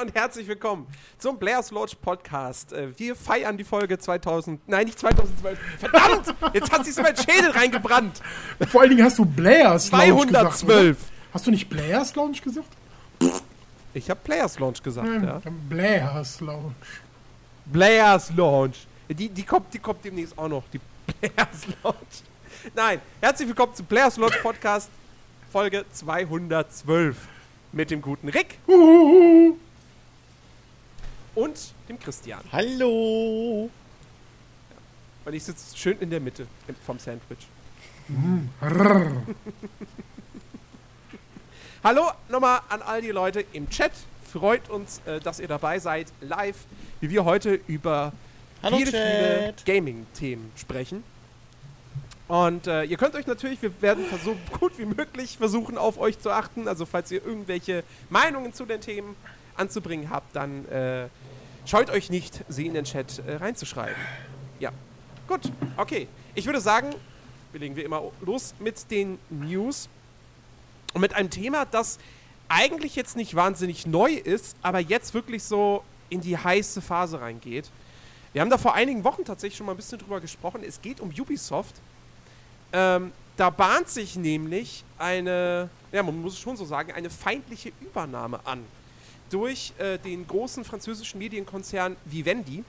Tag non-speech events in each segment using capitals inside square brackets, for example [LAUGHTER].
Und herzlich willkommen zum Blair's Lodge Podcast. Äh, Wir feiern die Folge 2000, nein, nicht 2012. Verdammt! Jetzt hat sich so mein Schädel reingebrannt. Vor allen Dingen hast du Blair's Lounge gesagt. 212. Oder? Hast du nicht Blair's Lounge gesagt? Ich habe Players Launch gesagt, Nein, ja. Blair's Lounge. Players Launch. Die, die, kommt, die kommt demnächst auch noch, die Players Launch. Nein, herzlich willkommen zum Players Launch Podcast, Folge 212. Mit dem guten Rick Huhuhu. Und dem Christian. Hallo. Und ich sitze schön in der Mitte vom Sandwich. Rrrr. Hallo nochmal an all die Leute im Chat. Freut uns, äh, dass ihr dabei seid, live, wie wir heute über Hallo, viele, viele. Gaming-Themen sprechen. Und äh, ihr könnt euch natürlich, wir werden so gut wie möglich versuchen, auf euch zu achten. Also falls ihr irgendwelche Meinungen zu den Themen anzubringen habt, dann äh, scheut euch nicht, sie in den Chat äh, reinzuschreiben. Ja, gut, okay. Ich würde sagen, wir legen wie immer los mit den News. Und mit einem Thema, das eigentlich jetzt nicht wahnsinnig neu ist, aber jetzt wirklich so in die heiße Phase reingeht. Wir haben da vor einigen Wochen tatsächlich schon mal ein bisschen drüber gesprochen. Es geht um Ubisoft. Ähm, da bahnt sich nämlich eine, ja, man muss es schon so sagen, eine feindliche Übernahme an durch äh, den großen französischen Medienkonzern Vivendi.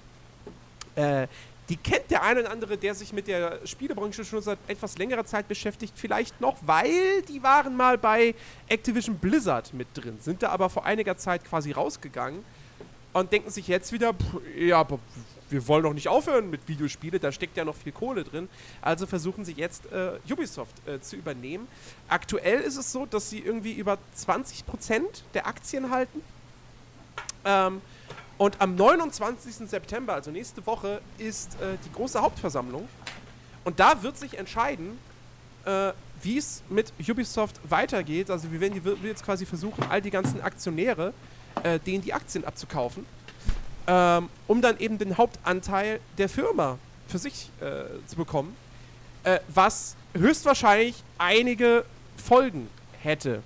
Äh, die kennt der eine oder andere, der sich mit der Spielebranche schon seit etwas längerer Zeit beschäftigt, vielleicht noch, weil die waren mal bei Activision Blizzard mit drin, sind da aber vor einiger Zeit quasi rausgegangen und denken sich jetzt wieder, pff, ja, wir wollen doch nicht aufhören mit Videospiele, da steckt ja noch viel Kohle drin. Also versuchen sie jetzt äh, Ubisoft äh, zu übernehmen. Aktuell ist es so, dass sie irgendwie über 20% der Aktien halten. Ähm, und am 29. September, also nächste Woche, ist äh, die große Hauptversammlung. Und da wird sich entscheiden, äh, wie es mit Ubisoft weitergeht. Also wir werden die, wir jetzt quasi versuchen, all die ganzen Aktionäre, äh, denen die Aktien abzukaufen, ähm, um dann eben den Hauptanteil der Firma für sich äh, zu bekommen, äh, was höchstwahrscheinlich einige Folgen hätte.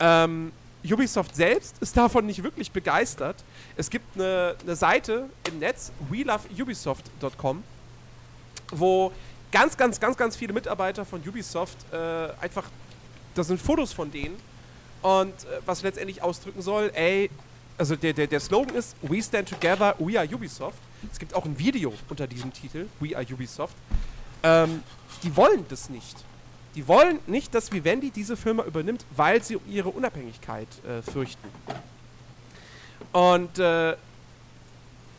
Ähm, Ubisoft selbst ist davon nicht wirklich begeistert. Es gibt eine, eine Seite im Netz, weloveubisoft.com, wo ganz, ganz, ganz, ganz viele Mitarbeiter von Ubisoft äh, einfach, das sind Fotos von denen und äh, was letztendlich ausdrücken soll, ey, also der, der, der Slogan ist We stand together, we are Ubisoft. Es gibt auch ein Video unter diesem Titel, We are Ubisoft. Ähm, die wollen das nicht. Die wollen nicht, dass Vivendi diese Firma übernimmt, weil sie um ihre Unabhängigkeit äh, fürchten. Und äh,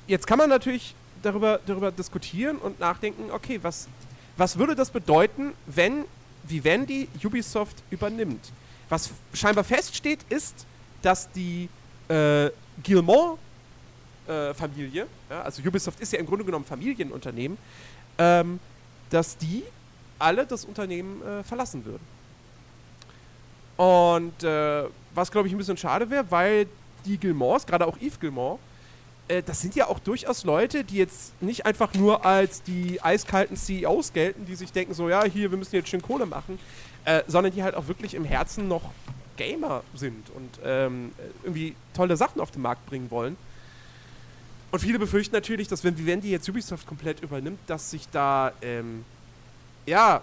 jetzt kann man natürlich darüber, darüber diskutieren und nachdenken, okay, was, was würde das bedeuten, wenn Vivendi Ubisoft übernimmt? Was scheinbar feststeht, ist, dass die äh, Guillemot-Familie, ja, also Ubisoft ist ja im Grunde genommen Familienunternehmen, ähm, dass die alle das Unternehmen äh, verlassen würden. Und äh, was, glaube ich, ein bisschen schade wäre, weil die Gilmores, gerade auch Yves Gilmore, äh, das sind ja auch durchaus Leute, die jetzt nicht einfach nur als die eiskalten CEOs gelten, die sich denken, so, ja, hier, wir müssen jetzt schön Kohle machen, äh, sondern die halt auch wirklich im Herzen noch Gamer sind und ähm, irgendwie tolle Sachen auf den Markt bringen wollen. Und viele befürchten natürlich, dass wenn Vivendi jetzt Ubisoft komplett übernimmt, dass sich da, ähm, ja,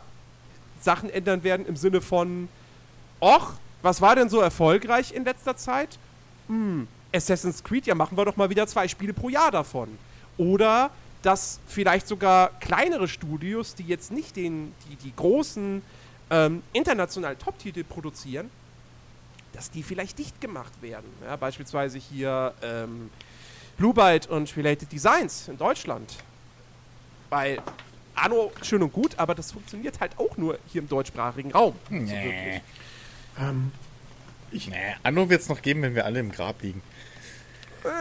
Sachen ändern werden im Sinne von, och, was war denn so erfolgreich in letzter Zeit? Hm, Assassin's Creed, ja, machen wir doch mal wieder zwei Spiele pro Jahr davon. Oder dass vielleicht sogar kleinere Studios, die jetzt nicht den, die, die großen ähm, internationalen Top-Titel produzieren, dass die vielleicht dicht gemacht werden. Ja, beispielsweise hier ähm, Blue Byte und Related Designs in Deutschland. Weil Anno schön und gut, aber das funktioniert halt auch nur hier im deutschsprachigen Raum. Nee. wirklich. Ähm, nee. Anno wird es noch geben, wenn wir alle im Grab liegen. [LAUGHS]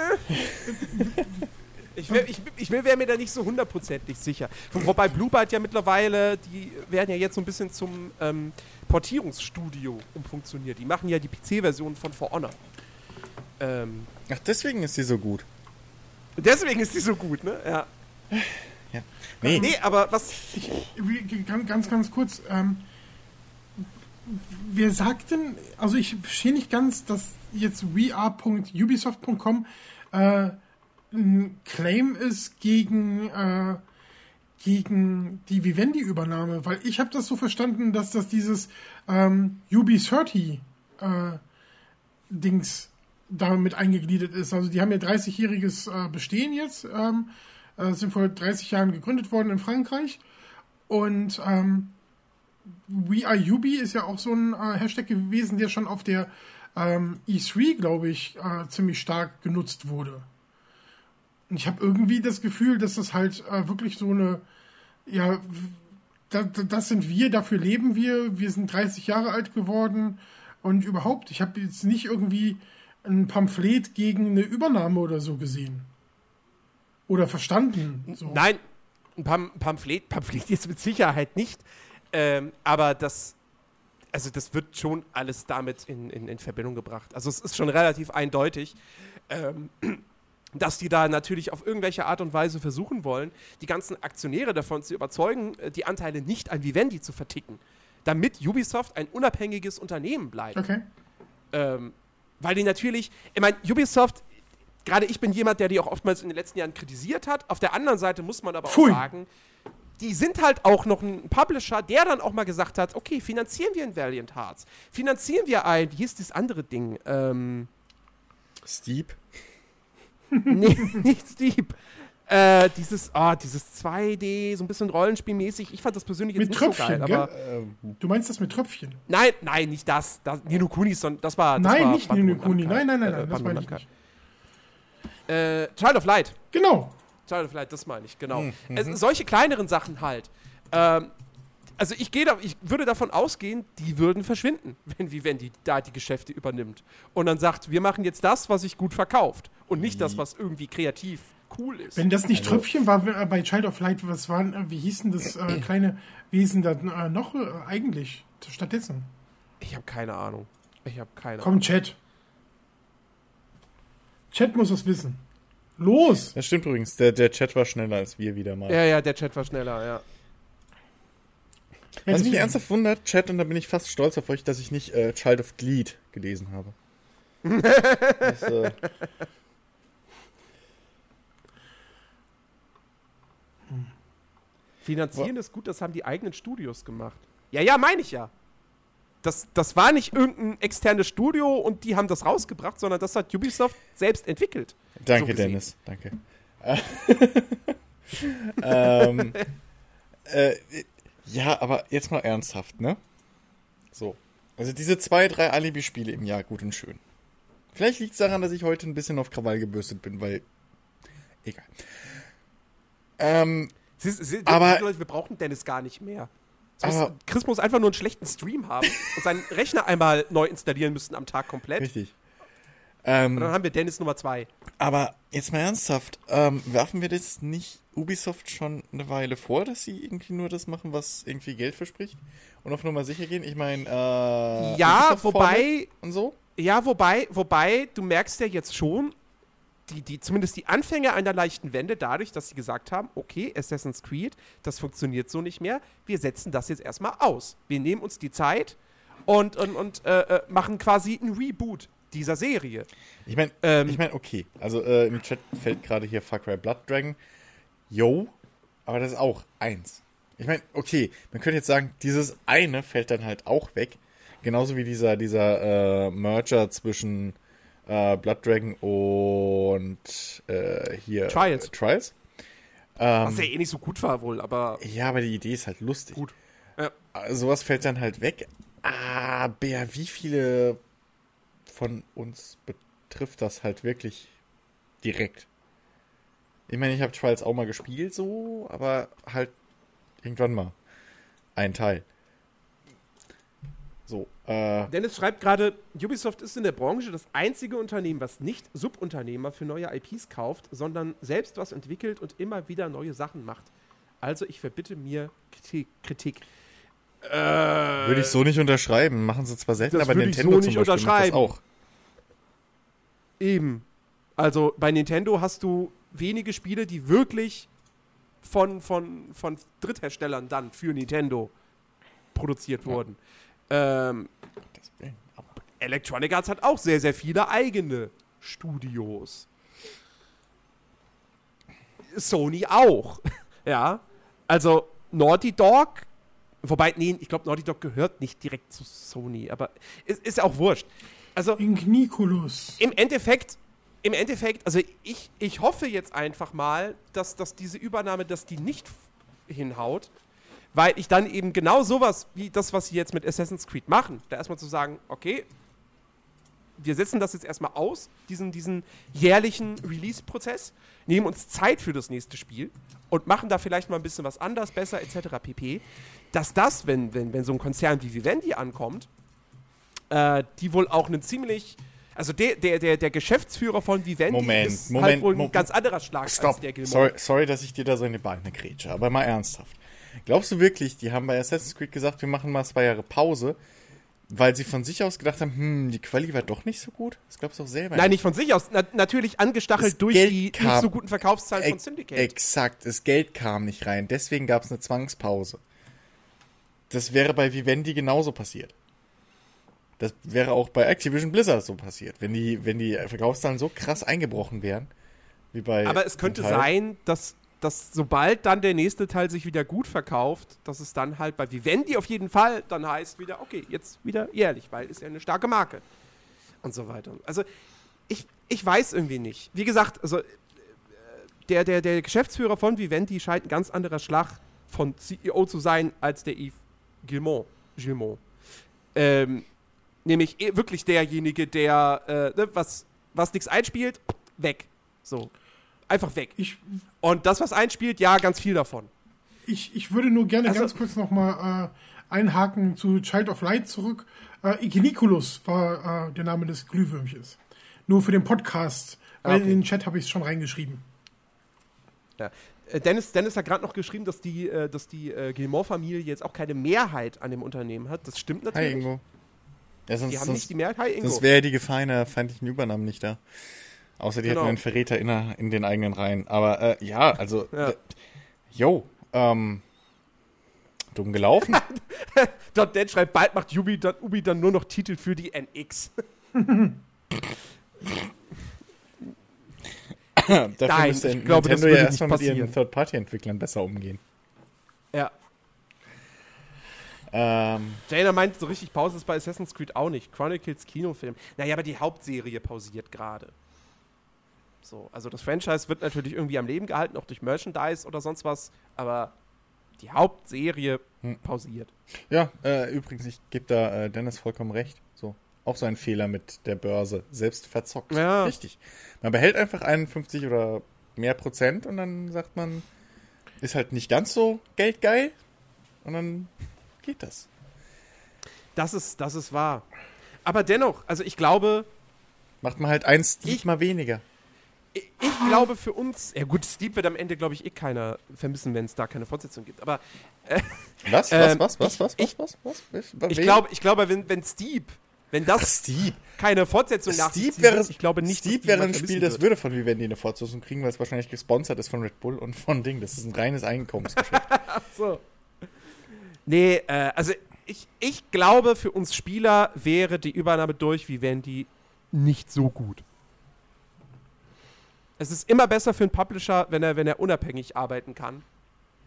Ich, wär, ich, ich wäre mir da nicht so hundertprozentig sicher. Wo- Wobei Blue Byte ja mittlerweile, die werden ja jetzt so ein bisschen zum ähm, Portierungsstudio umfunktioniert. Die machen ja die PC-Version von For Honor. Ähm, Ach, deswegen ist sie so gut. deswegen ist die so gut, ne? Ja. Nee, Nee, aber was. ich, ganz, ganz, ganz kurz. Ähm, wir sagten, also ich verstehe nicht ganz, dass jetzt weare.ubisoft.com äh, ein Claim ist gegen, äh, gegen die Vivendi-Übernahme, weil ich habe das so verstanden, dass das dieses ähm, Ubi30 äh, Dings damit eingegliedert ist. Also die haben ja 30-jähriges äh, Bestehen jetzt, ähm, äh, sind vor 30 Jahren gegründet worden in Frankreich und ähm, We Are Ubi ist ja auch so ein äh, Hashtag gewesen, der schon auf der ähm, E3, glaube ich, äh, ziemlich stark genutzt wurde. Und ich habe irgendwie das Gefühl, dass das halt äh, wirklich so eine, ja, da, da, das sind wir, dafür leben wir, wir sind 30 Jahre alt geworden und überhaupt, ich habe jetzt nicht irgendwie ein Pamphlet gegen eine Übernahme oder so gesehen. Oder verstanden. So. Nein, ein Pam Pamphlet, Pamphlet jetzt mit Sicherheit nicht. Ähm, aber das, also das wird schon alles damit in, in, in Verbindung gebracht. Also es ist schon relativ eindeutig, ähm, [CLEARS THROAT] dass die da natürlich auf irgendwelche Art und Weise versuchen wollen, die ganzen Aktionäre davon zu überzeugen, äh, die Anteile nicht an Vivendi zu verticken, damit Ubisoft ein unabhängiges Unternehmen bleibt. Okay. Ähm, weil die natürlich, ich meine, Ubisoft, gerade ich bin jemand, der die auch oftmals in den letzten Jahren kritisiert hat. Auf der anderen Seite muss man aber Pfui. auch sagen, die sind halt auch noch ein Publisher, der dann auch mal gesagt hat, okay, finanzieren wir ein Valiant Hearts, finanzieren wir ein, wie hieß das andere Ding? Ähm, Steep. [LAUGHS] nee, nicht Steep. Äh, dieses, ah, dieses 2D, so ein bisschen rollenspielmäßig. Ich fand das persönlich jetzt Mit nicht Tröpfchen, so geil, aber Ähm, Du meinst das mit Tröpfchen? nein, nein, nicht das. das Nino Kuni, sondern das war das Nein, war nicht Nino Kuni. Namkai. Nein, nein, nein, Äh, nein, das meine ich nicht. Äh, Child of Light. Genau. Child of Light, das meine ich, genau. Mhm. Also, solche kleineren Sachen halt. Ähm, also ich gehe da, ich würde davon ausgehen, die würden verschwinden, [LAUGHS] wenn Vivendi da die Geschäfte übernimmt. Und dann sagt, wir machen jetzt das, was sich gut verkauft. Und nicht das, was irgendwie kreativ cool ist. Wenn das nicht Also- Tröpfchen war äh, bei Child of Light, was waren, äh, wie hieß denn das äh, [CLEARS THROAT] kleine Wesen dann äh, noch äh, eigentlich stattdessen? ich habe keine Ahnung. Ich habe keine Komm, Chat. Chat muss es wissen. Los! Das stimmt übrigens, der, der Chat war schneller als wir wieder mal. Ja, ja, der Chat war schneller, ja. Was mich ernsthaft wundert, Chat, und da bin ich fast stolz auf euch, dass ich nicht äh, Child of Gleed gelesen habe. [LAUGHS] das, äh, Finanzieren ist gut, das haben die eigenen Studios gemacht. Ja, ja, meine ich ja. Das, das war nicht irgendein externes Studio und die haben das rausgebracht, sondern das hat Ubisoft selbst entwickelt. danke, So. Dennis. Danke. [LAUGHS] ähm, äh, ja, aber jetzt mal ernsthaft, ne? So. Also diese zwei, drei Alibi-Spiele im Jahr, gut und schön. Vielleicht liegt es daran, dass ich heute ein bisschen auf Krawall gebürstet bin, weil. Egal. Ähm, Sie, sie, Aber- Leute, wir brauchen Dennis gar nicht mehr. Heißt, Chris muss einfach nur einen schlechten Stream haben und seinen Rechner einmal neu installieren müssen am Tag komplett. richtig. Und dann Ähm, haben wir Dennis Nummer zwei. aber jetzt mal ernsthaft, ähm, werfen wir das nicht Ubisoft schon eine Weile vor, dass sie irgendwie nur das machen, was irgendwie Geld verspricht? Und auf Nummer sicher gehen? Ich meine, äh, ja, Ubisoft wobei, und so? ja, wobei, wobei, du merkst ja jetzt schon, die, die, zumindest die Anfänge einer leichten Wende dadurch, dass sie gesagt haben, okay, Assassin's Creed, das funktioniert so nicht mehr, wir setzen das jetzt erstmal aus. Wir nehmen uns die Zeit und, und, und äh, äh, machen quasi ein Reboot dieser Serie. Ich meine, Ähm, ich meine, okay. Also äh, im Chat fällt gerade hier Far Cry Blood Dragon. Yo, aber das ist auch eins. Ich meine, okay, man könnte jetzt sagen, dieses eine fällt dann halt auch weg. Genauso wie dieser, dieser äh, Merger zwischen äh, Blood Dragon und äh, hier Trials. Äh, Trials. Ähm, Was ja eh nicht so gut war wohl, aber ja, aber die Idee ist halt lustig. Gut. Ja. Äh, Sowas fällt dann halt weg. Aber wie viele von uns betrifft das halt wirklich direkt? Ich meine, ich habe Trials auch mal gespielt, so, aber halt irgendwann mal. Ein Teil. So, äh, Dennis schreibt gerade, Ubisoft ist in der Branche das einzige Unternehmen, was nicht Subunternehmer für neue IPs kauft, sondern selbst was entwickelt und immer wieder neue Sachen macht. Also ich verbitte mir Kritik. Kritik. Äh, würde ich so nicht unterschreiben. Machen sie zwar selten, aber würde ich Nintendo so zum nicht Beispiel macht das auch. Eben. Also bei Nintendo hast du wenige Spiele, die wirklich von, von, von Drittherstellern dann für Nintendo produziert wurden. Ähm, Electronic Arts hat auch sehr, sehr viele eigene Studios. Sony auch. [LAUGHS] ja. Also Naughty Dog, wobei, nee, ich glaube, Naughty Dog gehört nicht direkt zu Sony, aber ist, ist ja auch wurscht. Also Igniculus. im Endeffekt, im Endeffekt, also ich, ich hoffe jetzt einfach mal, dass, dass diese Übernahme, dass die nicht hinhaut, weil ich dann eben genau sowas wie das, was sie jetzt mit Assassin's Creed machen, da erstmal zu sagen, okay, wir setzen das jetzt erstmal aus, diesen, diesen jährlichen Release-Prozess, nehmen uns Zeit für das nächste Spiel und machen da vielleicht mal ein bisschen was anders, besser, etc. pp. Dass das, wenn, wenn, wenn so ein Konzern wie Vivendi ankommt, äh, die wohl auch einen ziemlich. Also der, der, der, der Geschäftsführer von Vivendi Moment, ist Moment, halt wohl ein Mo- ganz anderer Schlag als Stopp. der Gilmore. Sorry, sorry, dass ich dir da so in die Beine grätsche, aber mal ernsthaft. Glaubst du wirklich, die haben bei Assassin's Creed gesagt, wir machen mal zwei Jahre Pause, weil sie von sich aus gedacht haben, hm, die Quali war doch nicht so gut? Das glaubst du auch selber Nein, nicht von sich aus. Na, natürlich angestachelt Das durch Geld die kam- nicht so guten Verkaufszahlen von Syndicate. Exakt, das Geld kam nicht rein. Deswegen gab es eine Zwangspause. Das wäre bei Vivendi genauso passiert. Das wäre auch bei Activision Blizzard so passiert, wenn die, wenn die Verkaufszahlen so krass eingebrochen wären, wie bei. Aber es könnte sein, dass, dass sobald dann der nächste Teil sich wieder gut verkauft, dass es dann halt bei Vivendi auf jeden Fall dann heißt wieder, okay, jetzt wieder jährlich, weil ist ja eine starke Marke. Und so weiter. Also ich, ich weiß irgendwie nicht. Wie gesagt, also äh, der, der, der Geschäftsführer von Vivendi scheint ein ganz anderer Schlag von CEO zu sein als der Yves Gilmont. Gilmont. Ähm, nämlich eh wirklich derjenige, der äh, ne, was, was nichts einspielt, weg. So. Einfach weg. Ich, Und das, was einspielt, ja, ganz viel davon. ich, ich würde nur gerne Also- ganz kurz nochmal äh, einhaken zu Child of Light zurück. Äh, Igniculus war äh, der Name des Glühwürmchens. Nur für den Podcast, weil Okay. in den Chat habe ich es schon reingeschrieben. Ja. Äh, Dennis, Dennis hat gerade noch geschrieben, dass die, äh, dass die äh, Gilmore-Familie jetzt auch keine Mehrheit an dem Unternehmen hat. Das stimmt Hi, natürlich. Ingo. Ja, sonst, die haben nicht sonst, die Mehrheit. Hi, Ingo. sonst wäre die Gefahr einer feindlichen Übernahme nicht da. Außer die Genau. hätten einen Verräter in, der- in den eigenen Reihen. Aber äh, ja, also. Ja. Yo, ähm. Dumm gelaufen. [LAUGHS] Dort Dan schreibt, bald macht Ubi dann, Ubi dann nur noch Titel für die NX. [LAUGHS] Dafür Nein, müsste ich glaube, das Nintendo würde ja erstmal mit ihren. Third-Party-Entwicklern besser umgehen. ja. Ähm, Jaina meint, so richtig Pause ist bei Assassin's Creed auch nicht. Chronicles Kinofilm. Naja, aber die Hauptserie pausiert gerade. So, also das Franchise wird natürlich irgendwie am Leben gehalten, auch durch Merchandise oder sonst was, aber die Hauptserie Hm. pausiert. ja, äh, übrigens, ich gebe da äh, Dennis vollkommen recht. So, auch so ein Fehler mit der Börse. Selbst verzockt. Ja. Richtig. Man behält einfach 51 oder mehr Prozent und dann sagt man, ist halt nicht ganz so geldgeil. Und dann geht das. Das ist, das ist wahr. Aber dennoch, also ich glaube, Macht man halt eins Ich- mal weniger. Ich, ich glaube für uns, ja gut, Steve wird am Ende, glaube ich, eh keiner vermissen, wenn es da keine Fortsetzung gibt. Aber Was? Was? Ähm, was? Was? Was? Was? Was? Was? Was? ich glaube, ich glaube, wenn, wenn Steve, wenn das Steve. keine Fortsetzung nach Steve wäre, ich glaube nicht, Steve wäre ein Spiel, das würde von Vivendi eine Fortsetzung kriegen, weil es wahrscheinlich gesponsert ist von Red Bull und von Ding. Das ist ein reines Einkommensgeschäft. [LAUGHS] So. Nee, äh, also ich, ich glaube, für uns Spieler wäre die Übernahme durch Vivendi nicht so gut. Es ist immer besser für einen Publisher, wenn er, wenn er unabhängig arbeiten kann.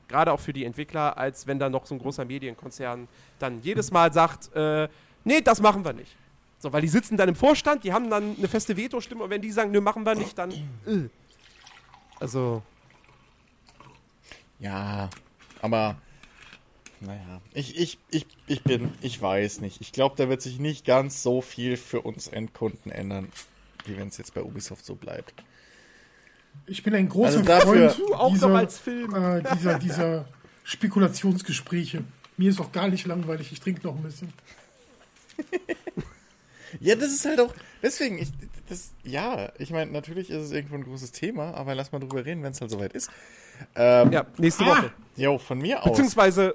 Gerade auch für die Entwickler, als wenn da noch so ein großer Medienkonzern dann jedes Mal sagt, äh, nee, das machen wir nicht. So, weil die sitzen dann im Vorstand, die haben dann eine feste Veto-Stimme und wenn die sagen, nö, machen wir nicht, dann. Äh. Also. ja, aber naja, ich, ich, ich, ich bin, ich weiß nicht. Ich glaube, da wird sich nicht ganz so viel für uns Endkunden ändern, wie wenn es jetzt bei Ubisoft so bleibt. Ich bin ein großer Also dafür- Freund Du auch dieser, noch als Film. Äh, dieser, dieser Spekulationsgespräche. Mir ist auch gar nicht langweilig, ich trinke noch ein bisschen. Ja, das ist halt auch, deswegen, ich, das, ja, ich meine, natürlich ist es irgendwo ein großes Thema, aber lass mal drüber reden, wenn es halt soweit ist. Ähm, Ja, nächste Ah! Woche. Jo, von mir aus. Beziehungsweise,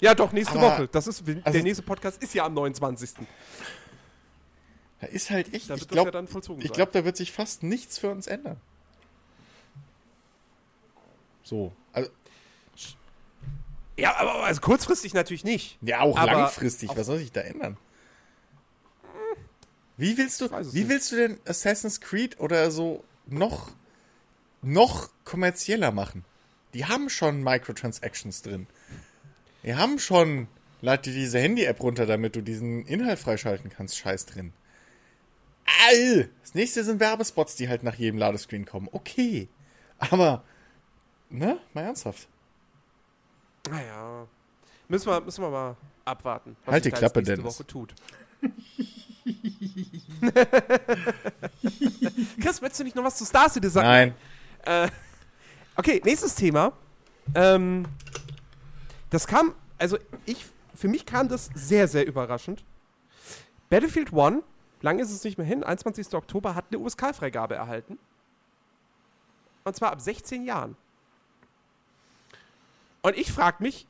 ja doch, nächste Aber- Woche. Das ist, also- der nächste Podcast ist ja am 29. Da ist halt echt, Da ich glaube, ja dann vollzogen ich sein. glaube, da wird sich fast nichts für uns ändern. So, also, Ja, aber also kurzfristig natürlich nicht. Ja, auch Aber langfristig. Was soll sich da ändern? Wie willst du, wie nicht. willst du denn Assassin's Creed oder so noch, noch kommerzieller machen? Die haben schon Microtransactions drin. Die haben schon, lad dir diese Handy-App runter, damit du diesen Inhalt freischalten kannst. Scheiß drin. All! Das nächste sind Werbespots, die halt nach jedem Ladescreen kommen. Okay. Aber, ne? Mal ernsthaft. Naja. Müssen wir, müssen wir mal abwarten. was Halt die Klappe, nächste Dennis. Woche tut. [LAUGHS] Chris, möchtest du nicht noch was zu Star Citizen sagen? Nein. Äh, okay, nächstes Thema. Ähm, das kam, also ich, für mich kam das sehr, sehr überraschend. Battlefield 1, lange ist es nicht mehr hin, 21. Oktober, hat eine USK-Freigabe erhalten. Und zwar ab 16 Jahren. Und ich frage mich,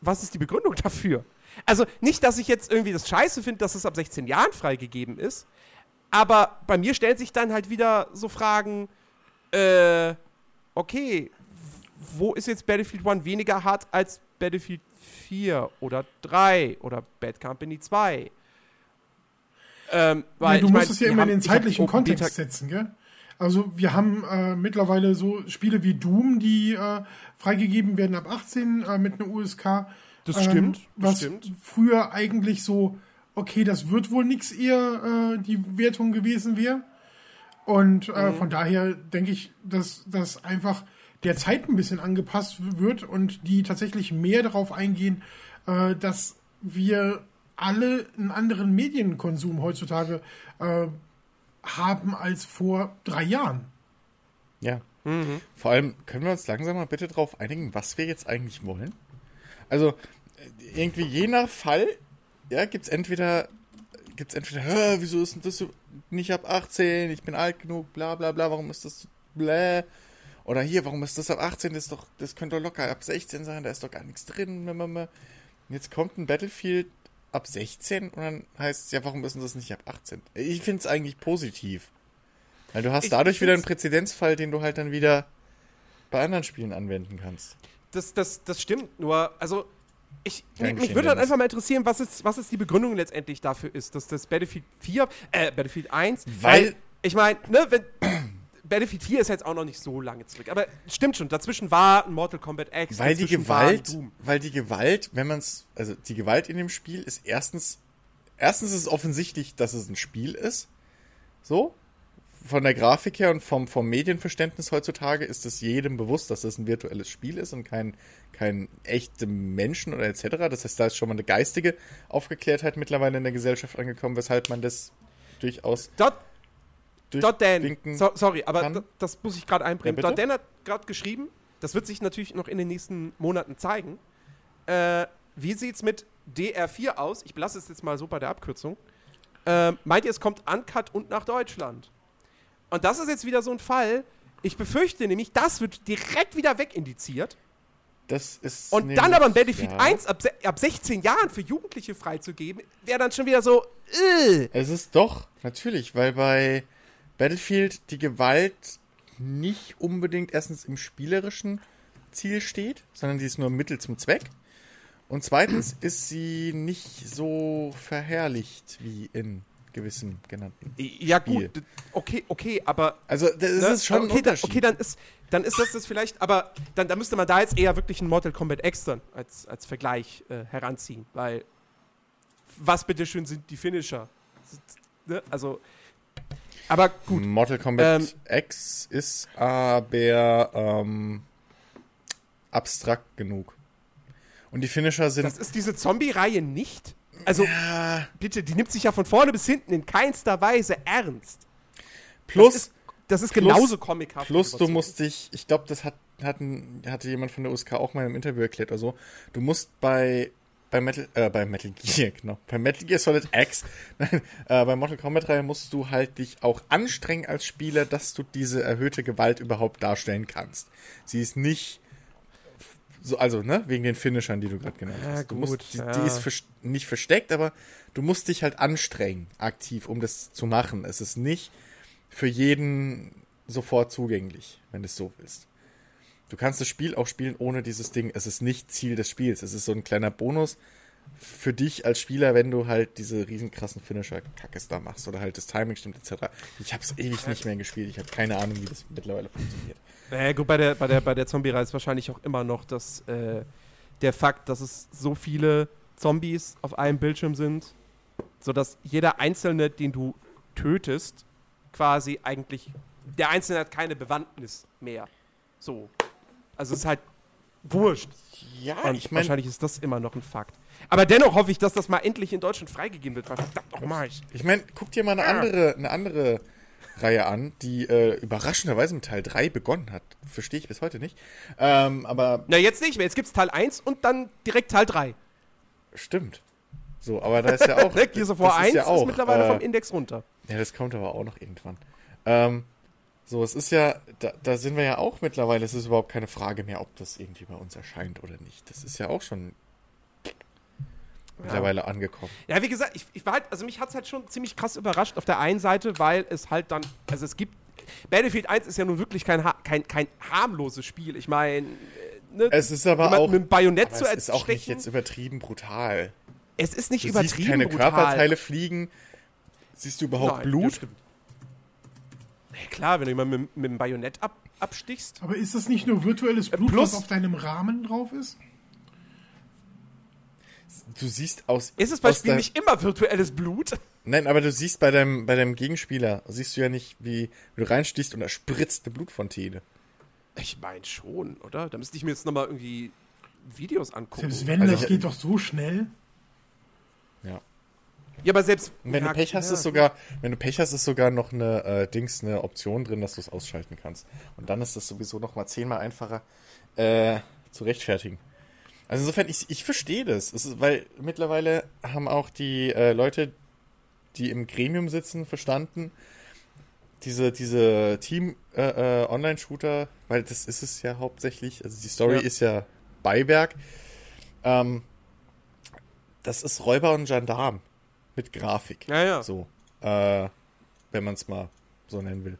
was ist die Begründung dafür? Also nicht, dass ich jetzt irgendwie das Scheiße finde, dass es ab 16 Jahren freigegeben ist, aber bei mir stellen sich dann halt wieder so Fragen, äh, okay, wo ist jetzt Battlefield 1 weniger hart als Battlefield 4 oder 3 oder Bad Company 2? Ähm, weil ja, du ich musst mein, es ja immer in den zeitlichen Kontext setzen, gell? Also wir haben äh, mittlerweile so Spiele wie Doom, die äh, freigegeben werden ab 18 äh, mit einer USK. Das ähm, stimmt, das Was stimmt. früher eigentlich so, okay, das wird wohl nix eher äh, die Wertung gewesen wäre. Und äh, Mhm. von daher denke ich, dass das einfach der Zeit ein bisschen angepasst wird und die tatsächlich mehr darauf eingehen, äh, dass wir alle einen anderen Medienkonsum heutzutage haben als vor drei Jahren. Ja. Mhm. Vor allem, können wir uns langsam mal bitte darauf einigen, was wir jetzt eigentlich wollen? Also, äh, irgendwie je nach Fall, ja, gibt's entweder, gibt's entweder, "Hä, wieso ist denn das so nicht ab 18, ich bin alt genug, bla bla bla, warum ist das so bläh? Oder hier, warum ist das ab 18, das, ist doch, das könnte doch locker ab 16 sein, da ist doch gar nichts drin. Jetzt kommt ein Battlefield ab 16 und dann heißt es, ja, warum ist denn das nicht ab 18? Ich finde es eigentlich positiv. Weil du hast Ich dadurch wieder einen Präzedenzfall, den du halt dann wieder bei anderen Spielen anwenden kannst. Das, das, das stimmt, nur, also, ich, mich würde halt einfach mal interessieren, was ist, was ist die Begründung letztendlich dafür ist, dass das Battlefield 4, äh, Battlefield 1, Weil- ich meine, ne, wenn, Battlefield 4 ist jetzt auch noch nicht so lange zurück, aber stimmt schon, dazwischen war ein Mortal Kombat X, Weil die Gewalt, weil die Gewalt, wenn man es, also die Gewalt in dem Spiel ist erstens, erstens ist es offensichtlich, dass es ein Spiel ist. So. Von der Grafik her und vom, vom Medienverständnis heutzutage ist es jedem bewusst, dass es ein virtuelles Spiel ist und kein, kein echte Menschen oder etc. Das heißt, da ist schon mal eine geistige Aufgeklärtheit mittlerweile in der Gesellschaft angekommen, weshalb man das durchaus Dort, durchwinken so, sorry, aber kann. das muss ich gerade einbringen. Ja, Dan hat gerade geschrieben, das wird sich natürlich noch in den nächsten Monaten zeigen. Äh, wie sieht's mit DR4 aus? Ich belasse es jetzt mal so bei der Abkürzung. Ähm, meint ihr, es kommt uncut und nach Deutschland? Und das ist jetzt wieder so ein Fall. Ich befürchte nämlich, das wird direkt wieder wegindiziert. Das ist. Und nämlich- dann aber ein Battlefield ja. 1 ab, ab 16 Jahren für Jugendliche freizugeben, wäre dann schon wieder so, äh. Es ist doch, natürlich, weil bei Battlefield die Gewalt nicht unbedingt erstens im spielerischen Ziel steht, sondern die ist nur Mittel zum Zweck. Und zweitens ist sie nicht so verherrlicht wie in gewissen genannten. Ja, Spiel. gut, okay, okay, aber Also, das Ne? ist schon ein okay, dann, Unterschied. okay, dann ist, dann ist das das vielleicht, aber dann, dann müsste man da jetzt eher wirklich einen Mortal Kombat dann als, als Vergleich äh, heranziehen, weil was bitteschön sind die Finisher? Ne? Also, aber gut, Mortal Kombat Ähm, X ist aber ähm, abstrakt genug. Und die Finisher sind. das ist diese Zombie-Reihe nicht. Also, bitte, die nimmt sich ja von vorne bis hinten in keinster Weise ernst. plus, das ist, das ist plus- genauso comichaft. Plus, du musst dich, ich glaube, das hat, hatten, hatte jemand von der USK auch mal im Interview erklärt oder so. Du musst bei, bei Metal, äh, bei Metal [LAUGHS] Gear, genau, bei Metal Gear Solid X, [LAUGHS] nein, äh, bei Mortal Kombat 3 musst du halt dich auch anstrengen als Spieler, dass du diese erhöhte Gewalt überhaupt darstellen kannst. Sie ist nicht so, also, ne, wegen den Finishern, die du gerade genannt Ja, hast. Du gut, musst, die, ja. die ist vers- nicht versteckt, aber du musst dich halt anstrengen, aktiv, um das zu machen. Es ist nicht für jeden sofort zugänglich, wenn du es so willst. Du kannst das Spiel auch spielen ohne dieses Ding. Es ist nicht Ziel des Spiels. Es ist so ein kleiner Bonus für dich als Spieler, wenn du halt diese riesen krassen Finisher-Kackes da machst oder halt das Timing stimmt etc. Ich habe es ewig nicht mehr gespielt. Ich habe keine Ahnung, wie das mittlerweile funktioniert. Naja, gut, bei der, bei der, bei der Zombie-Reihe ist wahrscheinlich auch immer noch das, äh, der Fakt, dass es so viele Zombies auf einem Bildschirm sind, sodass jeder Einzelne, den du tötest, quasi eigentlich, der Einzelne hat keine Bewandtnis mehr. So. Also es ist halt wurscht. Ja, Und ich meine, wahrscheinlich ist das immer noch ein Fakt. Aber dennoch hoffe ich, dass das mal endlich in Deutschland freigegeben wird, verdammt nochmal. ich mein, guck dir mal eine andere, eine andere Reihe an, die äh, überraschenderweise mit Teil 3 begonnen hat. Verstehe ich bis heute nicht. Ähm, aber Na, jetzt nicht mehr. Jetzt gibt's Teil 1 und dann direkt Teil 3. stimmt. So, aber da ist ja auch. Gears of War das 1 ist, ja auch, mittlerweile äh, vom Index runter. Ja, das kommt aber auch noch irgendwann. Ähm, so, es ist ja, da, da sind wir ja auch mittlerweile, es ist überhaupt keine Frage mehr, ob das irgendwie bei uns erscheint oder nicht. Das ist ja auch schon mittlerweile angekommen. Ja, wie gesagt, ich, ich war halt, also mich hat es halt schon ziemlich krass überrascht auf der einen Seite, weil es halt dann, also es gibt, Battlefield 1 ist ja nun wirklich kein, kein, kein harmloses Spiel. Ich meine, ne, Es ist aber auch, mit einem Bajonett aber zu es ist auch nicht jetzt übertrieben brutal. es ist nicht Du übertrieben siehst keine brutal. Körperteile fliegen. Siehst du überhaupt Nein, das Blut? stimmt. Ja, klar, wenn du jemanden mit, mit dem Bajonett ab, abstichst. Aber ist das nicht nur virtuelles Blut, plus- was auf deinem Rahmen drauf ist? Du siehst aus. Ist es bei Spielen dein- nicht immer virtuelles Blut? Nein, aber du siehst bei deinem, bei deinem Gegenspieler, siehst du ja nicht, wie, wie du reinstichst und da spritzt eine Blutfontäne. Ich meine schon, oder? Da müsste ich mir jetzt nochmal irgendwie Videos angucken. Selbst wenn, Also das ich- geht doch so schnell. Ja. Ja, aber selbst. Und wenn ja, du Pech hast, ja, ist sogar, wenn du Pech hast, ist sogar noch eine äh, Dings, eine Option drin, dass du es ausschalten kannst. Und dann ist das sowieso noch mal zehnmal einfacher äh, zu rechtfertigen. Also insofern, ich, ich verstehe das. Ist, weil mittlerweile haben auch die äh, Leute, die im Gremium sitzen, verstanden, diese, diese Team-Online-Shooter, weil das ist es ja hauptsächlich, also die Story Ja. ist ja Beiwerk. Ähm, das ist Räuber und Gendarm mit Grafik. Ja, ja. So, äh, wenn man es mal so nennen will.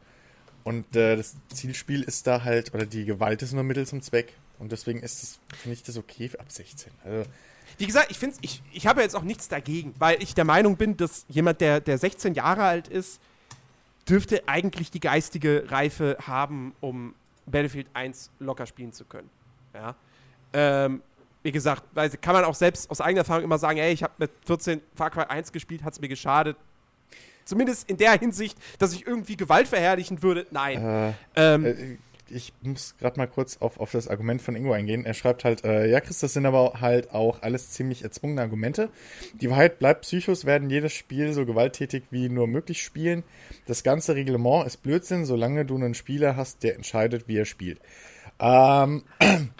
Und äh, das Zielspiel ist da halt, oder die Gewalt ist nur Mittel zum Zweck. Und deswegen ist es, finde ich das okay ab 16. Also, Wie gesagt, ich finde ich, ich habe jetzt auch nichts dagegen, weil ich der Meinung bin, dass jemand, der, der 16 Jahre alt ist, dürfte eigentlich die geistige Reife haben, um Battlefield 1 locker spielen zu können. Ja. Ähm, wie gesagt, weil, kann man auch selbst aus eigener Erfahrung immer sagen, ey, ich habe mit 14 Far Cry 1 gespielt, hat es mir geschadet. Zumindest in der Hinsicht, dass ich irgendwie Gewalt verherrlichen würde. Nein. äh, ähm, äh, ich muss gerade mal kurz auf, auf das Argument von Ingo eingehen. Er schreibt halt, äh, ja, Chris, das sind aber halt auch alles ziemlich erzwungene Argumente. Die Wahrheit bleibt, Psychos werden jedes Spiel so gewalttätig wie nur möglich spielen. Das ganze Reglement ist Blödsinn, solange du einen Spieler hast, der entscheidet, wie er spielt. Ähm, [CLEARS THROAT]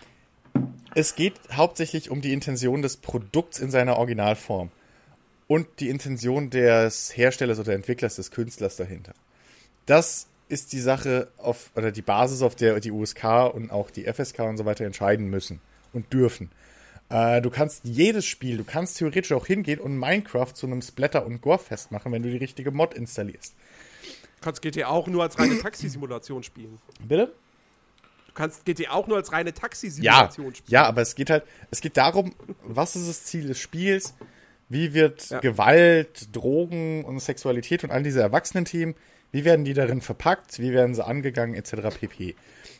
es geht hauptsächlich um die Intention des Produkts in seiner Originalform und die Intention des Herstellers oder Entwicklers, des Künstlers dahinter. Das ist die Sache auf, oder die Basis, auf der die USK und auch die FSK und so weiter entscheiden müssen und dürfen. Äh, du kannst jedes Spiel, du kannst theoretisch auch hingehen und Minecraft zu einem Splatter- und Gore-Fest machen, wenn du die richtige Mod installierst. du kannst GTA auch nur als reine Taxisimulation spielen. Bitte? Du kannst GTA auch nur als reine Ja, Taxisimulation spielen. ja, aber es geht halt, es geht darum, was ist das Ziel des Spiels, wie wird Ja. Gewalt, Drogen und Sexualität und all diese Erwachsenen-Themen, wie werden die darin verpackt, wie werden sie angegangen, etc. pp.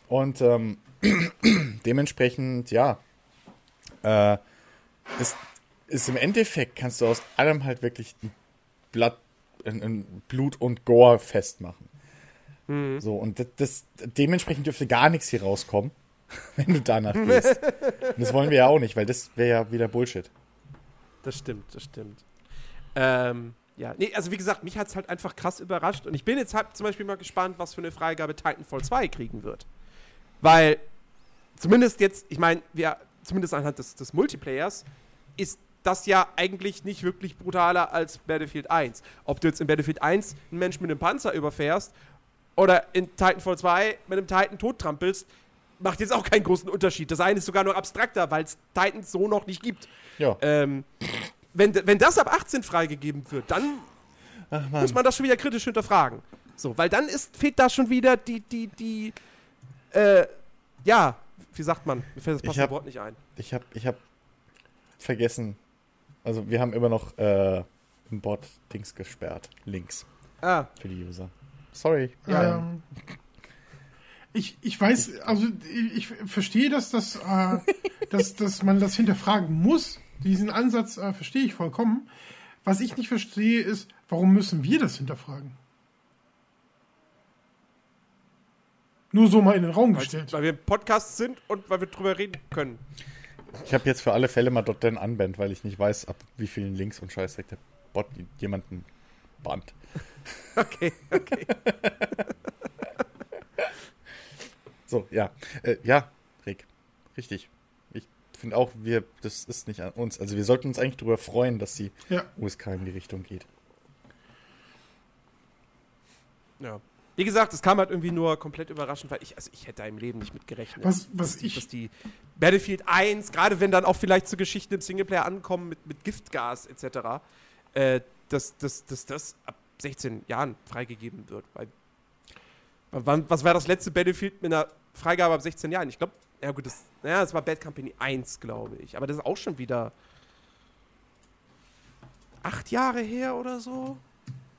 Und ähm, [CLEARS THROAT] dementsprechend, ja, äh, ist, ist im Endeffekt, kannst du aus allem halt wirklich ein, Blatt, ein, ein Blut und Gore festmachen. So, und das, das, dementsprechend dürfte gar nichts hier rauskommen, [LAUGHS] wenn du danach gehst. Und das wollen wir ja auch nicht, weil das wäre ja wieder Bullshit. Das stimmt, das stimmt. Ähm, ja, nee, also wie gesagt, mich hat es halt einfach krass überrascht und ich bin jetzt halt zum Beispiel mal gespannt, was für eine Freigabe Titanfall 2 kriegen wird. Weil zumindest jetzt, ich meine, wir, zumindest anhand des, des Multiplayers, ist das ja eigentlich nicht wirklich brutaler als Battlefield 1. Ob du jetzt in Battlefield 1 einen Menschen mit einem Panzer überfährst oder in Titanfall 2 mit einem Titan tottrampelst, macht jetzt auch keinen großen Unterschied. Das eine ist sogar noch abstrakter, weil es Titans so noch nicht gibt. Ja. Ähm, wenn, wenn das ab 18 freigegeben wird, dann muss man das schon wieder kritisch hinterfragen. So, weil dann ist, fehlt da schon wieder die, die, die, äh, ja, wie sagt man? Mir fällt das passende hab- Wort nicht ein. Ich habe ich hab vergessen. Also wir haben immer noch äh, im Bot Dings gesperrt. Links Ah, für die User. Sorry. Ja. Ähm, ich, ich weiß, also ich, ich verstehe, dass, das, äh, dass, dass man das hinterfragen muss. Diesen Ansatz äh, verstehe ich vollkommen. Was ich nicht verstehe, ist, warum müssen wir das hinterfragen? Nur so mal in den Raum gestellt. weil wir im Podcast sind und weil wir drüber reden können. Ich habe jetzt für alle Fälle mal dort dann unband, weil ich nicht weiß, ab wie vielen Links und Scheißdreck der Bot jemanden bannt. [LAUGHS] Okay, okay. [LAUGHS] So, ja. Äh, ja, Rick. Richtig. Ich finde auch, wir, das ist nicht an uns. Also wir sollten uns eigentlich darüber freuen, dass die Ja. USK in die Richtung geht. Ja. Wie gesagt, es kam halt irgendwie nur komplett überraschend, weil ich, also ich hätte da im Leben nicht mit gerechnet. Was- was dass die, ich- Dass die Battlefield 1, gerade wenn dann auch vielleicht zu Geschichten im Singleplayer ankommen mit, mit Giftgas etc., äh, dass, dass, dass das ab 16 Jahren freigegeben wird. Weil, was war das letzte Battlefield mit einer Freigabe ab 16 Jahren? Ich glaube, ja gut, das, naja, das war Bad Company 1, glaube ich. Aber das ist auch schon wieder acht Jahre her oder so.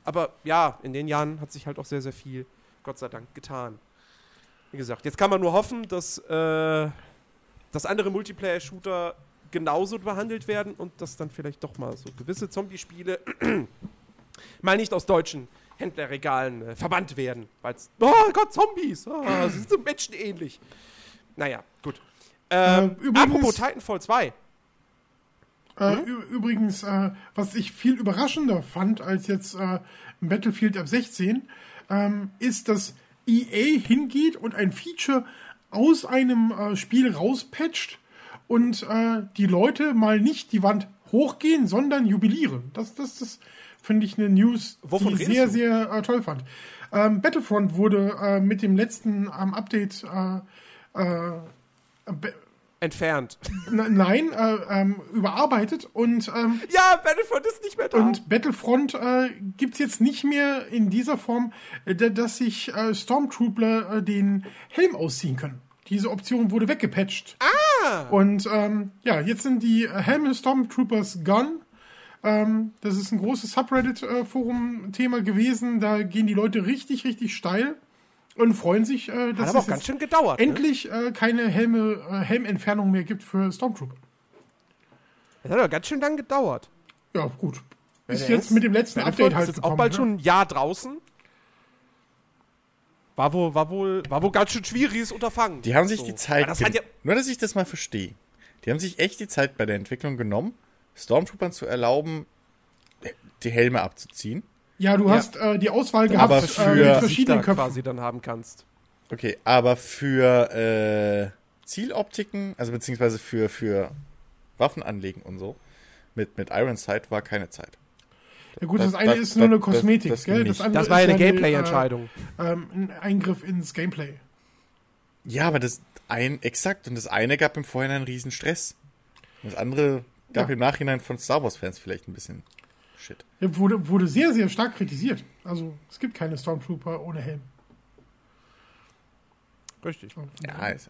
Aber ja, in den Jahren hat sich halt auch sehr, sehr viel, Gott sei Dank, getan. Wie gesagt, jetzt kann man nur hoffen, dass, äh, dass andere Multiplayer-Shooter genauso behandelt werden und dass dann vielleicht doch mal so gewisse Zombie-Spiele [CLEARS THROAT] mal nicht aus deutschen Händlerregalen äh, verbannt werden. Weil oh Gott, Zombies! Oh, sie sind so menschenähnlich. Naja, gut. Ähm, Äh, übrigens- apropos Titanfall 2. Äh, ü- Übrigens, äh, was ich viel überraschender fand als jetzt äh, Battlefield ab 16, ähm, ist, dass EA hingeht und ein Feature aus einem äh, Spiel rauspatcht und äh, die Leute mal nicht die Wand hochgehen, sondern jubilieren. Das, das, das finde ich eine News, Wovon die ich sehr, du? sehr äh, toll fand. Ähm, Battlefront wurde äh, mit dem letzten ähm, Update äh, äh, Entfernt. nein, äh, ähm, überarbeitet und ähm, Ja, Battlefront ist nicht mehr da. und Battlefront äh, gibt's jetzt nicht mehr in dieser Form, äh, da- dass sich äh, Stormtrooper äh, den Helm ausziehen können. Diese Option wurde weggepatcht. Ah! Und ähm, ja, jetzt sind die äh, Helme Stormtroopers gone. Ähm, das ist ein großes Subreddit-Forum-Thema gewesen. Da gehen die Leute richtig, richtig steil und freuen sich, äh, dass es auch ganz schön gedauert. Ne? endlich äh, keine Helme, äh, Helmentfernung mehr gibt für Stormtrooper. Das hat aber ganz schön lang gedauert. Ja, gut. Ist der jetzt mit dem letzten Update halt ist jetzt auch bald ne? schon ein Jahr draußen. War wohl, war wohl, war wohl ganz schön schwieriges Unterfangen. Die haben sich So. die Zeit das ja, Nur, dass ich das mal verstehe. Die haben sich echt die Zeit bei der Entwicklung genommen, Stormtroopern zu erlauben, die Helme abzuziehen. Ja, du Ja. hast äh, die Auswahl gehabt Aber äh, für- mit verschiedenen verschiedene Köpfen. quasi dann haben kannst. Okay, aber für äh, Zieloptiken, also beziehungsweise für, für Waffen anlegen und so, mit, mit Iron Sight war keine Zeit. Ja gut, das, Das- eine das- ist nur das- eine Kosmetik, das- das gell? nicht. andere Das war ja eine Gameplay-Entscheidung. Äh, ähm, ein Eingriff ins Gameplay. Ja, aber das ein, exakt, und das eine gab im Vorhinein riesen Stress. Und das andere gab Ja. im Nachhinein von Star Wars-Fans vielleicht ein bisschen Shit. Ja, wurde, wurde sehr, sehr stark kritisiert. Also es gibt keine Stormtrooper ohne Helm. Richtig. Ja, also,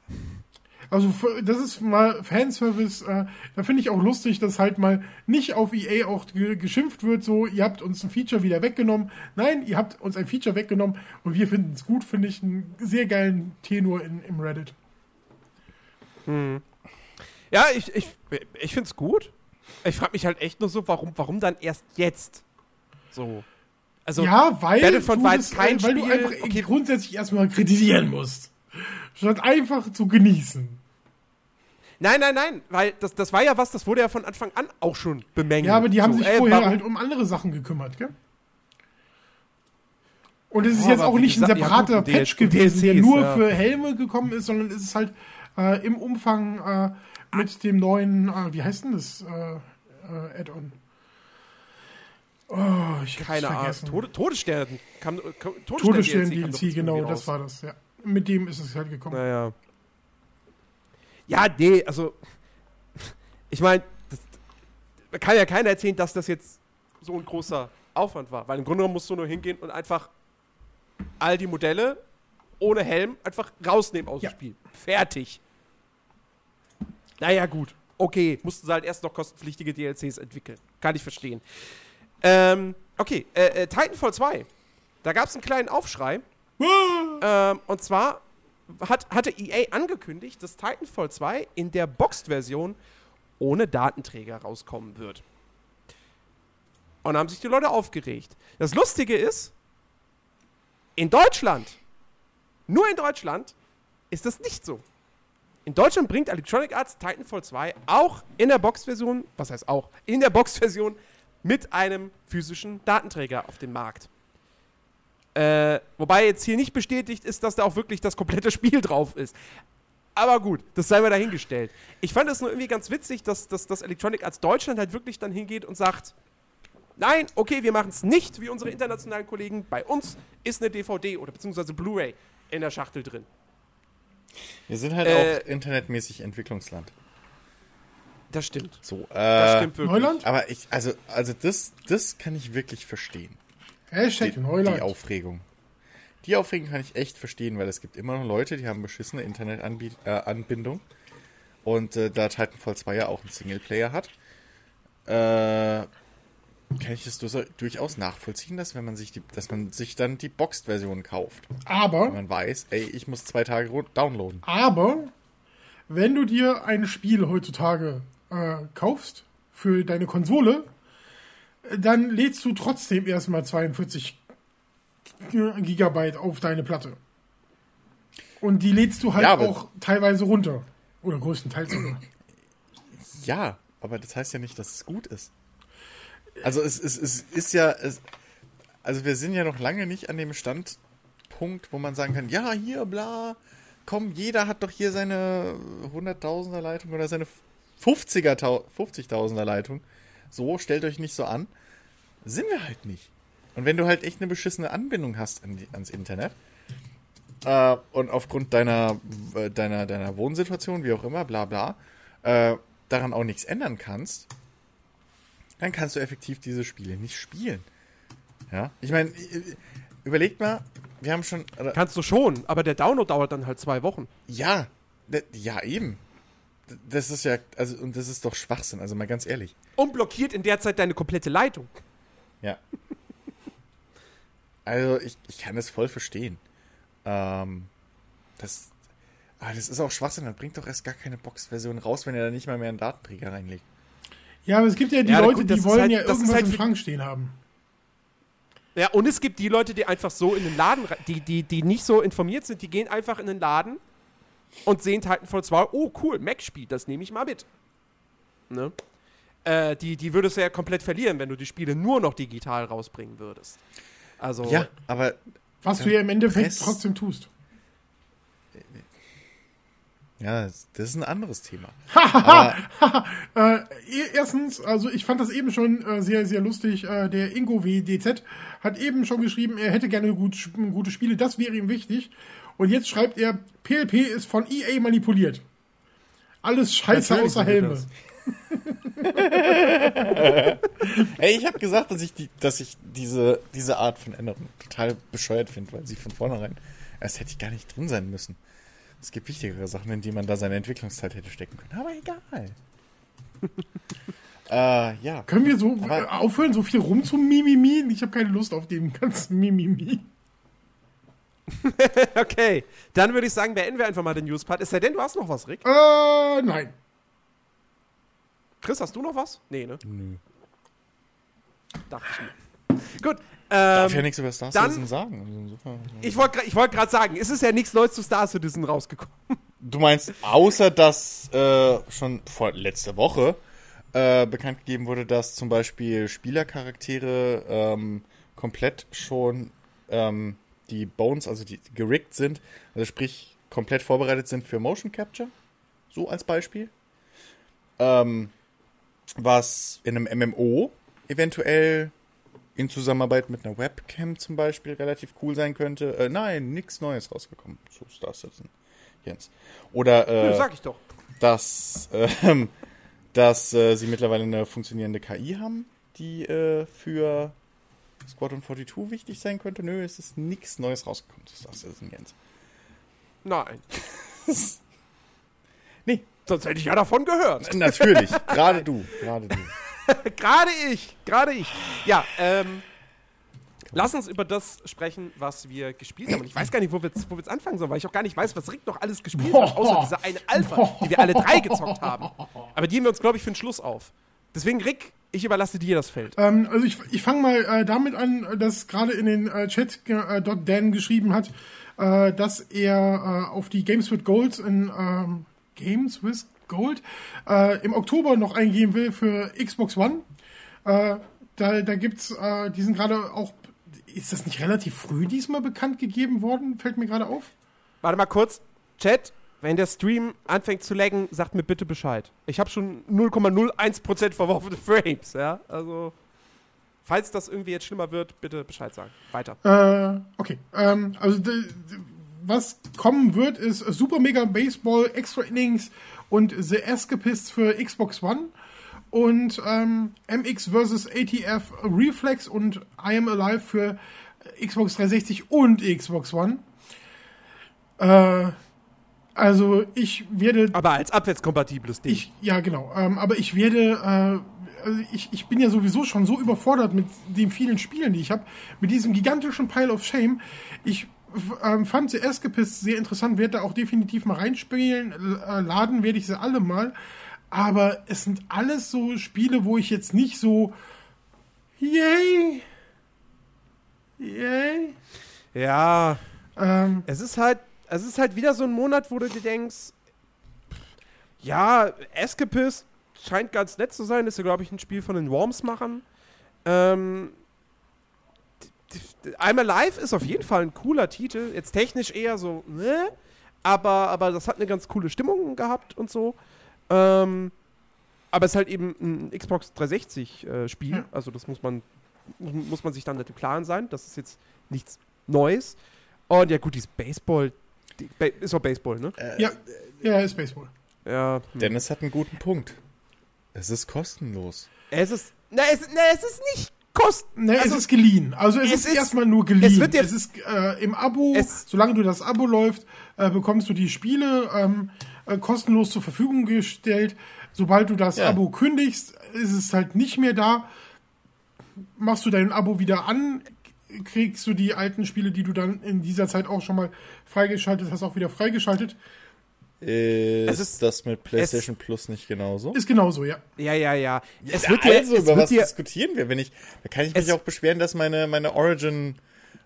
Also das ist mal Fanservice. Äh, da finde ich auch lustig, dass halt mal nicht auf EA auch ge geschimpft wird, so ihr habt uns ein Feature wieder weggenommen. Nein, ihr habt uns ein Feature weggenommen und wir finden es gut, finde ich einen sehr geilen Tenor in, im Reddit. Ja, ich, ich, ich finde es gut. Ich frage mich halt echt nur so, warum, warum dann erst jetzt? So. Also, ja, weil, Battlefront du, war jetzt kein äh, weil du Spiel- einfach okay. grundsätzlich erstmal kritisieren musst. Statt einfach zu genießen. nein, nein, nein, weil das, das war ja was, das wurde ja von Anfang an auch schon bemängelt. Ja, aber die haben so, sich ey, vorher warum- halt um andere Sachen gekümmert, gell? Und es ist Ja, jetzt auch nicht ein gesagt, ja, separater Patch gewesen, der DLCs, nur ja. für Helme gekommen ist, sondern es ist halt äh, im Umfang äh, mit dem neuen, äh, wie heißt denn das, äh, äh, Add-on? Oh, ich hab's Keine Ahnung. vergessen. Tode, Todesstern. Kam doch Todesstern-DLC, jetzt genau, das war das, ja. Mit dem ist es halt gekommen. Naja. Ja, nee, also. [LAUGHS] Ich meine, man kann ja keiner erzählen, dass das jetzt so ein großer Aufwand war. Weil im Grunde genommen musst du nur hingehen und einfach all die Modelle ohne Helm einfach rausnehmen aus Ja. dem Spiel. Fertig. Naja, gut. Okay, mussten sie halt erst noch kostenpflichtige DLCs entwickeln. Kann ich verstehen. Ähm, okay, äh, äh, Titanfall 2. Da gab es einen kleinen Aufschrei. Ähm, und zwar hat, hatte EA angekündigt, dass Titanfall 2 in der Boxed-Version ohne Datenträger rauskommen wird. Und da haben sich die Leute aufgeregt. Das Lustige ist, in Deutschland, nur in Deutschland, ist das nicht so. In Deutschland bringt Electronic Arts Titanfall 2 auch in der Box-Version, was heißt auch, in der Box-Version mit einem physischen Datenträger auf den Markt. Äh, wobei jetzt hier nicht bestätigt ist, dass da auch wirklich das komplette [LAUGHS] Spiel drauf ist. Aber gut, das sei mal dahingestellt. Ich fand es nur irgendwie ganz witzig, dass, dass, dass Electronic Arts Deutschland halt wirklich dann hingeht und sagt, nein, okay, wir machen es nicht wie unsere internationalen Kollegen. Bei uns ist eine DVD oder beziehungsweise Blu-ray in der Schachtel drin. Wir sind halt Äh, auch internetmäßig Entwicklungsland. Das stimmt. So, äh, Das stimmt wirklich. Neuland? Aber ich, also, also das, das kann ich wirklich verstehen. Hashtag Die, Neuland. die Aufregung. Die Aufregung kann ich echt verstehen, weil es gibt immer noch Leute, die haben beschissene Internetanbindung. Äh, und äh, da Titanfall 2 ja auch einen Singleplayer hat, äh, kann ich das durchaus- nachvollziehen, dass wenn man sich die, dass man sich dann die Boxed-Version kauft. Wenn Aber, man weiß, ey, ich muss zwei Tage downloaden. aber, wenn du dir ein Spiel heutzutage äh, kaufst für deine Konsole, dann lädst du trotzdem erstmal 42 Gigabyte auf deine Platte. Und die lädst du halt Ja, auch teilweise runter. Oder größtenteils sogar. Ja, aber das heißt ja nicht, dass es gut ist. Also es, es, es ist ja, es, also wir sind ja noch lange nicht an dem Standpunkt, wo man sagen kann, ja, hier, bla, komm, jeder hat doch hier seine 100.000er Leitung oder seine 50er, Tau- 50.000er Leitung. So, stellt euch nicht so an. Sind wir halt nicht. Und wenn du halt echt eine beschissene Anbindung hast an die, ans Internet, äh, und aufgrund deiner, äh, deiner, deiner Wohnsituation, wie auch immer, bla bla, äh, daran auch nichts ändern kannst, dann kannst du effektiv diese Spiele nicht spielen. Ja, ich meine, überlegt mal, wir haben schon, Kannst du schon, aber der Download dauert dann halt zwei Wochen. ja, ja eben. Das ist ja, also, und das ist doch Schwachsinn, also mal ganz ehrlich. Und blockiert in der Zeit deine komplette Leitung. Ja. [LAUGHS] Also, ich, ich kann das voll verstehen. Ähm, das, aber das ist auch Schwachsinn, dann bringt doch erst gar keine Box-Version raus, wenn er da nicht mal mehr einen Datenträger reinlegt. Ja, aber es gibt ja die Ja, Leute, gut, die wollen halt- ja irgendwas halt im Schrank stehen haben. Ja, und es gibt die Leute, die einfach so in den Laden, die, die, die nicht so informiert sind, die gehen einfach in den Laden und sehen Titanfall 2, oh cool, Mac-Spiel, das nehme ich mal mit. Ne? Äh, die, die würdest du ja komplett verlieren, wenn du die Spiele nur noch digital rausbringen würdest. Also, Ja, aber Was du ja im Endeffekt Press- trotzdem tust. ja, das das ist ein anderes Thema. [LAUGHS] [LAUGHS] Äh, erstens, also ich fand das eben schon äh, sehr, sehr lustig. Äh, der Ingo WDZ hat eben schon geschrieben, er hätte gerne gut, gute Spiele, das wäre ihm wichtig. Und jetzt schreibt er, PLP ist von EA manipuliert. Alles scheiße Natürlich außer Helme. [LAUGHS] Ey, ich habe gesagt, dass ich, die, dass ich diese, diese Art von Änderung total bescheuert finde, weil sie von vornherein, das hätte ich gar nicht drin sein müssen. Es gibt wichtigere Sachen, in die man da seine Entwicklungszeit hätte stecken können. Aber egal. [LAUGHS] äh, ja. Können wir so aufhören, so viel rumzumimimi? Ich habe keine Lust auf den ganzen Mimimi. [LAUGHS] okay. Dann würde ich sagen, beenden wir einfach mal den News-Part. Es sei denn, du hast noch was, Rick. Äh, nein. Chris, hast du noch was? Nee, ne? Nö. Dachte ich mir. Gut. Darf ja Ähm, nichts über Star dann- Citizen sagen. Also ich wollte ich wollt gerade sagen, es ist ja nichts Neues zu Star Citizen rausgekommen. [LAUGHS] Du meinst, außer dass äh, schon vor letzte Woche äh, bekannt gegeben wurde, dass zum Beispiel Spielercharaktere ähm, komplett schon ähm, die Bones, also die gerickt sind, also sprich komplett vorbereitet sind für Motion Capture, so als Beispiel. Ähm, was in einem MMO eventuell in Zusammenarbeit mit einer Webcam zum Beispiel relativ cool sein könnte. Äh, nein, nichts Neues rausgekommen zu Star Citizen. Jens. Oder äh, sag ich doch. dass, ähm, [LAUGHS] dass äh, sie mittlerweile eine funktionierende KI haben, die äh, für Squadron 42 wichtig sein könnte. Nö, es ist nichts Neues rausgekommen zu Star Citizen, Jens. Nein. [LAUGHS] Nee, Sonst hätte ich ja davon gehört. Natürlich, [LAUGHS] gerade du, gerade du. [LAUGHS] gerade ich, gerade ich. Ja, ähm, lass uns über das sprechen, was wir gespielt haben. Und ich weiß gar nicht, wo wir jetzt wo anfangen sollen, weil ich auch gar nicht weiß, was Rick noch alles gespielt hat, außer diese eine Alpha, die wir alle drei gezockt haben. Aber die haben wir uns, glaube ich, für den Schluss auf. Deswegen, Rick, ich überlasse dir das Feld. Ähm, also ich, ich fange mal äh, damit an, dass gerade in den äh, Chat äh, dort Dan geschrieben hat, äh, dass er äh, auf die Games with Gold in ähm, Games with Gold äh, im Oktober noch eingehen will für Xbox One. Äh, da da gibt's, äh, die sind gerade auch, ist das nicht relativ früh diesmal bekannt gegeben worden? Fällt mir gerade auf. Warte mal kurz. Chat, wenn der Stream anfängt zu laggen, sagt mir bitte Bescheid. Ich habe schon 0,01% verworfene [LAUGHS] Frames, ja? Also, falls das irgendwie jetzt schlimmer wird, bitte Bescheid sagen. Weiter. Äh, okay. Ähm, also was kommen wird, ist Super Mega Baseball, Extra Innings und The Escapists für Xbox One und ähm, MX vs. ATF Reflex und I Am Alive für Xbox 360 und Xbox One. Äh, also ich werde Aber als abwärtskompatibles Ding. ich, ja, genau. Ähm, aber ich werde, äh, also ich, ich bin ja sowieso schon so überfordert mit den vielen Spielen, die ich habe, mit diesem gigantischen Pile of Shame. Ich ähm, fand The Escapist sehr interessant, werde da auch definitiv mal reinspielen. L äh, laden werde ich sie alle mal. Aber es sind alles so Spiele, wo ich jetzt nicht so, yay, yay, ja, ähm, es ist halt, es ist halt wieder so ein Monat, wo du dir denkst, ja, Escapist scheint ganz nett zu sein. Ist ja, glaube ich, ein Spiel von den Worms-Machern. Ähm, d- d- I'm Alive ist auf jeden Fall ein cooler Titel. Jetzt technisch eher so, ne? Aber, aber das hat eine ganz coole Stimmung gehabt und so. Ähm, aber es ist halt eben ein Xbox 360-Spiel. Ja. Also das muss man, muss man sich dann dem Klaren sein. Das ist jetzt nichts Neues. Und ja gut, dieses Baseball, ist auch Baseball, ne? ja, ja, ist Baseball. Ja. hm. Dennis hat einen guten Punkt. Es ist kostenlos. Es ist, na, es, na, es ist nicht kosten. Ne, also, es ist geliehen. Also es, es ist, ist- erstmal nur geliehen. es wird jetzt- es ist äh, im Abo, Es- solange du das Abo läuft, äh, bekommst du die Spiele ähm, äh, kostenlos zur Verfügung gestellt. Sobald du das Ja. Abo kündigst, ist es halt nicht mehr da. Machst du dein Abo wieder an, kriegst du die alten Spiele, die du dann in dieser Zeit auch schon mal freigeschaltet hast, auch wieder freigeschaltet. Ist, Es ist- das mit PlayStation Plus nicht genauso? Ist genauso, ja. ja, ja, ja. Es Ja, wird dir, also, es über wird was dir, diskutieren wir? Wenn ich, da kann ich mich Es- auch beschweren, dass meine, meine Origin,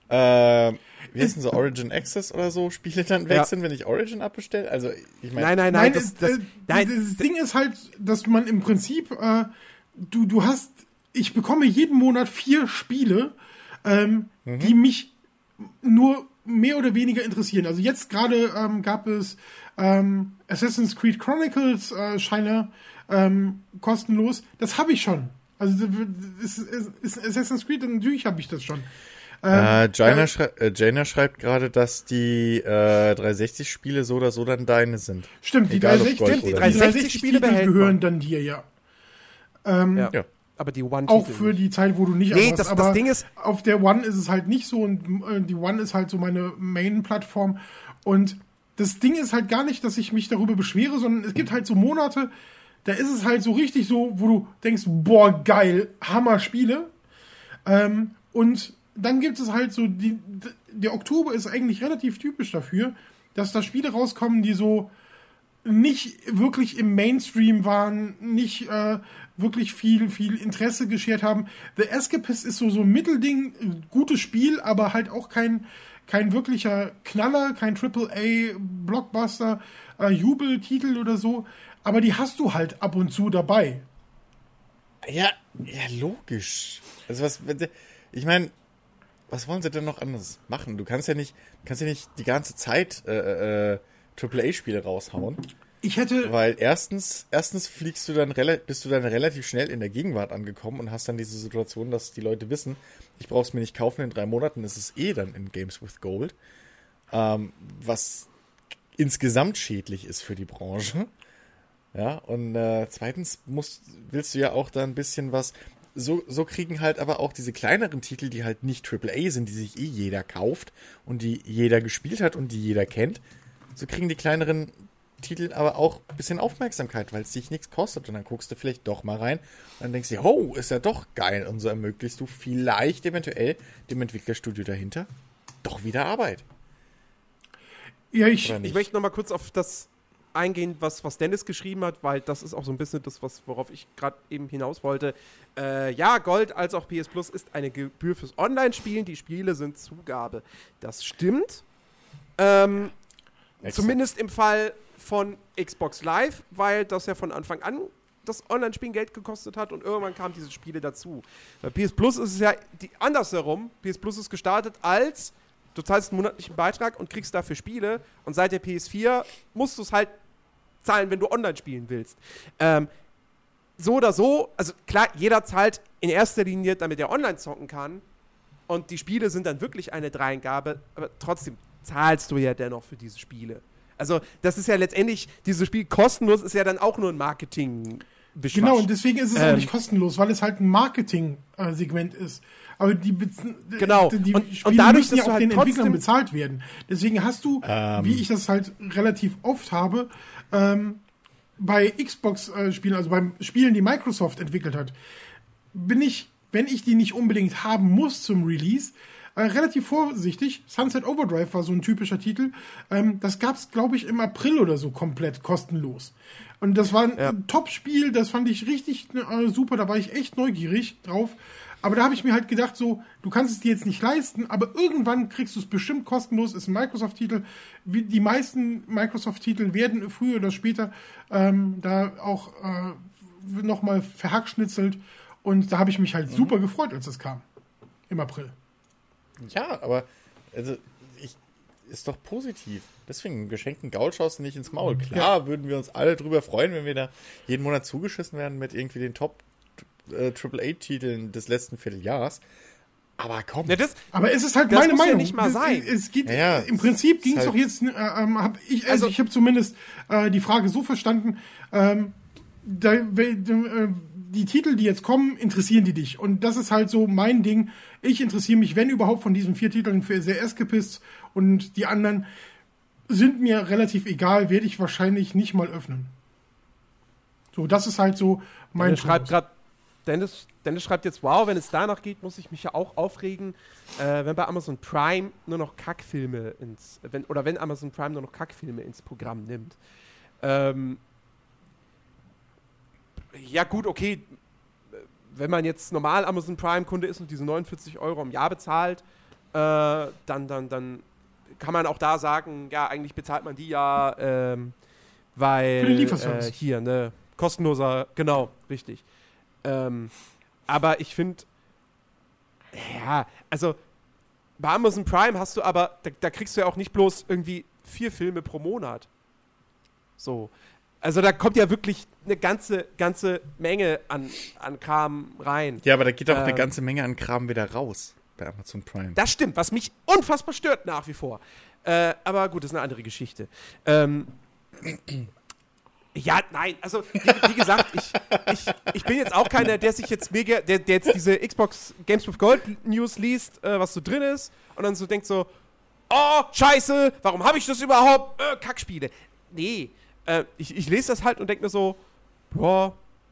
äh, wie heißen so, Origin Access oder so, Spiele dann weg Ja. sind, wenn ich Origin abbestelle? Also, ich meine, nein, nein, nein, das, es- das, äh, nein, das Ding ist halt, dass man im Prinzip, äh, du, du hast, ich bekomme jeden Monat vier Spiele, ähm, Mhm. die mich nur mehr oder weniger interessieren. Also jetzt gerade ähm, gab es ähm, Assassin's Creed Chronicles, äh, Shiner, ähm, kostenlos. Das habe ich schon. Also ist, ist, ist Assassin's Creed, natürlich habe ich das schon. äh, Jaina, äh, schrei äh, Jaina schreibt gerade, dass die äh, 360-Spiele so oder so dann deine sind. Stimmt, die Egal, 360, die oder 360 Spiele Spiele behält gehören man. dann dir, ja. Ähm, ja. Ja. Aber die One Auch für die Zeit, wo du nicht Nee, das- das aber Ding ist- auf der One ist es halt nicht so und äh, die One ist halt so meine Main-Plattform. Und das Ding ist halt gar nicht, dass ich mich darüber beschwere, sondern es gibt halt so Monate, da ist es halt so richtig so, wo du denkst, boah, geil, Hammer-Spiele. Ähm, und dann gibt es halt so, die, der Oktober ist eigentlich relativ typisch dafür, dass da Spiele rauskommen, die so nicht wirklich im Mainstream waren, nicht äh, wirklich viel, viel Interesse geschert haben. The Escapist ist so, so ein Mittelding, äh, gutes Spiel, aber halt auch kein, kein wirklicher Knaller, kein AAA-Blockbuster, äh, Jubeltitel oder so. Aber die hast du halt ab und zu dabei. Ja, ja, logisch. Also was, ich meine, was wollen sie denn noch anderes machen? Du kannst ja nicht, kannst ja nicht die ganze Zeit äh, äh, AAA-Spiele raushauen, Ich hätte, weil erstens, erstens fliegst du dann bist du dann relativ schnell in der Gegenwart angekommen und hast dann diese Situation, dass die Leute wissen, ich brauche es mir nicht kaufen, in drei Monaten ist es eh dann in Games with Gold, ähm, was insgesamt schädlich ist für die Branche. Ja, und äh, zweitens musst, willst du ja auch da ein bisschen was. So, so kriegen halt aber auch diese kleineren Titel, die halt nicht AAA sind, die sich eh jeder kauft und die jeder gespielt hat und die jeder kennt, so kriegen die kleineren Titel aber auch ein bisschen Aufmerksamkeit, weil es dich nichts kostet. Und dann guckst du vielleicht doch mal rein und dann denkst du, oh, ist ja doch geil. Und so ermöglichst du vielleicht eventuell dem Entwicklerstudio dahinter doch wieder Arbeit. Ja, ich? Ich möchte noch mal kurz auf das eingehen, was, was Dennis geschrieben hat, weil das ist auch so ein bisschen das, was, worauf ich gerade eben hinaus wollte. Äh, ja, Gold als auch PS Plus ist eine Gebühr fürs Online-Spielen. Die Spiele sind Zugabe. Das stimmt. Ähm, zumindest im Fall von Xbox Live, weil das ja von Anfang an das Online-Spielen Geld gekostet hat und irgendwann kamen diese Spiele dazu. Bei PS Plus ist es ja die, andersherum. PS Plus ist gestartet als du zahlst einen monatlichen Beitrag und kriegst dafür Spiele und seit der PS4 musst du es halt zahlen, wenn du online spielen willst. Ähm, so oder so, also klar, jeder zahlt in erster Linie, damit er online zocken kann und die Spiele sind dann wirklich eine Dreingabe, aber trotzdem zahlst du ja dennoch für diese Spiele. Also das ist ja letztendlich, dieses Spiel kostenlos ist ja dann auch nur ein marketing Genau, und deswegen ist es auch Ähm. nicht kostenlos, weil es halt ein Marketing-Segment ist. Aber die, Genau. die Und- Spiele und dadurch, müssen ja auch halt den Entwicklern bezahlt werden. Deswegen hast du, Ähm. wie ich das halt relativ oft habe, ähm, bei Xbox-Spielen, also beim Spielen, die Microsoft entwickelt hat, bin ich, wenn ich die nicht unbedingt haben muss zum Release, äh, relativ vorsichtig. Sunset Overdrive war so ein typischer Titel. Ähm, das gab es, glaube ich, im April oder so komplett kostenlos. Und das war ein Ja. Top-Spiel, das fand ich richtig äh, super, da war ich echt neugierig drauf. Aber da habe ich mir halt gedacht, so, du kannst es dir jetzt nicht leisten, aber irgendwann kriegst du es bestimmt kostenlos, ist ein Microsoft-Titel. Wie Die meisten Microsoft-Titel werden früher oder später ähm, da auch äh, nochmal verhackschnitzelt. Und da habe ich mich halt super gefreut, als es kam. Im April. Ja, aber also ich, ist doch positiv. Deswegen, geschenkten Gaul schaust du nicht ins Maul. Klar, würden wir uns alle drüber freuen, wenn wir da jeden Monat zugeschissen werden mit irgendwie den Top äh, AAA-Titeln des letzten Vierteljahres. Aber komm, Ja, das, Aber es ist halt Das meine muss ja Meinung. nicht mal sein. Es geht, Ja, ja, Im Prinzip es ging es ist doch halt- jetzt, äh, ähm, hab ich, also, Also- ich habe zumindest äh, die Frage so verstanden, ähm, da, äh, die Titel, die jetzt kommen, interessieren die dich. Und das ist halt so mein Ding. Ich interessiere mich, wenn überhaupt, von diesen vier Titeln für The Escapists und die anderen sind mir relativ egal, werde ich wahrscheinlich nicht mal öffnen. So, das ist halt so mein Dennis schreibt gerade, Dennis, Dennis schreibt jetzt, wow, wenn es danach geht, muss ich mich ja auch aufregen, äh, wenn bei Amazon Prime nur noch Kackfilme ins, wenn, oder wenn Amazon Prime nur noch Kackfilme ins Programm nimmt. Ähm, ja gut, okay, wenn man jetzt normal Amazon Prime-Kunde ist und diese 49 Euro im Jahr bezahlt, äh, dann, dann, dann kann man auch da sagen, ja, eigentlich bezahlt man die ja, ähm, weil Für den Lieferservice. äh, hier, ne, kostenloser, genau, richtig. Ähm, aber ich finde, ja, also bei Amazon Prime hast du aber, da, da kriegst du ja auch nicht bloß irgendwie vier Filme pro Monat. So. Also da kommt ja wirklich eine ganze, ganze Menge an, an Kram rein. ja, aber da geht auch eine ähm, ganze Menge an Kram wieder raus bei Amazon Prime. Das stimmt, was mich unfassbar stört nach wie vor. Äh, aber gut, das ist eine andere Geschichte. Ähm, ja, nein, also wie, wie gesagt, ich, ich, ich bin jetzt auch keiner, der sich jetzt mega, der, der jetzt diese Xbox Games with Gold News liest, äh, was so drin ist, und dann so denkt so, oh, scheiße, warum habe ich das überhaupt? Äh, Kackspiele. Nee, äh, ich, ich lese das halt und denke mir so, ja,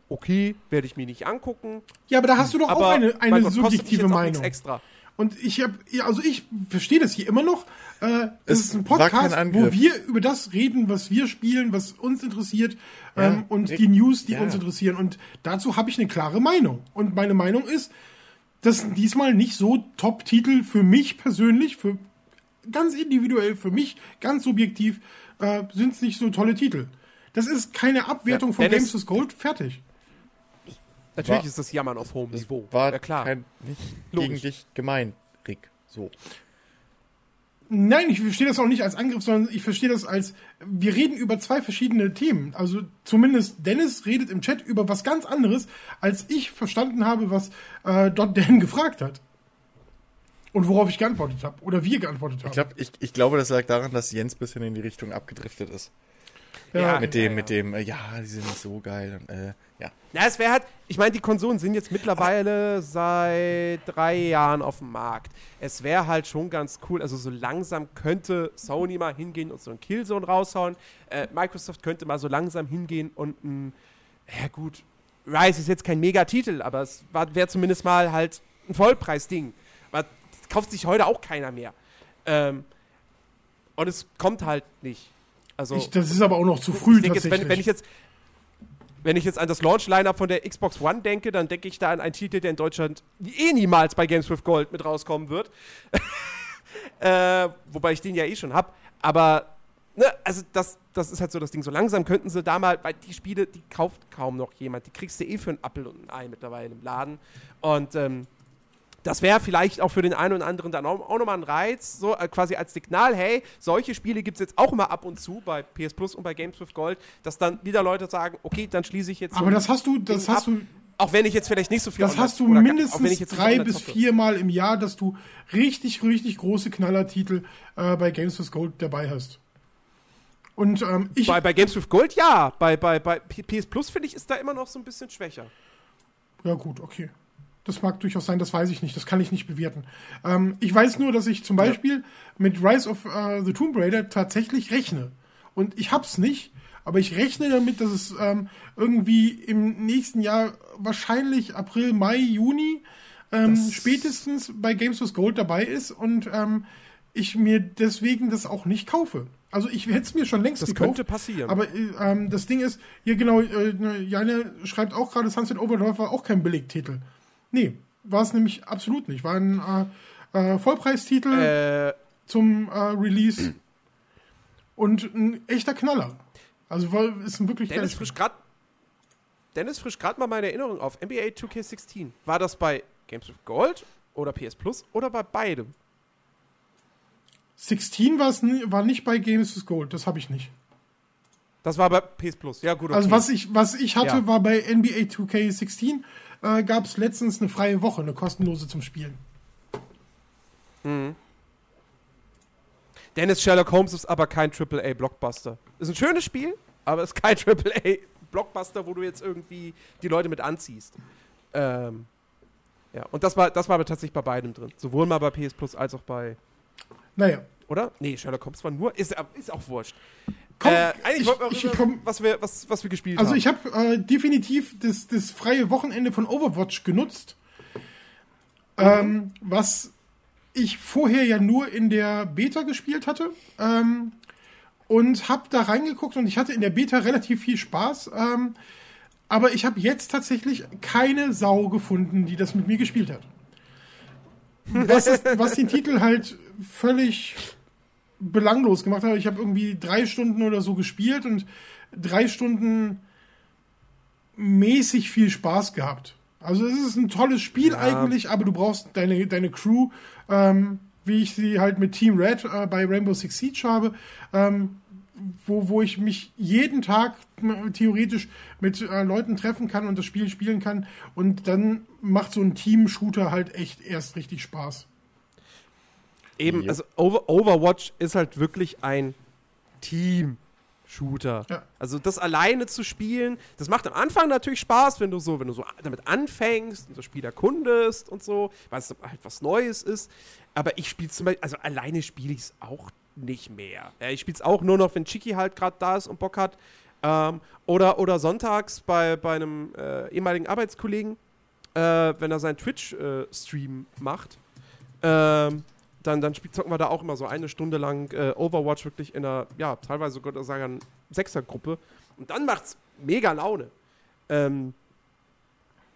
okay, werde ich mir nicht angucken. Ja, aber da hast du doch Aber auch eine, eine Gott, subjektive Meinung. extra. Und ich habe, also ich verstehe das hier immer noch. Äh, es Es ist ein Podcast, wo wir über das reden, was wir spielen, was uns interessiert Ja, ähm, und ich- die News, die ja. uns interessieren. Und dazu habe ich eine klare Meinung. Und meine Meinung ist, dass diesmal nicht so Top-Titel für mich persönlich, für ganz individuell, für mich ganz subjektiv, äh, sind es nicht so tolle Titel. Das ist keine Abwertung Ja, von Games with Gold. Fertig. Natürlich War- ist das Jammern auf hohem Niveau. war ja klar. Kein, nicht Logisch. gegen dich gemeint, Rick. So. Nein, ich verstehe das auch nicht als Angriff, sondern ich verstehe das als, wir reden über zwei verschiedene Themen. Also zumindest Dennis redet im Chat über was ganz anderes, als ich verstanden habe, was äh, dort Dan [LAUGHS] gefragt hat. Und worauf ich geantwortet habe. Oder wir geantwortet haben. Ich, glaub, ich, ich glaube, das lag daran, dass Jens ein bisschen in die Richtung abgedriftet ist. Ja, mit dem, ja. mit dem, äh, ja, die sind nicht so geil. Und, äh, Ja. Na, es wäre halt, ich meine, die Konsolen sind jetzt mittlerweile seit drei Jahren auf dem Markt. Es wäre halt schon ganz cool, also so langsam könnte Sony mal hingehen und so einen Killzone raushauen. Äh, Microsoft könnte mal so langsam hingehen und ein, ja gut, Rise ist jetzt kein Megatitel, aber es wäre zumindest mal halt ein Vollpreisding. Aber das kauft sich heute auch keiner mehr. Ähm, und es kommt halt nicht. Also, Ich, das ist aber auch noch zu früh denke jetzt, tatsächlich. wenn, wenn ich jetzt wenn ich jetzt an das Launch-Lineup von der Xbox One denke, dann denke ich da an einen Titel, der in Deutschland eh niemals bei Games with Gold mit rauskommen wird. [LAUGHS] äh, wobei ich den ja eh schon hab. Aber, ne, also das, das ist halt so das Ding. So langsam könnten sie da mal, weil die Spiele, die kauft kaum noch jemand. Die kriegst du eh für einen Apfel und ein Ei mittlerweile im Laden. Und ähm, das wäre vielleicht auch für den einen oder anderen dann auch, auch nochmal ein Reiz, so äh, quasi als Signal, hey, solche Spiele gibt es jetzt auch mal ab und zu bei PS Plus und bei Games with Gold, dass dann wieder Leute sagen, okay, dann schließe ich jetzt so aber ein das hast du, das hast ab, du, auch wenn ich jetzt vielleicht nicht so viel das hast du mindestens drei bis viermal im Jahr, dass du richtig, richtig große Knallertitel äh, bei Games with Gold dabei hast. Und ähm, ich, Bei, bei Games with Gold ja, bei, bei, bei PS Plus finde ich, ist da immer noch so ein bisschen schwächer. Ja, gut, okay. Das mag durchaus sein, das weiß ich nicht, das kann ich nicht bewerten. Ähm, ich weiß nur, dass ich zum Beispiel mit Rise of äh, the Tomb Raider tatsächlich rechne. Und ich hab's nicht, aber ich rechne damit, dass es ähm, irgendwie im nächsten Jahr, wahrscheinlich April, Mai, Juni, ähm, spätestens bei Games with Gold dabei ist und ähm, ich mir deswegen das auch nicht kaufe. Also ich hätte es mir schon längst Das gekauft. könnte passieren. Aber äh, ähm, das Ding ist, hier genau, äh, ne, Janne schreibt auch gerade, Sunset Overdrive war auch kein Billigtitel. Nee, war es nämlich absolut nicht. War ein äh, äh, Vollpreistitel Äh, zum äh, Release und ein echter Knaller. Also war, ist ein wirklich Dennis frisch gerade Dennis frisch gerade mal meine Erinnerung auf. NBA 2K16. War das bei Games with Gold oder PS Plus oder bei beidem? 16 war's nie- war nicht bei Games with Gold, das habe ich nicht. Das war bei PS Plus. Ja, gut, okay. Also was ich, was ich hatte, Ja. war bei NBA 2K16, äh, gab es letztens eine freie Woche, eine kostenlose zum Spielen. Dennis Sherlock Holmes ist aber kein AAA-Blockbuster. Ist ein schönes Spiel, aber ist kein [LAUGHS] AAA-Blockbuster, wo du jetzt irgendwie die Leute mit anziehst. Ähm, ja, und das war, das war aber tatsächlich bei beidem drin. Sowohl mal bei PS Plus als auch bei. Naja. Oder? Nee, Sherlock Holmes war nur. Ist, ist auch wurscht. Komm, äh, eigentlich ich- wollten wir ich komm- was, wir, was, was wir gespielt Also haben. ich habe äh, definitiv das, das freie Wochenende von Overwatch genutzt, ähm, was ich vorher ja nur in der Beta gespielt hatte ähm, und habe da reingeguckt und ich hatte in der Beta relativ viel Spaß, ähm, aber ich habe jetzt tatsächlich keine Sau gefunden, die das mit mir gespielt hat. [LAUGHS] Was, es, was den Titel halt völlig belanglos gemacht hat. Ich habe irgendwie drei Stunden oder so gespielt und drei Stunden mäßig viel Spaß gehabt. Also es ist ein tolles Spiel Ja. eigentlich, aber du brauchst deine, deine Crew, ähm, wie ich sie halt mit Team Red äh, bei Rainbow Six Siege habe, ähm, wo, wo ich mich jeden Tag theoretisch mit äh, Leuten treffen kann und das Spiel spielen kann. Und dann macht so ein Team-Shooter halt echt erst richtig Spaß. Eben, also Over Overwatch ist halt wirklich ein Team-Shooter. Ja. Also das alleine zu spielen, das macht am Anfang natürlich Spaß, wenn du so, wenn du so damit anfängst und das Spiel erkundest und so, weil es halt was Neues ist. Aber ich spiele zum Beispiel, also alleine spiele ich es auch nicht mehr. Ja, ich spiele es auch nur noch, wenn Chiki halt gerade da ist und Bock hat. Ähm, oder, oder sonntags bei, bei einem äh, ehemaligen Arbeitskollegen, äh, wenn er seinen Twitch-Stream macht. Ähm, dann, dann zocken wir da auch immer so eine Stunde lang äh, Overwatch wirklich in einer, ja, teilweise sogar sagen Sechsergruppe. Und dann macht's mega Laune. Ähm,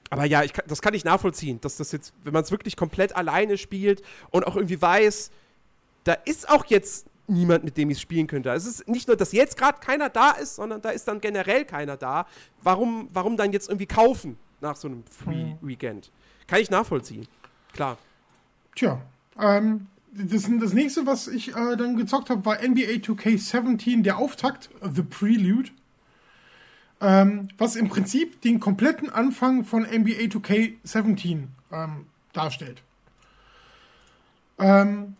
aber ja, ich kann, das kann ich nachvollziehen, dass das jetzt, wenn man es wirklich komplett alleine spielt und auch irgendwie weiß, da ist auch jetzt niemand, mit dem ich es spielen könnte. Es ist nicht nur, dass jetzt gerade keiner da ist, sondern da ist dann generell keiner da. Warum, warum dann jetzt irgendwie kaufen nach so einem Free Weekend? Kann ich nachvollziehen. Klar. Tja, ähm, das, das nächste, was ich äh, dann gezockt habe, war NBA 2K17, der Auftakt, The Prelude. Ähm, was im Prinzip den kompletten Anfang von NBA 2K17 ähm, darstellt. Ähm,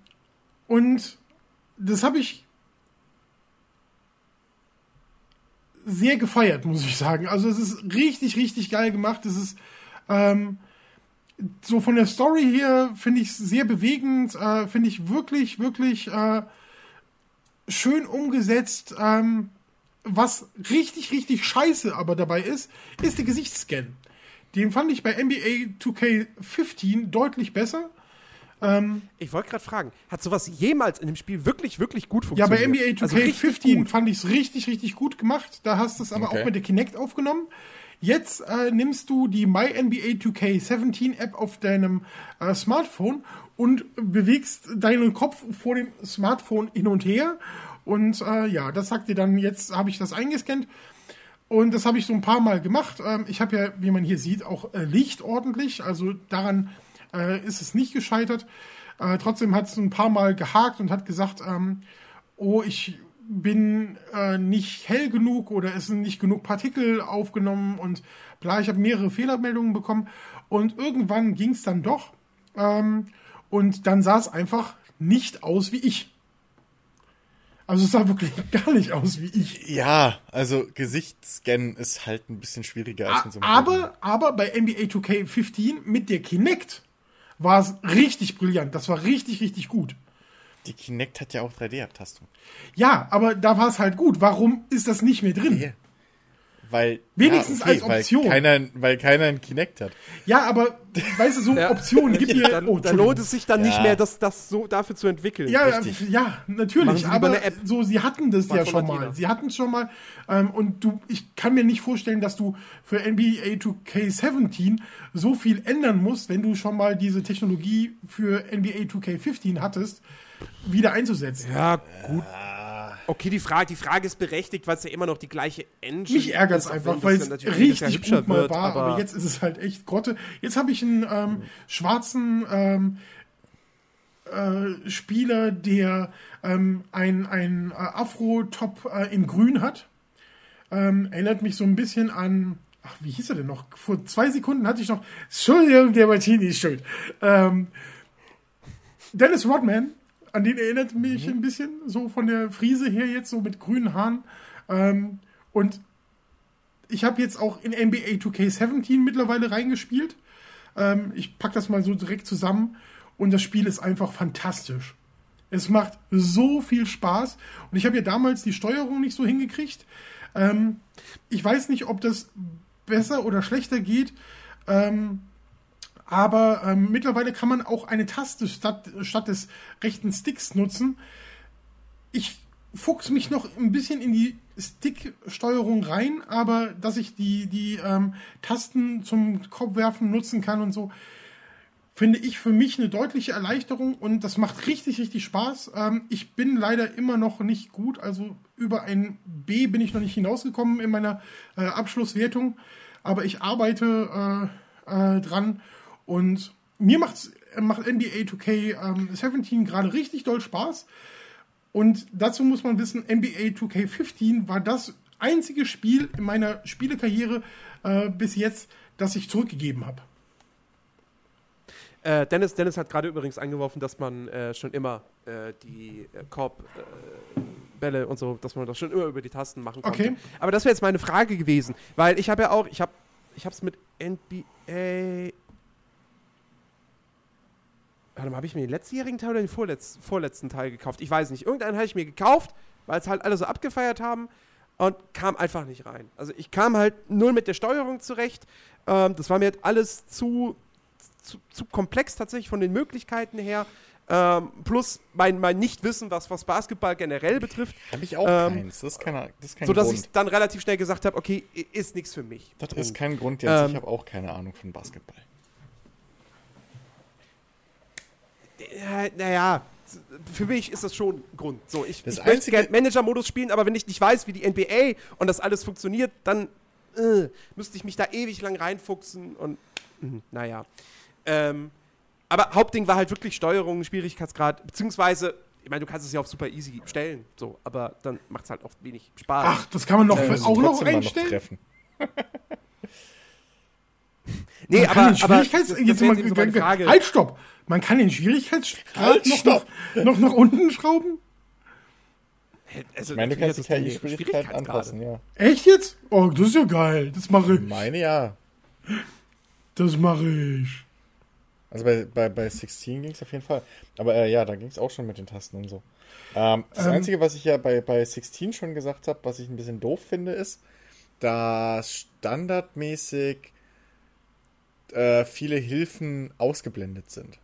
und das habe ich sehr gefeiert, muss ich sagen. Also es ist richtig, richtig geil gemacht. Es ist ähm, so von der Story her finde ich es sehr bewegend, äh, finde ich wirklich, wirklich äh, schön umgesetzt. Ähm, was richtig, richtig scheiße aber dabei ist, ist der Gesichtsscan. Den fand ich bei NBA 2K15 deutlich besser. Ähm, ich wollte gerade fragen, hat sowas jemals in dem Spiel wirklich, wirklich gut funktioniert? Ja, bei NBA 2K15 also fand ich es richtig, richtig gut gemacht. Da hast du es aber okay. auch mit der Kinect aufgenommen. Jetzt äh, nimmst du die My NBA 2K17 App auf deinem äh, Smartphone und bewegst deinen Kopf vor dem Smartphone hin und her. Und äh, ja, das sagt dir dann, jetzt habe ich das eingescannt. Und das habe ich so ein paar Mal gemacht. Ähm, ich habe ja, wie man hier sieht, auch äh, Licht ordentlich. Also daran äh, ist es nicht gescheitert. Äh, trotzdem hat es ein paar Mal gehakt und hat gesagt, ähm, oh, ich bin äh, nicht hell genug oder es sind nicht genug Partikel aufgenommen und bla, ich habe mehrere Fehlermeldungen bekommen und irgendwann ging es dann doch ähm, und dann sah es einfach nicht aus wie ich. Also es sah wirklich [LAUGHS] gar nicht aus wie ich. Ja, also Gesichtsscannen ist halt ein bisschen schwieriger als mit so einem Aber, aber bei NBA 2K15 mit der Kinect war es richtig brillant. Das war richtig, richtig gut. Die Kinect hat ja auch 3D-Abtastung. Ja, aber da war es halt gut. Warum ist das nicht mehr drin? Okay. Weil, Wenigstens ja, okay, als Option. Weil keiner, weil keiner einen Kinect hat. Ja, aber weißt du, so [LAUGHS] ja. Optionen gibt. Dann, oh, dann lohnt es sich dann ja. nicht mehr, das, das so dafür zu entwickeln. Ja, Richtig. ja, natürlich. Aber so, sie hatten das ja schon mal. Sie hatten es schon mal. Ähm, und du, ich kann mir nicht vorstellen, dass du für NBA 2K17 so viel ändern musst, wenn du schon mal diese Technologie für NBA 2K15 hattest wieder einzusetzen. Ja, gut. Okay, die Frage, die Frage ist berechtigt, weil es ja immer noch die gleiche Engine Mich ärgert es einfach, weil es richtig gut mal wird, war, aber, aber, jetzt ist es halt echt Grotte. Jetzt habe ich einen ähm, schwarzen ähm, äh, Spieler, der ähm, ein, ein äh, Afro-Top äh, in grün hat. Erinnert mich so ein bisschen an ach, wie hieß er denn noch? Vor zwei Sekunden hatte ich noch, Entschuldigung, der Martini ist schuld. Ähm, Dennis Rodman an den erinnert mich mhm. ein bisschen, so von der Friese her jetzt, so mit grünen Haaren. Ähm, und ich habe jetzt auch in NBA 2K17 mittlerweile reingespielt. Ähm, ich packe das mal so direkt zusammen und das Spiel ist einfach fantastisch. Es macht so viel Spaß und ich habe ja damals die Steuerung nicht so hingekriegt. Ähm, ich weiß nicht, ob das besser oder schlechter geht. Ähm, aber ähm, mittlerweile kann man auch eine Taste statt, statt des rechten Sticks nutzen. Ich fuchs mich noch ein bisschen in die Stick-Steuerung rein, aber dass ich die, die ähm, Tasten zum Kopfwerfen nutzen kann und so, finde ich für mich eine deutliche Erleichterung und das macht richtig, richtig Spaß. Ähm, ich bin leider immer noch nicht gut, also über ein B bin ich noch nicht hinausgekommen in meiner äh, Abschlusswertung, aber ich arbeite äh, äh, dran und mir macht's, macht NBA 2K17 ähm, gerade richtig doll Spaß. Und dazu muss man wissen, NBA 2K15 war das einzige Spiel in meiner Spielekarriere äh, bis jetzt, das ich zurückgegeben habe. Äh, Dennis, Dennis hat gerade übrigens angeworfen, dass man äh, schon immer äh, die äh, Korb-Bälle äh, und so, dass man das schon immer über die Tasten machen konnte. Okay. Aber das wäre jetzt meine Frage gewesen, weil ich habe ja auch, ich habe ich es mit NBA Warte mal, habe ich mir den letztjährigen Teil oder den vorletz vorletzten Teil gekauft? Ich weiß nicht. Irgendeinen habe ich mir gekauft, weil es halt alle so abgefeiert haben und kam einfach nicht rein. Also ich kam halt null mit der Steuerung zurecht. Ähm, das war mir halt alles zu, zu, zu, komplex tatsächlich von den Möglichkeiten her. Ähm, plus mein, mein Nichtwissen, was, was Basketball generell betrifft. Habe ich auch ähm, keins. Das ist, keine, das ist kein so, dass ich dann relativ schnell gesagt habe, okay, ist nichts für mich. Das ist kein Grund jetzt. ich ähm, habe auch keine Ahnung von Basketball. Ja, naja, für mich ist das schon ein Grund. So, ich, ich möchte gerne Manager-Modus spielen, aber wenn ich nicht weiß, wie die NBA und das alles funktioniert, dann äh, müsste ich mich da ewig lang reinfuchsen und mh, naja. Ähm, aber Hauptding war halt wirklich Steuerung, Schwierigkeitsgrad, beziehungsweise, ich meine, du kannst es ja auf super easy stellen, so, aber dann macht es halt oft wenig Spaß. Ach, das kann man noch äh, auch noch einstellen? Noch [LAUGHS] nee, aber, aber jetzt, jetzt mal, so Frage. Halt, stopp! Man kann den Schwierigkeitsgrad halt, noch, noch, noch nach unten schrauben? Also, Ich meine, du kannst die Schwierigkeitsgrade. anpassen, ja. Echt jetzt? Oh, das ist ja geil. Das mache ich. Meine ja. Das mache ich. Also bei, bei, bei 16 ging es auf jeden Fall. Aber äh, ja, da ging es auch schon mit den Tasten und so. Ähm, das Ähm. Einzige, was ich ja bei, bei 16 schon gesagt habe, was ich ein bisschen doof finde, ist, dass standardmäßig äh, viele Hilfen ausgeblendet sind.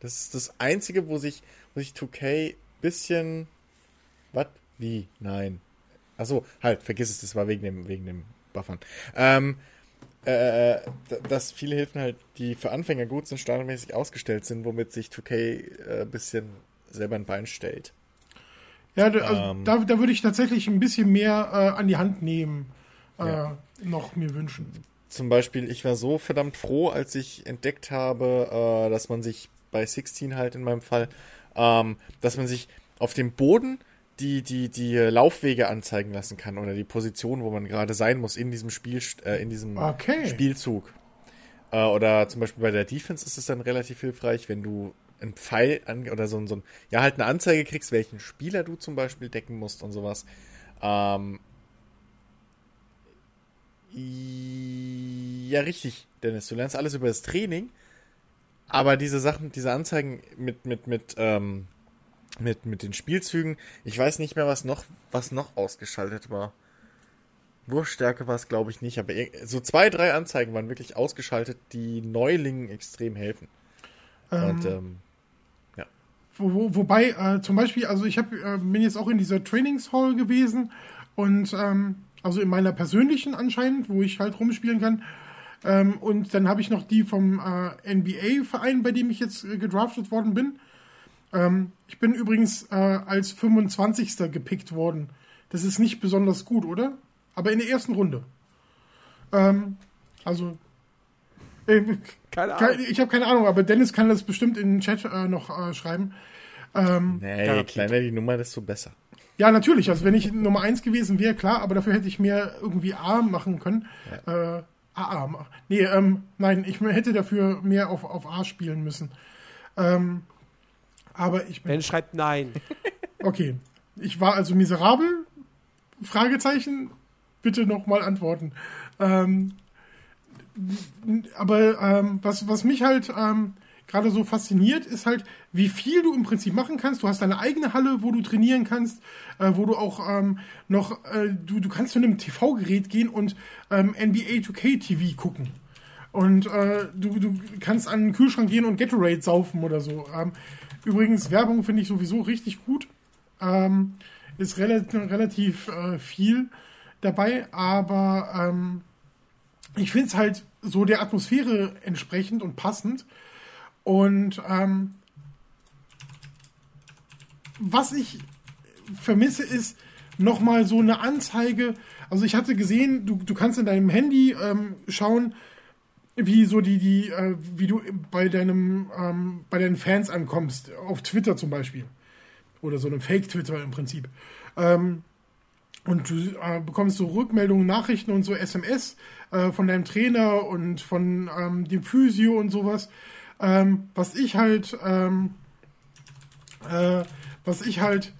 Das ist das Einzige, wo sich, wo sich 2K bisschen. Was? Wie? Nein. Achso, halt, vergiss es, das war wegen dem, wegen dem Buffern. Ähm, äh, d- dass viele Hilfen halt, die für Anfänger gut sind, standardmäßig ausgestellt sind, womit sich 2K äh, ein bisschen selber ein Bein stellt. Ja, da, also, Ähm. da, da würde ich tatsächlich ein bisschen mehr äh, an die Hand nehmen. Äh, Ja. Noch mir wünschen. Zum Beispiel, ich war so verdammt froh, als ich entdeckt habe, äh, dass man sich bei 16 halt in meinem Fall, ähm, dass man sich auf dem Boden die, die, die Laufwege anzeigen lassen kann oder die Position, wo man gerade sein muss in diesem Spiel, äh, in diesem Okay. Spielzug. Äh, oder zum Beispiel bei der Defense ist es dann relativ hilfreich, wenn du einen Pfeil an, oder so, ein- so ein, ja, halt eine Anzeige kriegst, welchen Spieler du zum Beispiel decken musst und sowas. Ähm, ja, richtig, Dennis. Du lernst alles über das Training, aber diese Sachen, diese Anzeigen mit, mit, mit, ähm, mit, mit den Spielzügen, ich weiß nicht mehr, was noch, was noch ausgeschaltet war. Wurfstärke war es, glaube ich, nicht, aber so zwei, drei Anzeigen waren wirklich ausgeschaltet, die Neulingen extrem helfen. Und ähm, Wo, wo, wobei, äh, zum Beispiel, also ich hab, äh, bin jetzt auch in dieser Trainingshall gewesen und ähm, also in meiner persönlichen anscheinend, wo ich halt rumspielen kann. Ähm, und dann habe ich noch die vom äh, NBA-Verein, bei dem ich jetzt äh, gedraftet worden bin. Ähm, ich bin übrigens äh, als 25. gepickt worden. Das ist nicht besonders gut, oder? Aber in der ersten Runde. Ähm, also. Äh, Keine Ahnung. ke- ich habe keine Ahnung, aber Dennis kann das bestimmt in den Chat äh, noch äh, schreiben. Ähm, nee, je kleiner die Nummer, desto besser. ja, natürlich. Also wenn ich Nummer 1 gewesen wäre, klar, aber dafür hätte ich mir irgendwie A machen können. Äh, AA. ma- Nee, ähm, nein, ich hätte dafür mehr auf, auf A spielen müssen. Ähm, aber ich bin. Ben schreibt nein. [LAUGHS] Okay. Ich war also miserabel? Fragezeichen. Bitte nochmal antworten. Ähm, aber ähm, was, was mich halt ähm, gerade so fasziniert, ist halt, wie viel du im Prinzip machen kannst. Du hast deine eigene Halle, wo du trainieren kannst, äh, wo du auch ähm, noch, äh, du, du kannst zu einem TV-Gerät gehen und ähm, NBA 2K TV gucken. Und äh, du, du kannst an den Kühlschrank gehen und Gatorade saufen oder so. Ähm, übrigens, Werbung finde ich sowieso richtig gut. Ähm, ist relativ, relativ äh, viel dabei, aber ähm, ich finde es halt so der Atmosphäre entsprechend und passend. Und ähm, was ich vermisse, ist nochmal so eine Anzeige. Also ich hatte gesehen, du, du kannst in deinem Handy ähm, schauen, wie so die, die, äh, wie du bei deinem, ähm, bei deinen Fans ankommst, auf Twitter zum Beispiel. Oder so einem Fake-Twitter im Prinzip. Ähm, und du äh, bekommst so Rückmeldungen, Nachrichten und so SMS äh, von deinem Trainer und von ähm, dem Physio und sowas. Ähm, was ich halt, ähm, äh, was ich halt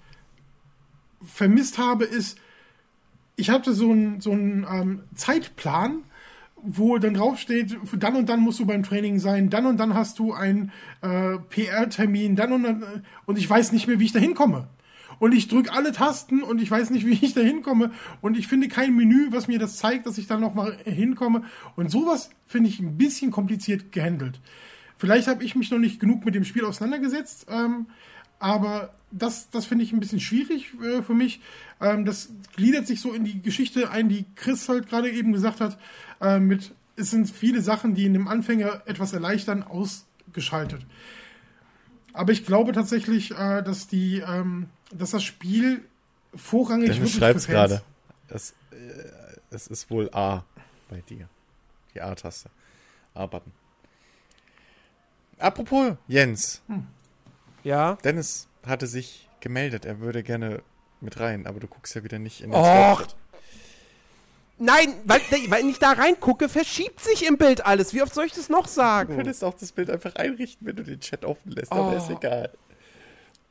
vermisst habe, ist, ich hatte so einen so ähm, Zeitplan, wo dann draufsteht, dann und dann musst du beim Training sein, dann und dann hast du einen äh, PR-Termin, dann und dann, äh, und ich weiß nicht mehr, wie ich da hinkomme. Und ich drücke alle Tasten und ich weiß nicht, [LAUGHS] wie ich da hinkomme. Und ich finde kein Menü, was mir das zeigt, dass ich da nochmal hinkomme. Und sowas finde ich ein bisschen kompliziert gehandelt. Vielleicht habe ich mich noch nicht genug mit dem Spiel auseinandergesetzt, ähm, aber das, das finde ich ein bisschen schwierig äh, für mich. Ähm, das gliedert sich so in die Geschichte ein, die Chris halt gerade eben gesagt hat, äh, mit es sind viele Sachen, die in dem Anfänger etwas erleichtern, ausgeschaltet. Aber ich glaube tatsächlich, äh, dass die, ähm, dass das Spiel vorrangig Dennis wirklich schreibt's für Fans- gerade. Es, äh, es ist wohl A bei dir. Die A-Taste. A-Button. Apropos Jens. Ja. Dennis hatte sich gemeldet, er würde gerne mit rein, aber du guckst ja wieder nicht in den Och. Nein, weil, weil ich da reingucke, verschiebt sich im Bild alles. Wie oft soll ich das noch Du sagen? könntest auch das Bild einfach einrichten, wenn du den Chat offen lässt, aber Oh. ist egal.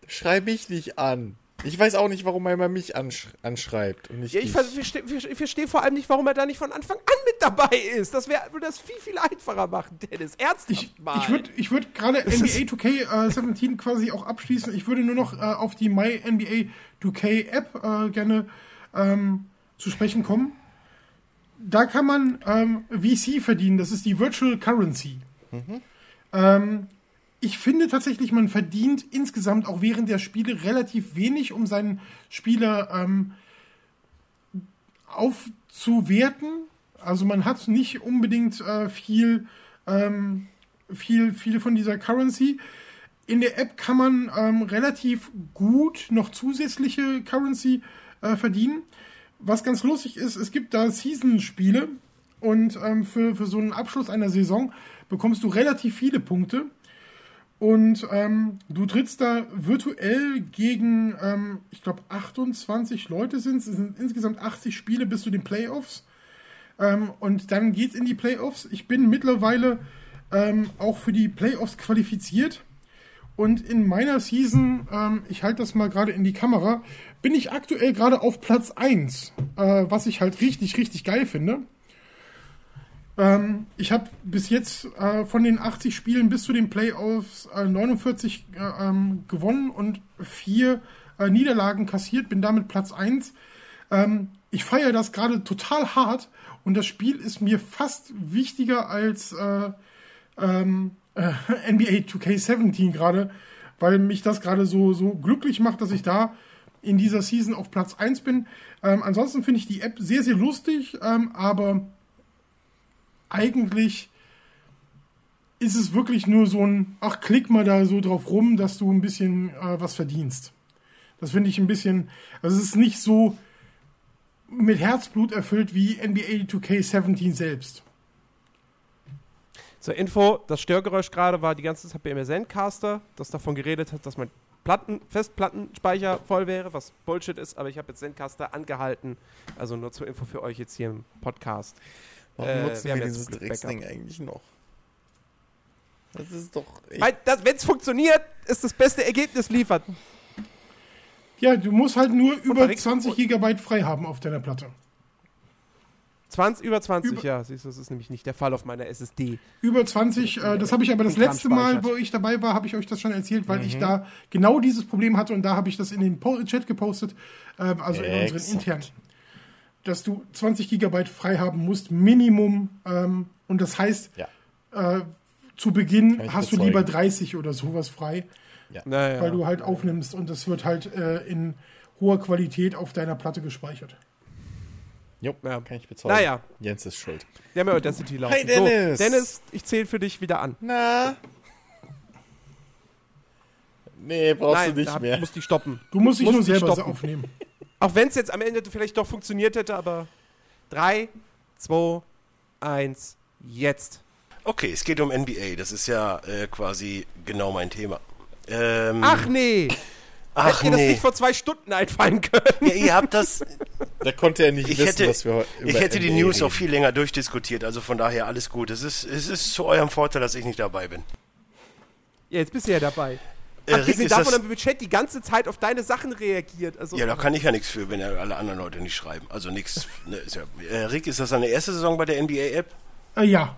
Schrei mich nicht an. Ich weiß auch nicht, warum er immer mich ansch anschreibt und nicht Ja, ich verstehe ver- versteh vor allem nicht, warum er da nicht von Anfang an mit dabei ist. Das wäre würde das viel, viel einfacher machen, Dennis. Ernsthaft Ich, mal. ich würde ich würd gerade NBA 2K17 quasi auch abschließen. Ich würde nur noch äh, auf die My NBA 2K App äh, gerne ähm, zu sprechen kommen. Da kann man ähm, VC verdienen. Das ist die Virtual Currency. Ähm, ich finde tatsächlich, man verdient insgesamt auch während der Spiele relativ wenig, um seinen Spieler ähm, aufzuwerten. Also man hat nicht unbedingt äh, viel, ähm, viel, viel von dieser Currency. In der App kann man ähm, relativ gut noch zusätzliche Currency äh, verdienen. Was ganz lustig ist, es gibt da Season-Spiele und ähm, für, für so einen Abschluss einer Saison bekommst du relativ viele Punkte. Und ähm, du trittst da virtuell gegen, ähm, ich glaube, 28 Leute sind es. Es sind insgesamt 80 Spiele bis zu den Playoffs. Ähm, und dann geht's in die Playoffs. Ich bin mittlerweile ähm, auch für die Playoffs qualifiziert. Und in meiner Season, ähm, ich halte das mal gerade in die Kamera, bin ich aktuell gerade auf Platz 1, äh, was ich halt richtig, richtig geil finde. Ähm, ich habe bis jetzt äh, von den 80 Spielen bis zu den Playoffs äh, 49 äh, ähm, gewonnen und vier äh, Niederlagen kassiert, bin damit Platz 1. Ähm, ich feiere das gerade total hart und das Spiel ist mir fast wichtiger als äh, ähm, äh, [LAUGHS] NBA 2K17 gerade, weil mich das gerade so, so glücklich macht, dass ich da in dieser Season auf Platz 1 bin. Ähm, ansonsten finde ich die App sehr, sehr lustig, ähm, aber eigentlich ist es wirklich nur so ein, ach, klick mal da so drauf rum, dass du ein bisschen äh, was verdienst. Das finde ich ein bisschen, also es ist nicht so mit Herzblut erfüllt wie NBA 2K17 selbst. Zur Info, das Störgeräusch gerade war die ganze Zeit bei Zencaster, das davon geredet hat, dass mein Platten, Festplattenspeicher voll wäre, was Bullshit ist, aber ich habe jetzt Zencaster angehalten. Also nur zur Info für euch jetzt hier im Podcast. Warum Äh, nutzen wir wir dieses Drecksding eigentlich noch? Das ist doch. Wenn es funktioniert, ist das beste Ergebnis liefert. Ja, du musst halt nur über Rick- 20 Gigabyte frei haben auf deiner Platte. 20, über 20, Über- ja. Siehst du, das ist nämlich nicht der Fall auf meiner SSD. Über 20, äh, das habe ich aber das letzte Mal, wo ich dabei war, habe ich euch das schon erzählt, weil ich da genau dieses Problem hatte und da habe ich das in den po Chat gepostet, ähm, also in unseren Exakt. internen, dass du 20 Gigabyte frei haben musst, Minimum, ähm, und das heißt, Ja. äh, zu Beginn hast du bezeugen. lieber 30 oder sowas frei, Naja. weil du halt aufnimmst und das wird halt äh, in hoher Qualität auf deiner Platte gespeichert. Jo, Ja. kann ich bezeugen. Naja. Jens ist schuld. Wir haben ja Audacity laufen. Hi, Dennis. So, Dennis, ich zähle für dich wieder an. Na? Nee, brauchst Nein, du nicht mehr. musst die stoppen. Du musst dich nur dich selber stoppen. aufnehmen. [LAUGHS] Auch wenn es jetzt am Ende vielleicht doch funktioniert hätte, aber 3, 2, 1, jetzt. Okay, es geht um NBA. Das ist ja äh, quasi genau mein Thema. Ähm, Ach nee! ach Hätte dir das nee. nicht vor zwei Stunden einfallen können? Ja, ihr habt das. [LAUGHS] Da konnte er nicht Ich wissen, hätte, was wir heute ich hätte die NBA News reden. auch viel länger durchdiskutiert. Also von daher alles gut. Es ist, es ist zu eurem Vorteil, dass ich nicht dabei bin. Ja, jetzt bist du ja dabei. Äh, Rick, Abgesehen ist davon das, haben wir mit Chat die ganze Zeit auf deine Sachen reagiert. Also, ja, da kann ich ja nichts für, wenn ja alle anderen Leute nicht schreiben. Also nichts. Ne, ist ja, äh, Rick, ist das deine erste Saison bei der NBA-App? Äh, ja.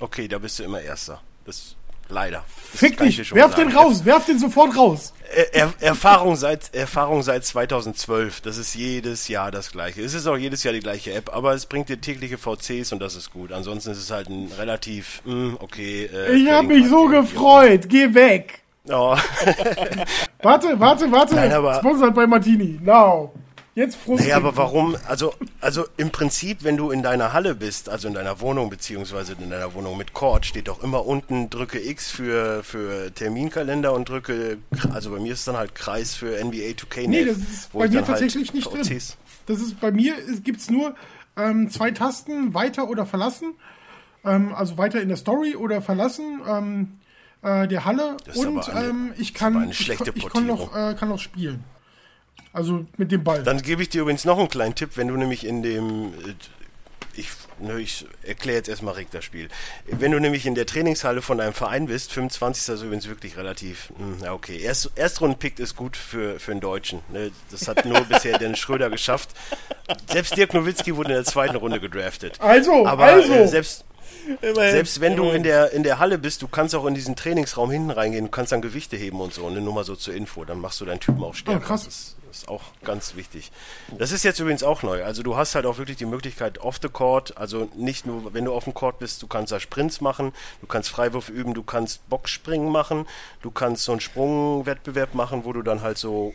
Okay, da bist du immer Erster. Das leider. Das Fick dich, schon werf sagen. den raus, werf den sofort raus. Er, er, Erfahrung, seit, Erfahrung seit 2012. Das ist jedes Jahr das gleiche. Es ist auch jedes Jahr die gleiche App, aber es bringt dir tägliche VCs und das ist gut. Ansonsten ist es halt ein relativ, mh, okay. Äh, Ich habe mich so gefreut. Geh weg. Oh, [LAUGHS] Warte, warte, warte. Nein, aber- Sponsored bei Martini. Now. Jetzt Frust. naja, aber warum? Also, also im Prinzip, wenn du in deiner Halle bist, also in deiner Wohnung, beziehungsweise in deiner Wohnung mit Cord, steht doch immer unten drücke X für, für Terminkalender und drücke, also bei mir ist es dann halt Kreis für NBA 2K. Nee, das ist bei mir tatsächlich nicht drin. Das ist bei mir gibt es nur ähm, zwei Tasten, weiter oder verlassen. Ähm, also weiter in der Story oder verlassen ähm, äh, der Halle. Das Und eine- ähm, ich das kann, ich, ich kann noch, äh, kann noch spielen. Also mit dem Ball. Dann gebe ich dir übrigens noch einen kleinen Tipp, wenn du nämlich in dem, äh, ich, ne, ich erkläre jetzt erstmal Rick das Spiel. Wenn du nämlich in der Trainingshalle von einem Verein bist, 25. ist übrigens wirklich relativ, mh, ja okay, Erst, Erstrunden-Pick ist gut für, für einen Deutschen. Ne? Das hat nur [LAUGHS] bisher Dennis Schröder geschafft. Selbst Dirk Nowitzki wurde in der zweiten Runde gedraftet. Also, Aber also. Äh, selbst, Immerhin. selbst wenn du in der, in der Halle bist, du kannst auch in diesen Trainingsraum hinten reingehen, du kannst dann Gewichte heben und so, ne? nur mal so zur Info, dann machst du deinen Typen auch stärker. Oh, krass. Das ist, das ist auch ganz wichtig. Das ist jetzt übrigens auch neu. Also du hast halt auch wirklich die Möglichkeit off the court, also nicht nur, wenn du auf dem Court bist, du kannst da Sprints machen, du kannst Freiwurf üben, du kannst Boxspringen machen, du kannst so einen Sprungwettbewerb machen, wo du dann halt so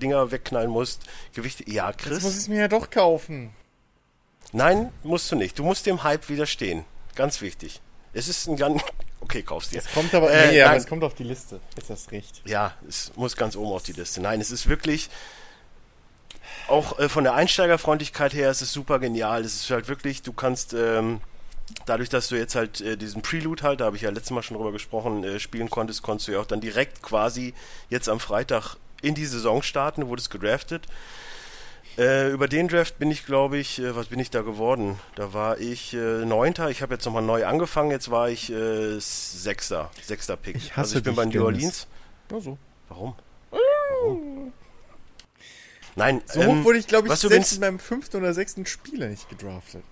Dinger wegknallen musst. Gewichte, ja, Jetzt muss ich Chris? es mir ja doch kaufen. Nein, musst du nicht. Du musst dem Hype widerstehen. Ganz wichtig. Es ist ein ganz, [LAUGHS] okay, kaufst dir. Es kommt aber, Äh, nee, nein. es kommt auf die Liste. Ist das recht? Ja, es muss ganz oben auf die Liste. Nein, es ist wirklich auch äh, von der Einsteigerfreundlichkeit her, es ist super genial. Es ist halt wirklich, du kannst ähm, dadurch, dass du jetzt halt äh, diesen Prelude halt, da habe ich ja letztes Mal schon drüber gesprochen, äh, spielen konntest, konntest du ja auch dann direkt quasi jetzt am Freitag in die Saison starten, du wurdest gedraftet. Äh, über den Draft bin ich, glaube ich, äh, was bin ich da geworden? Da war ich äh, Neunter. Ich habe jetzt nochmal neu angefangen. Jetzt war ich äh, Sechster, Sechster Pick. Ich hasse also ich bin bei New. Orleans. Nur so. Warum? Warum? Nein, So ähm, hoch wurde ich, glaube ich, selbst in meinem fünften oder sechsten Spieler nicht gedraftet.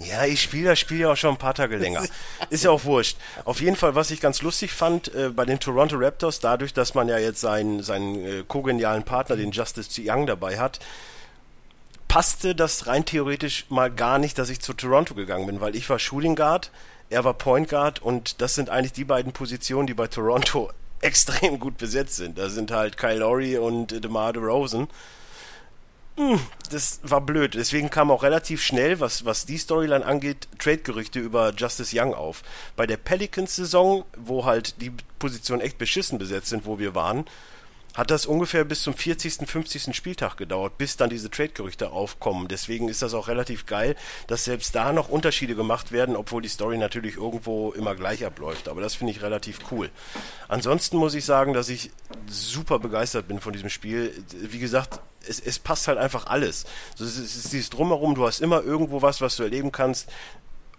Ja, ich spiele das Spiel ja auch schon ein paar Tage länger. [LAUGHS] Ist ja auch wurscht. Auf jeden Fall, was ich ganz lustig fand, äh, bei den Toronto Raptors, dadurch, dass man ja jetzt seinen, seinen äh, kogenialen Partner, den Justice Young, dabei hat, passte das rein theoretisch mal gar nicht, dass ich zu Toronto gegangen bin, weil ich war Shooting Guard, er war Point Guard und das sind eigentlich die beiden Positionen, die bei Toronto [LAUGHS] extrem gut besetzt sind. Da sind halt Kyle Lowry und DeMar DeRozan. Das war blöd. Deswegen kam auch relativ schnell, was, was die Storyline angeht, Trade-Gerüchte über Justice Young auf. Bei der Pelicans-Saison, wo halt die Positionen echt beschissen besetzt sind, wo wir waren, hat das ungefähr bis zum 40., 50. Spieltag gedauert, bis dann diese Trade-Gerüchte aufkommen. Deswegen ist das auch relativ geil, dass selbst da noch Unterschiede gemacht werden, obwohl die Story natürlich irgendwo immer gleich abläuft. Aber das finde ich relativ cool. Ansonsten muss ich sagen, dass ich super begeistert bin von diesem Spiel. Wie gesagt, es, es passt halt einfach alles. So, es, es ist dieses Drumherum, du hast immer irgendwo was, was du erleben kannst.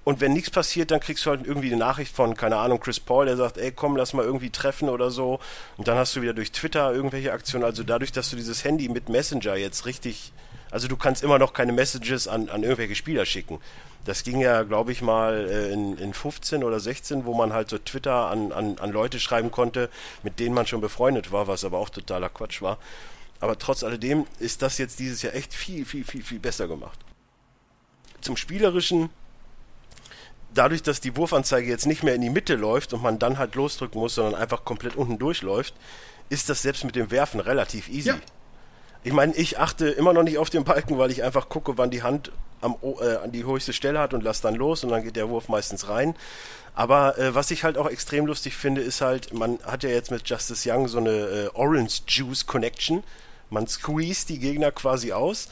Und wenn nichts passiert, dann kriegst du halt irgendwie eine Nachricht von, keine Ahnung, Chris Paul, der sagt, ey, komm, lass mal irgendwie treffen oder so. Und dann hast du wieder durch Twitter irgendwelche Aktionen. Also dadurch, dass du dieses Handy mit Messenger jetzt richtig, also du kannst immer noch keine Messages an, an irgendwelche Spieler schicken. Das ging ja, glaube ich, mal äh, in, in 15 oder 16, wo man halt so Twitter an, an, an Leute schreiben konnte, mit denen man schon befreundet war, was aber auch totaler Quatsch war. Aber trotz alledem ist das jetzt dieses Jahr echt viel, viel, viel, viel besser gemacht. Zum Spielerischen dadurch, dass die Wurfanzeige jetzt nicht mehr in die Mitte läuft und man dann halt losdrücken muss, sondern einfach komplett unten durchläuft, ist das selbst mit dem Werfen relativ easy. Ja. Ich meine, ich achte immer noch nicht auf den Balken, weil ich einfach gucke, wann die Hand am, äh, an die höchste Stelle hat und lass dann los und dann geht der Wurf meistens rein. Aber äh, was ich halt auch extrem lustig finde, ist halt, man hat ja jetzt mit Justice Young so eine äh, Orange Juice Connection. Man squeeze die Gegner quasi aus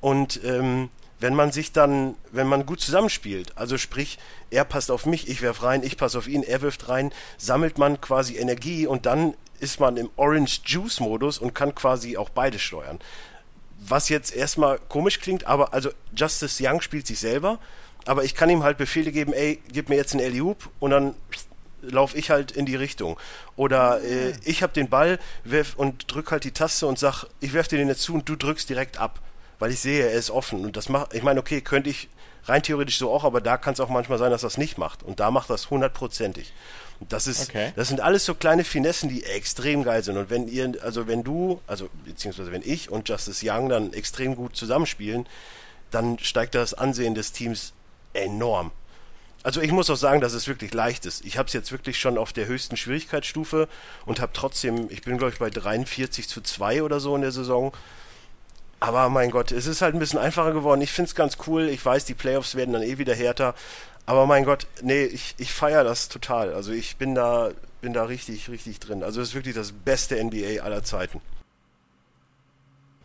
und ähm, wenn man sich dann, wenn man gut zusammenspielt, also sprich, er passt auf mich, ich werf rein, ich passe auf ihn, er wirft rein, sammelt man quasi Energie und dann ist man im Orange Juice Modus und kann quasi auch beide steuern. Was jetzt erstmal komisch klingt, aber also Justice Young spielt sich selber, aber ich kann ihm halt Befehle geben, ey, gib mir jetzt einen alley und dann laufe ich halt in die Richtung. Oder äh, ich habe den Ball werf und drück halt die Taste und sag, ich werf dir den jetzt zu und du drückst direkt ab, weil ich sehe, er ist offen und das macht, ich meine, okay, könnte ich rein theoretisch so auch, aber da kann es auch manchmal sein, dass das nicht macht und da macht das hundertprozentig. Das ist, Okay. das sind alles so kleine Finessen, die extrem geil sind. Und wenn ihr, also wenn du, also beziehungsweise wenn ich und Justice Young dann extrem gut zusammenspielen, dann steigt das Ansehen des Teams enorm. Also ich muss auch sagen, dass es wirklich leicht ist. Ich habe es jetzt wirklich schon auf der höchsten Schwierigkeitsstufe und habe trotzdem, ich bin glaube ich bei 43 zu 2 oder so in der Saison. Aber mein Gott, es ist halt ein bisschen einfacher geworden. Ich finde es ganz cool. Ich weiß, die Playoffs werden dann eh wieder härter. Aber mein Gott, nee, ich, ich feiere das total. Also ich bin da, bin da richtig, richtig drin. Also es ist wirklich das beste NBA aller Zeiten.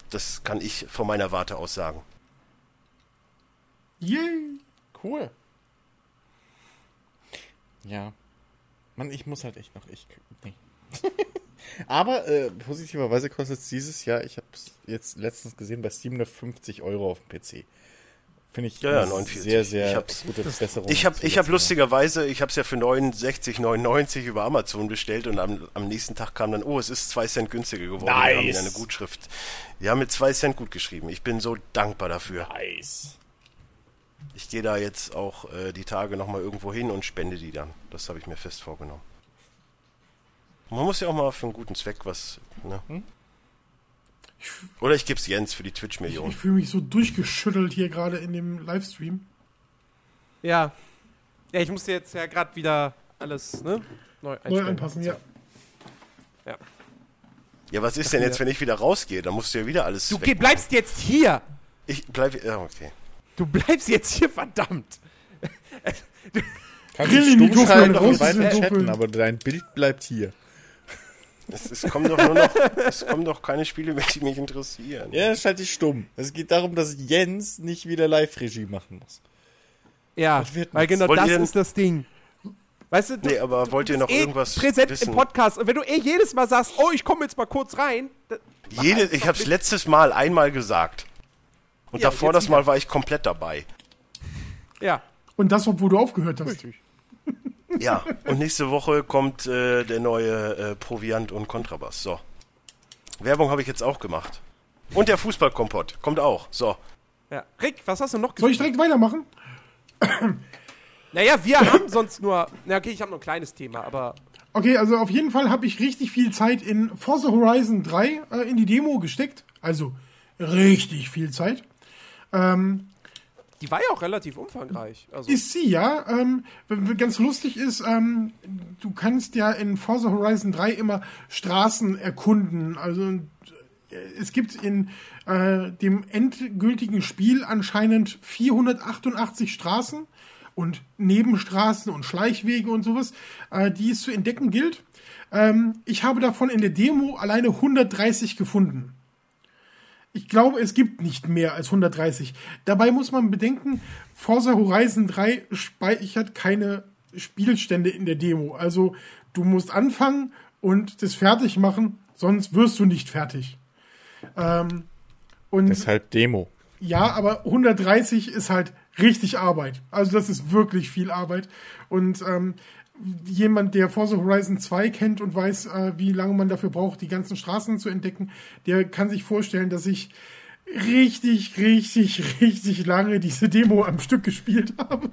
Das kann ich von meiner Warte aus sagen. Yay! Cool. Ja. Mann, ich muss halt echt noch. Ich, nee. [LAUGHS] Aber äh, positiverweise kostet es dieses Jahr, ich habe es jetzt letztens gesehen, bei Steam 50 Euro auf dem PC. Finde ich Ja, ja, eine 49. sehr, sehr Ich hab's- gute Besserung. Ich habe ich hab lustigerweise, ich habe es ja für 69,99 über Amazon bestellt und am, am nächsten Tag kam dann, oh, es ist 2 Cent günstiger geworden. Wir haben Nice. ihnen eine Gutschrift. Wir haben mit 2 Cent gut geschrieben. Ich bin so dankbar dafür. Nice. Ich gehe da jetzt auch äh, die Tage nochmal irgendwo hin und spende die dann. Das habe ich mir fest vorgenommen. Man muss ja auch mal für einen guten Zweck was. Ne? Hm? Oder ich gebe es Jens für die Ich, Twitch-Million. ich fühle mich so durchgeschüttelt hier gerade in dem Livestream. Ja. Ja, ich musste jetzt ja gerade wieder alles ne, neu. Neu anpassen, ja. Ja, was ist denn jetzt, wenn ich wieder rausgehe? Dann musst du ja wieder alles. Du bleibst jetzt hier! Ich bleibe. Ja, okay. Du bleibst jetzt hier, verdammt! Kannst du stumm schreiben und weiter chatten, aber dein Bild bleibt hier. Es, es kommen doch nur noch. es kommen doch keine Spiele mehr, die mich interessieren. Ja, schalte ich stumm. Es geht darum, dass Jens nicht wieder Live-Regie machen muss. Ja, Das wird weil genau Wollt das ist das Ding. Weißt du, du, Nee, aber wollt ihr noch eh irgendwas präsent wissen? im Podcast und wenn du eh jedes Mal sagst, oh, ich komme jetzt mal kurz rein, Jede, ich habe es letztes Mal einmal gesagt. Und Ja, davor das Mal war ich komplett dabei. ja. Und das, obwohl du aufgehört hast. Ja, und nächste Woche kommt äh, der neue äh, Proviant und Kontrabass. So. Werbung habe ich jetzt auch gemacht. Und der Fußballkompott kommt auch. So. ja. Rick, was hast du noch Soll ich direkt weitermachen? [COUGHS] Naja, wir haben sonst nur. Na, okay, ich habe nur ein kleines Thema, aber. Okay, also auf jeden Fall habe ich richtig viel Zeit in Forza Horizon 3 äh, in die Demo gesteckt. Also richtig viel Zeit. Die war ja auch relativ umfangreich. Also, Ist sie, ja. Ähm, ganz lustig ist, ähm, du kannst ja in Forza Horizon 3 immer Straßen erkunden. Also äh, es gibt in äh, dem endgültigen Spiel anscheinend 488 Straßen und Nebenstraßen und Schleichwege und sowas, äh, die es zu entdecken gilt. Ähm, ich habe davon in der Demo alleine 130 gefunden. Ich glaube, es gibt nicht mehr als 130. Dabei muss man bedenken, Forza Horizon 3 speichert keine Spielstände in der Demo. Also du musst anfangen und das fertig machen, sonst wirst du nicht fertig. Ähm, und Deshalb Demo. ja, aber 130 ist halt richtig Arbeit. Also das ist wirklich viel Arbeit. Und ähm, jemand, der Forza Horizon 2 kennt und weiß, äh, wie lange man dafür braucht, die ganzen Straßen zu entdecken, der kann sich vorstellen, dass ich richtig, richtig, richtig lange diese Demo am Stück gespielt habe.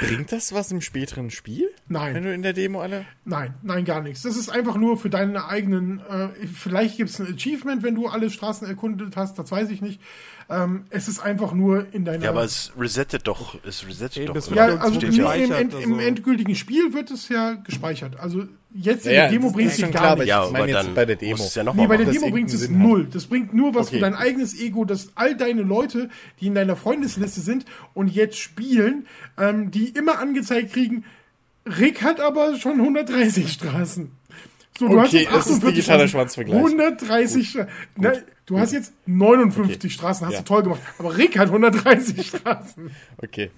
Bringt das was im späteren Spiel? Nein. Wenn du in der Demo alle. Nein, nein, gar nichts. Das ist einfach nur für deine eigenen. Äh, vielleicht gibt es ein Achievement, wenn du alle Straßen erkundet hast, das weiß ich nicht. Ähm, es ist einfach nur in deiner. Ja, aber es resettet doch. Es resettet Eben, doch. Ja, also nee, ja. im, End, im also- endgültigen Spiel wird es ja gespeichert. Also jetzt in Ja, der Demo bringt es gar klar, aber nichts. ja, ich meine aber jetzt dann bei der Demo. Ja noch Nee, bei der Demo bringt es null. Das bringt nur was Okay. für dein eigenes Ego, dass all deine Leute, die in deiner Freundesliste sind und jetzt spielen, ähm, die immer angezeigt kriegen, Rick hat aber schon 130 Straßen. So, du Okay, hast jetzt das ist 48 digitaler Straßen. Schwanzvergleich. 130 Straßen. Na, du hast jetzt 59 Okay. Straßen, hast Ja. du toll gemacht. Aber Rick hat 130 [LAUGHS] Straßen. Okay.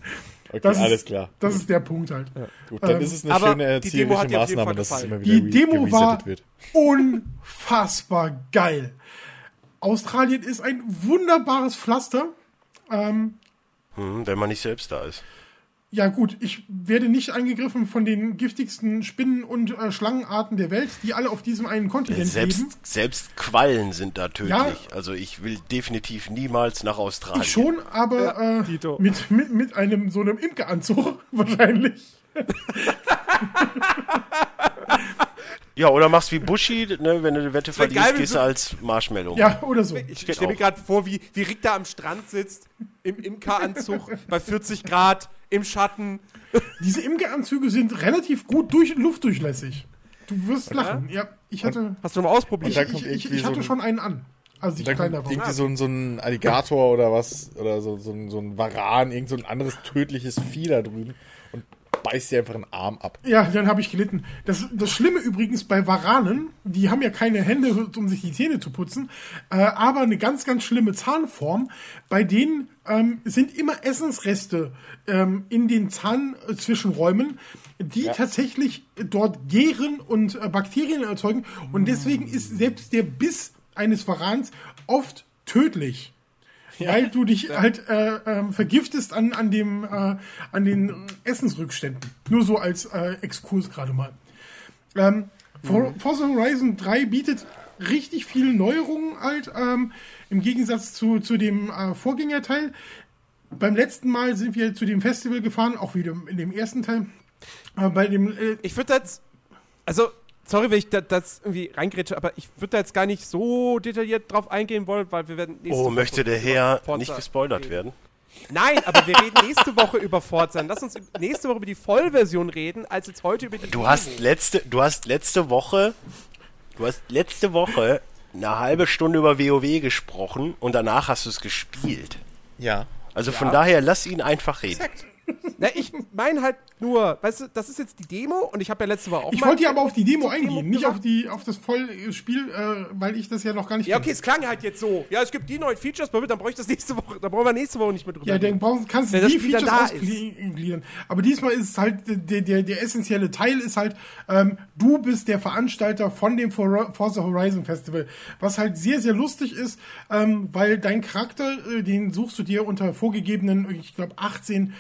Okay, Das alles ist, keine Das ist der Punkt halt. Gut, dann Ähm, ist es eine aber schöne erzieherische Maßnahme, dass es immer wieder Die Demo war wird. unfassbar geil. Australien ist ein wunderbares Pflaster. Hm, wenn man nicht selbst da ist. Ja gut, ich werde nicht angegriffen von den giftigsten Spinnen- und äh, Schlangenarten der Welt, die alle auf diesem einen Kontinent leben. Selbst, selbst Quallen sind da tödlich. Ja. Also ich will definitiv niemals nach Australien. Ich schon, aber äh, Dito. mit, mit, mit einem so einem Imkeranzug [LAUGHS] wahrscheinlich. [LAUGHS] Ja, oder machst wie Bushi, ne, wenn du die Wette verlierst, geil, gehst so- du als Marshmallow. Ja, oder so. Ich stelle mir gerade vor, wie, wie Rick da am Strand sitzt, im Imkeranzug, [LAUGHS] bei 40 Grad, im Schatten. Diese Imkeranzüge sind relativ gut durch, luftdurchlässig. Du wirst lachen. Ja, ich hatte, Hast du mal ausprobiert? ich, ich, ich, irgendwie so hatte schon einen an, als ich Da kleiner kommt war. irgendwie so ein, so ein Alligator oder was, oder so, so, ein, so ein Varan, irgend so ein anderes tödliches Vieh da drüben beißt dir einfach einen Arm ab. Ja, dann habe ich gelitten. Das, das Schlimme übrigens bei Varanen, die haben ja keine Hände, um sich die Zähne zu putzen, äh, aber eine ganz, ganz schlimme Zahnform. Bei denen ähm, sind immer Essensreste ähm, in den Zahnzwischenräumen, die tatsächlich dort gären und äh, Bakterien erzeugen. Und deswegen ist selbst der Biss eines Varans oft tödlich. Weil du dich halt äh, ähm, vergiftest an, an, dem, äh, an den Essensrückständen. Nur so als äh, Exkurs gerade mal. Ähm, For Forza Horizon 3 bietet richtig viele Neuerungen halt, ähm, im Gegensatz zu, zu dem äh, Vorgängerteil. Beim letzten Mal sind wir zu dem Festival gefahren, auch wieder in dem ersten Teil. Aber bei dem äh, Ich würde jetzt, also, sorry, wenn ich da, das irgendwie reingrätsche, aber ich würde da jetzt gar nicht so detailliert drauf eingehen wollen, weil wir werden nächste Oh, Woche möchte der Herr Forza nicht gespoilert reden. werden? Nein, aber wir reden nächste Woche [LAUGHS] über Forza. Lass uns nächste Woche über die Vollversion reden, als jetzt heute über die Du hast letzte, du hast letzte Woche, du hast letzte Woche eine halbe Stunde über WoW gesprochen und danach hast du es gespielt. Ja. Also von daher lass ihn einfach reden. Na, ich meine halt nur, weißt du, das ist jetzt die Demo und ich habe ja letzte Woche auch Ich wollte ja aber auf die Demo Demo eingehen, nicht gesagt. auf, die, auf das Vollspiel, äh, weil ich das ja noch gar nicht Ja, okay, es klang halt jetzt so. Ja, es gibt die neuen Features, dann brauche ich das nächste Woche, dann brauchen wir nächste Woche nicht mehr drüber Ja, dann kannst du die Features da ausgliedern. Aber diesmal ist es halt, der, der, der essentielle Teil ist halt, ähm, du bist der Veranstalter von dem For- Forza Horizon Festival. Was halt sehr, sehr lustig ist, ähm, weil dein Charakter, äh, den suchst du dir unter vorgegebenen, ich glaube 18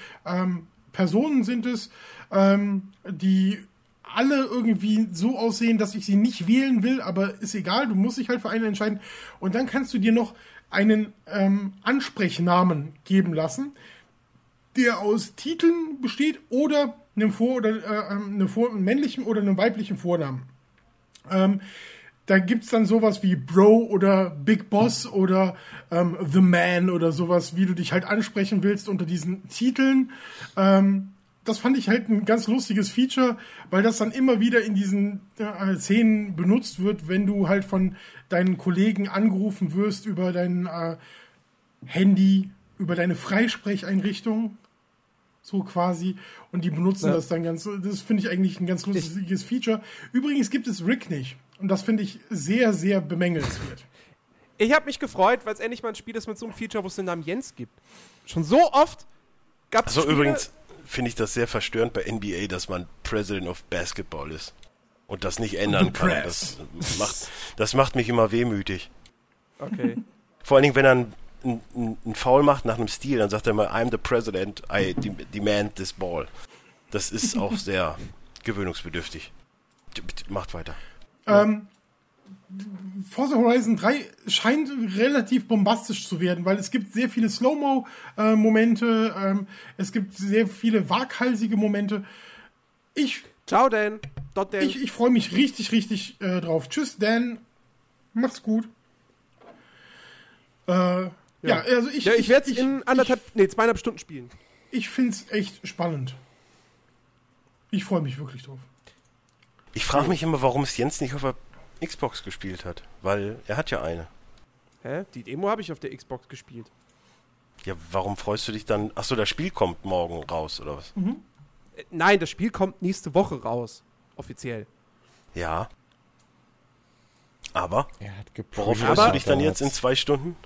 ähm, Personen sind es, ähm, die alle irgendwie so aussehen, dass ich sie nicht wählen will, aber ist egal, du musst dich halt für einen entscheiden. Und dann kannst du dir noch einen ähm, Ansprechnamen geben lassen, der aus Titeln besteht oder einem Vor- oder äh, einem, Vor männlichen oder einem weiblichen Vornamen. Ähm, da gibt's dann sowas wie Bro oder Big Boss oder ähm, The Man oder sowas, wie du dich halt ansprechen willst unter diesen Titeln. Ähm, das fand ich halt ein ganz lustiges Feature, weil das dann immer wieder in diesen äh, Szenen benutzt wird, wenn du halt von deinen Kollegen angerufen wirst über dein äh, Handy, über deine Freisprecheinrichtung, so quasi, und die benutzen Ja. das dann ganz, das finde ich eigentlich ein ganz lustiges Feature. Übrigens gibt es Rick nicht, und das finde ich sehr, sehr bemängelswert. Ich habe mich gefreut, weil es endlich mal ein Spiel ist mit so einem Feature, wo es den Namen Jens gibt. Schon so oft gab es Also übrigens finde ich das sehr verstörend bei NBA, dass man President of Basketball ist und das nicht ändern kann. Das macht, das macht mich immer wehmütig. Okay. Vor allen Dingen, wenn er einen, einen, einen Foul macht nach einem Stil, dann sagt er immer, I'm the president, I de demand this ball. Das ist auch [LAUGHS] sehr gewöhnungsbedürftig. Macht weiter. Ähm, Forza Horizon 3 scheint relativ bombastisch zu werden, weil es gibt sehr viele Slow-Mo-Momente, ähm, es gibt sehr viele waghalsige Momente. Ich, Ciao, Dan. Dot Dan. ich, ich freue mich richtig, richtig äh, drauf. Tschüss, Dan. Mach's gut. Äh, ja. also ich, ja, ich werde es in anderthalb, nee, zweieinhalb Stunden spielen. Ich, ich finde es echt spannend. Ich freue mich wirklich drauf. Ich frage mich immer, warum es Jens nicht auf der Xbox gespielt hat, weil er hat ja eine. Hä? Die Demo habe ich auf der Xbox gespielt. Ja, warum freust du dich dann? Achso, das Spiel kommt morgen raus, oder was? Äh, nein, das Spiel kommt nächste Woche raus. Offiziell. Ja. Aber, Er hat worauf freust du dich dann jetzt in zwei Stunden?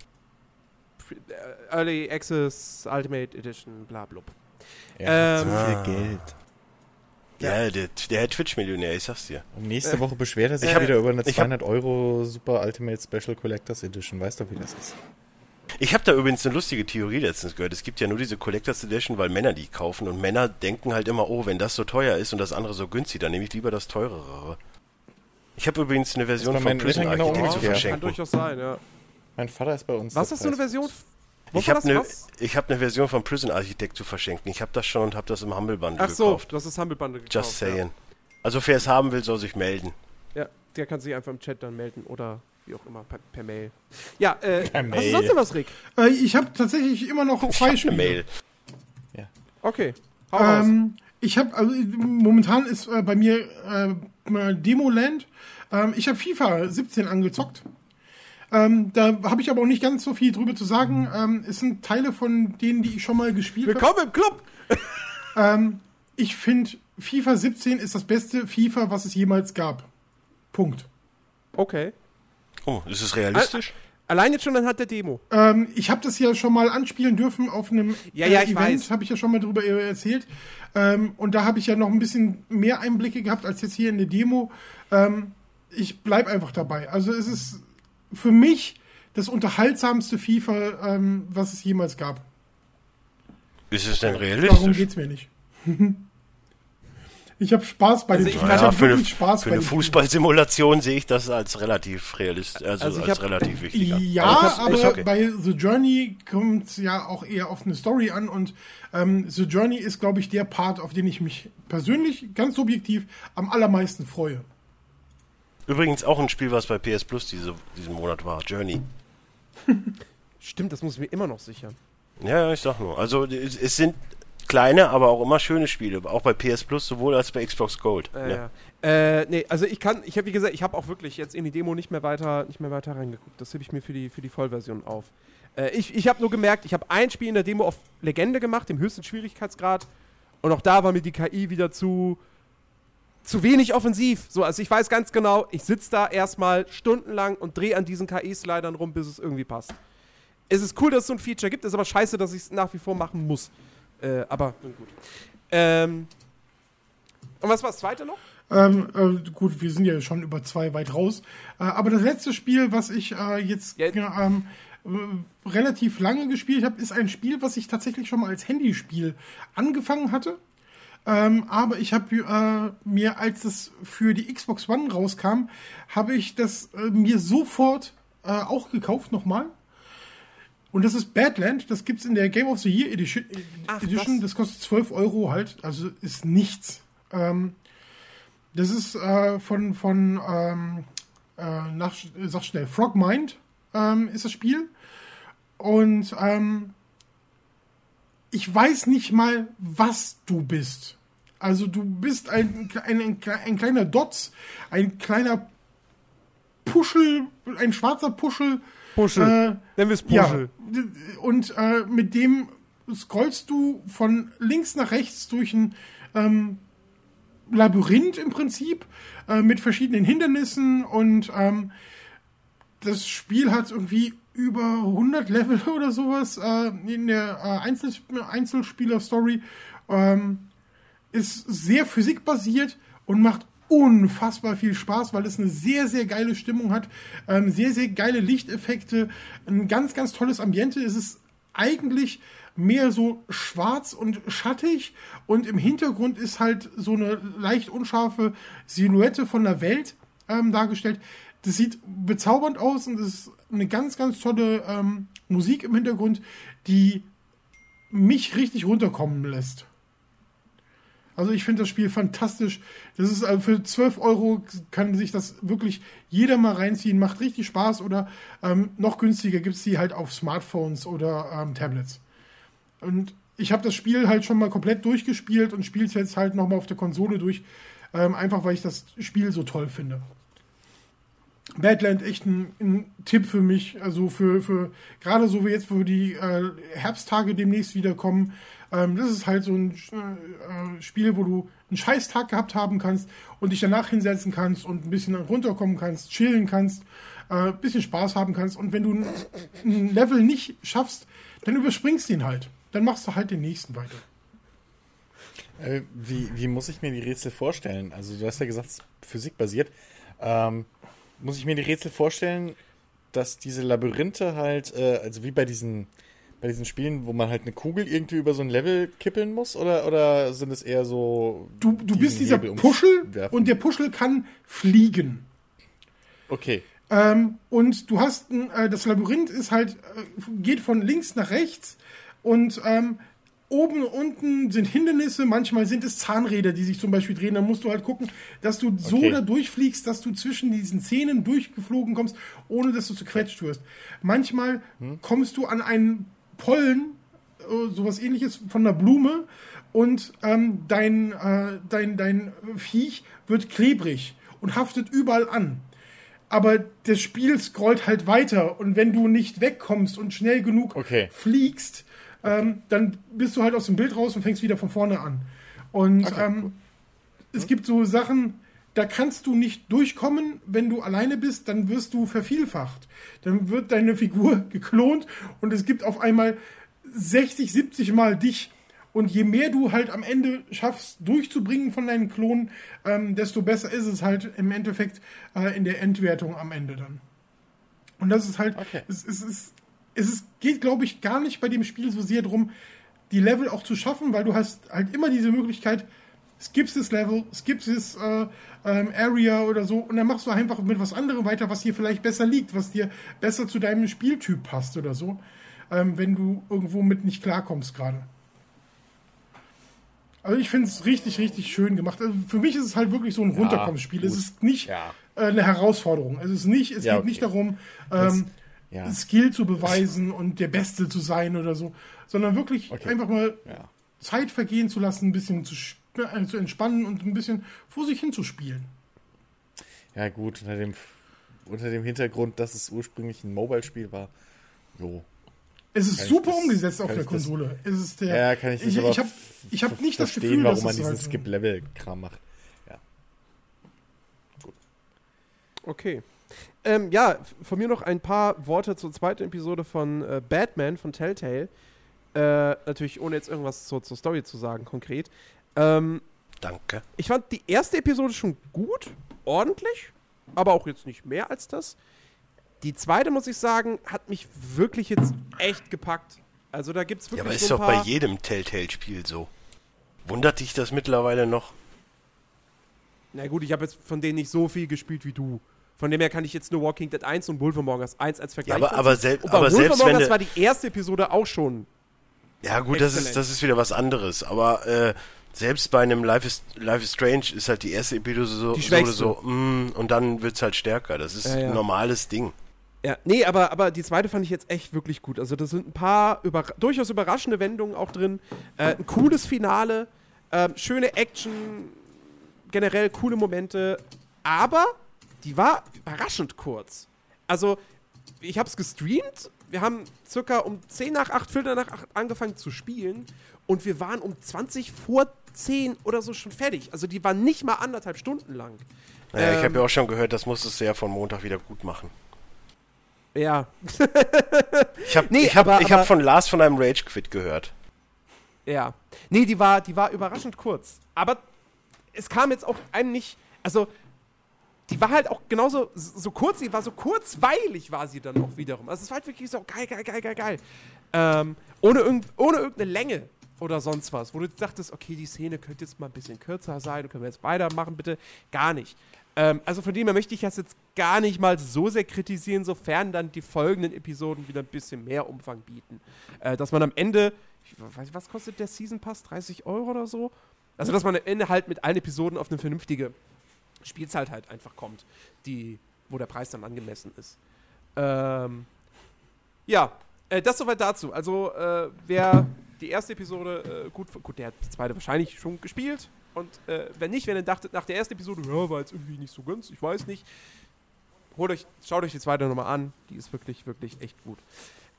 Äh, Early Access, Ultimate Edition, bla blub. Er hat Ähm, so viel Geld. Ja, der, der Twitch-Millionär, ich sag's dir. Und nächste Woche beschwert er sich ich hab- wieder über eine ich hab- 200 Euro Super Ultimate Special Collectors Edition. Weißt du, wie das ist? Ich habe da übrigens eine lustige Theorie letztens gehört. Es gibt ja nur diese Collectors Edition, weil Männer die kaufen und Männer denken halt immer, oh, wenn das so teuer ist und das andere so günstig, dann nehme ich lieber das teurere. Ich habe übrigens eine Version von Prison Eltern genau Architect zu umgekehrt. Kann verschenken. durchaus sein, ja. Mein Vater ist bei uns. Was ist so eine. Version? Ich habe eine hab ne Version von Prison Architect zu verschenken. Ich habe das schon und habe das im Humble Bundle Ach so, gekauft. du hast das Humble Bundle gekauft. Just saying. Also wer es haben will, soll sich melden. Ja. ja, der kann sich einfach im Chat dann melden oder wie auch immer, per, per Mail. Ja, äh, Per hast du Mail. sonst noch was, Rick? Äh, ich habe tatsächlich immer noch [LAUGHS] Ich zwei habe Spiele. eine Mail. Okay, hau raus. Ähm, ich habe, also momentan ist äh, bei mir äh, Demoland. Ähm, ich habe FIFA 17 angezockt. Ähm, da habe ich aber auch nicht ganz so viel drüber zu sagen. Ähm, es sind Teile von denen, die ich schon mal gespielt habe. Willkommen im Club! [LAUGHS] Ähm, ich finde, FIFA 17 ist das beste FIFA, was es jemals gab. Punkt. Okay. Oh, ist es realistisch? Allein jetzt schon anhand der Demo. Ähm, ich habe das ja schon mal anspielen dürfen auf einem Ja, ja, ich Event, weiß. habe ich ja schon mal drüber äh, erzählt. Ähm, und da habe ich ja noch ein bisschen mehr Einblicke gehabt als jetzt hier in der Demo. Ähm, ich bleib einfach dabei. Also es ist für mich das unterhaltsamste FIFA, ähm, was es jemals gab. Ist es denn Darum realistisch? geht's mir nicht. [LAUGHS] ich habe Spaß bei Also dem ich- Spiel. Ja, Ich habe für eine, wirklich Spaß für bei eine. Fußballsimulation sehe ich das als relativ realistisch, also, Also ich als hab- relativ wichtig. Ja, ist- aber okay. bei The Journey kommt es ja auch eher auf eine Story an und ähm, The Journey ist, glaube ich, der Part, auf den ich mich persönlich ganz subjektiv am allermeisten freue. Übrigens auch ein Spiel, was bei PS Plus diese, diesen Monat war, Journey. [LAUGHS] Stimmt, das muss ich mir immer noch sichern. Ja, ja, ich sag nur. Also es, sind kleine, aber auch immer schöne Spiele, auch bei PS Plus sowohl als bei Xbox Gold. Äh, ja. ja. Äh, nee, also ich kann, ich habe wie gesagt, ich habe auch wirklich jetzt in die Demo nicht mehr weiter, nicht mehr weiter reingeguckt. Das hebe ich mir für die, für die Vollversion auf. Äh, ich ich habe nur gemerkt, ich habe ein Spiel in der Demo auf Legende gemacht, im höchsten Schwierigkeitsgrad. Und auch da war mir die KI wieder zu, zu wenig offensiv. So, also ich weiß ganz genau, ich sitze da erstmal stundenlang und drehe an diesen KI-Slidern rum, bis es irgendwie passt. Es ist cool, dass es so ein Feature gibt, ist aber scheiße, dass ich es nach wie vor machen muss. Äh, aber nun gut. Ähm, und was war das zweite noch? Ähm, äh, gut, wir sind ja schon über zwei weit raus. Äh, aber das letzte Spiel, was ich äh, jetzt Ja. ja, ähm, äh, relativ lange gespielt habe, ist ein Spiel, was ich tatsächlich schon mal als Handyspiel angefangen hatte. Ähm, aber ich habe äh, mir, als es für die Xbox One rauskam, habe ich das äh, mir sofort äh, auch gekauft nochmal. Und das ist Badland. Das gibt's in der Game of the Year Edition. Ach, Edition. das- kostet 12 Euro halt. Also ist nichts. Ähm, das ist äh, von, von ähm, äh, nach, sag schnell, Frogmind ähm, ist das Spiel. Und ähm, ich weiß nicht mal, was du bist. Also du bist ein, ein, ein, ein kleiner Dotz, ein kleiner Puschel, ein schwarzer Puschel. Puschel. Äh, Nennen wir es ja, Puschel. d- und äh, mit dem scrollst du von links nach rechts durch ein ähm, Labyrinth im Prinzip äh, mit verschiedenen Hindernissen und ähm, das Spiel hat irgendwie über 100 Level [LAUGHS] oder sowas äh, in der äh, Einzel Einzelspieler-Story. Ähm, ist sehr physikbasiert und macht unfassbar viel Spaß, weil es eine sehr, sehr geile Stimmung hat, ähm, sehr, sehr geile Lichteffekte, ein ganz, ganz tolles Ambiente. Es ist eigentlich mehr so schwarz und schattig und im Hintergrund ist halt so eine leicht unscharfe Silhouette von der Welt ähm, dargestellt. Das sieht bezaubernd aus und es ist eine ganz, ganz tolle ähm, Musik im Hintergrund, die mich richtig runterkommen lässt. Also ich finde das Spiel fantastisch. Das ist also für 12 Euro kann sich das wirklich jeder mal reinziehen. Macht richtig Spaß oder ähm, noch günstiger gibt es die halt auf Smartphones oder ähm, Tablets. Und ich habe das Spiel halt schon mal komplett durchgespielt und spiele es jetzt halt nochmal auf der Konsole durch. Ähm, einfach weil ich das Spiel so toll finde. Badland echt ein, ein Tipp für mich, also für, für gerade so wie jetzt, wo die äh, Herbsttage demnächst wiederkommen. Ähm, das ist halt so ein äh, Spiel, wo du einen Scheißtag gehabt haben kannst und dich danach hinsetzen kannst und ein bisschen runterkommen kannst, chillen kannst, äh, ein bisschen Spaß haben kannst. Und wenn du ein, ein Level nicht schaffst, dann überspringst du ihn halt. Dann machst du halt den nächsten weiter. Äh, wie, wie muss ich mir die Rätsel vorstellen? Also du hast ja gesagt, es ist physikbasiert. Ähm, muss ich mir die Rätsel vorstellen, dass diese Labyrinthe halt, äh, also wie bei diesen, bei diesen Spielen, wo man halt eine Kugel irgendwie über so ein Level kippeln muss? Oder, oder sind es eher so. Du, du bist dieser Hebel Puschel umwerfen? und der Puschel kann fliegen. Okay. Ähm, und du hast ein, äh, das Labyrinth ist halt, äh, geht von links nach rechts und ähm, oben und unten sind Hindernisse, manchmal sind es Zahnräder, die sich zum Beispiel drehen. Dann musst du halt gucken, dass du so Okay. da durchfliegst, dass du zwischen diesen Zähnen durchgeflogen kommst, ohne dass du zerquetscht wirst. Manchmal kommst du an einen Pollen, äh, sowas ähnliches von einer Blume und ähm, dein, äh, dein, dein Viech wird klebrig und haftet überall an aber das Spiel scrollt halt weiter und wenn du nicht wegkommst und schnell genug Okay. fliegst, ähm, dann bist du halt aus dem Bild raus und fängst wieder von vorne an. Und Okay, ähm, es gibt so Sachen, da kannst du nicht durchkommen, wenn du alleine bist, dann wirst du vervielfacht. Dann wird deine Figur [LAUGHS] geklont und es gibt auf einmal 60, 70 Mal dich. Und je mehr du halt am Ende schaffst, durchzubringen von deinen Klonen, ähm, desto besser ist es halt im Endeffekt äh, in der Endwertung am Ende dann. Und das ist halt, Okay. es, es, es, es geht, glaube ich, gar nicht bei dem Spiel so sehr darum, die Level auch zu schaffen, weil du hast halt immer diese Möglichkeit, skippst das Level, skippst das äh, ähm, Area oder so und dann machst du einfach mit was anderem weiter, was dir vielleicht besser liegt, was dir besser zu deinem Spieltyp passt oder so, ähm, wenn du irgendwo mit nicht klarkommst gerade. Also ich finde es richtig, richtig schön gemacht. Also für mich ist es halt wirklich so ein Runterkommensspiel. Es ist nicht Ja. äh, eine Herausforderung. Es ist nicht, es Ja, geht okay. nicht darum, ähm, Ja. Skill zu beweisen [LAUGHS] und der Beste zu sein oder so, sondern wirklich Okay. einfach mal Ja. Zeit vergehen zu lassen, ein bisschen zu, äh, zu entspannen und ein bisschen vor sich hin zu spielen. Ja, gut, unter dem, unter dem Hintergrund, dass es ursprünglich ein Mobile-Spiel war. Jo. Es ist Kann super das- umgesetzt auf der ich das- Konsole. Es ist der, Ja, kann ich nicht, ich, ich habe ich hab nicht das Gefühl, warum dass man es diesen Skip-Level-Kram macht. Ja. Okay. Ähm, ja, von mir noch ein paar Worte zur zweiten Episode von äh, Batman von Telltale. Äh, natürlich ohne jetzt irgendwas zur, zur Story zu sagen, konkret. Ähm, Danke. ich fand die erste Episode schon gut, ordentlich, aber auch jetzt nicht mehr als das. Die zweite, muss ich sagen, hat mich wirklich jetzt echt gepackt. Also da gibt es Ja, wirklich aber ist so doch bei jedem Telltale-Spiel so. Wundert dich das mittlerweile noch? Na gut, ich habe jetzt von denen nicht so viel gespielt wie du. Von dem her kann ich jetzt nur Walking Dead 1 und Wolf Among Us 1 als Vergleich aber- dazu- aber sel- und bei aber selbst wenn war die erste Episode auch schon Ja, gut, das ist, das ist wieder was anderes. Aber äh, selbst bei einem Life is, Life is Strange ist halt die erste Episode so, Die so, mm, und dann wird's halt stärker. Das ist Ja, ja. ein normales Ding. Ja, nee, aber, aber die zweite fand ich jetzt echt wirklich gut. Also da sind ein paar über, durchaus überraschende Wendungen auch drin. Äh, ein cooles Finale, ähm, schöne Action, generell coole Momente. Aber die war überraschend kurz. Also, ich habe es gestreamt. Wir haben circa um 10 nach 8, Viertel nach 8 angefangen zu spielen. Und wir waren um 20 vor 10 oder so schon fertig. Also die war nicht mal anderthalb Stunden lang. Naja, ich Ähm, habe ja auch schon gehört, das musstest du ja von Montag wieder gut machen. Ja, [LAUGHS] Ich habe Nee, ich hab, aber- ich hab von Lars von einem Rage Quit gehört. Ja. Nee, die war, die war überraschend kurz. Aber es kam jetzt auch einem nicht. Also, die war halt auch genauso so kurz, sie war so kurzweilig, war sie dann auch wiederum. Also, es war halt wirklich so geil, geil, geil, geil, geil. Ähm, ohne, irgend, ohne irgendeine Länge oder sonst was, wo du dachtest, okay, die Szene könnte jetzt mal ein bisschen kürzer sein, können wir jetzt weitermachen, bitte. Gar nicht. Ähm, also von dem her möchte ich das jetzt gar nicht mal so sehr kritisieren, sofern dann die folgenden Episoden wieder ein bisschen mehr Umfang bieten. Äh, dass man am Ende, ich weiß was kostet der Season Pass? 30 Euro oder so? Also, dass man am Ende halt mit allen Episoden auf eine vernünftige Spielzeit halt einfach kommt, die, wo der Preis dann angemessen ist. Ähm, ja, äh, das soweit dazu. Also, äh, wer die erste Episode äh, gut, gut, der hat die zweite wahrscheinlich schon gespielt. Und äh, wenn nicht, wenn ihr dachtet, nach der ersten Episode, ja, war jetzt irgendwie nicht so ganz, ich weiß nicht, holt euch, schaut euch die zweite nochmal an. Die ist wirklich, wirklich echt gut.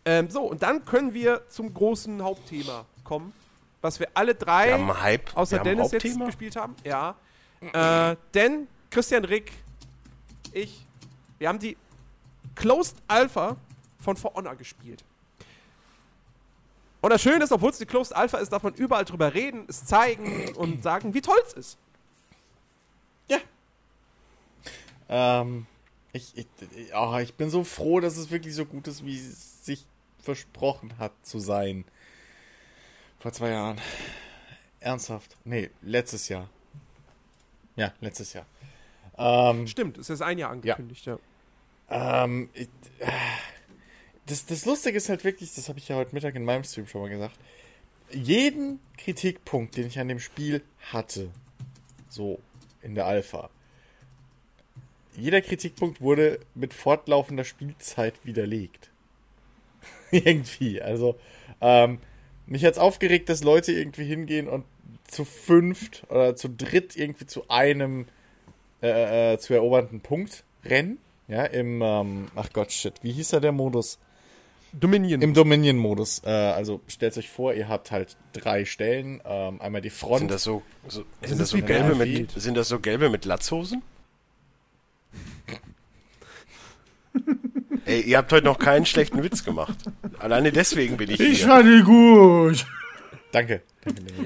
Ähm, so, und dann können wir zum großen Hauptthema kommen, was wir alle drei, Wir außer wir Dennis jetzt gespielt haben. Ja. Äh, denn Christian Rick, ich, wir haben die Closed Alpha von For Honor gespielt. Und das Schöne ist, obwohl es die Closed Alpha ist, darf man überall drüber reden, es zeigen und sagen, wie toll es ist. Ähm, ich, ich, oh, ich bin so froh, dass es wirklich so gut ist, wie es sich versprochen hat zu sein. Vor zwei Jahren. Ernsthaft. Nee, letztes Jahr. Ja, letztes Jahr. Ähm, Stimmt, es ist ein Jahr angekündigt, ja. ähm, ich, äh, das, das Lustige ist halt wirklich, das habe ich ja heute Mittag in meinem Stream schon mal gesagt, jeden Kritikpunkt, den ich an dem Spiel hatte, so in der Alpha, jeder Kritikpunkt wurde mit fortlaufender Spielzeit widerlegt. [LAUGHS] irgendwie. Also, ähm, mich hat's aufgeregt, dass Leute irgendwie hingehen und zu fünft oder zu dritt irgendwie zu einem äh, äh, zu erobernden Punkt rennen. Ja, im, ähm, ach Gott, shit, wie hieß da der Modus? Dominion. Im Dominion-Modus. Äh, also stellt euch vor, ihr habt halt drei Stellen. Ähm, einmal die Front. Sind das so, so, Es sind ist das so wie gelbe mit, sind das so gelbe mit Latzhosen? [LAUGHS] Ey, ihr habt heute noch keinen schlechten Witz gemacht. Alleine deswegen bin ich Ich hier. fand die gut. Danke.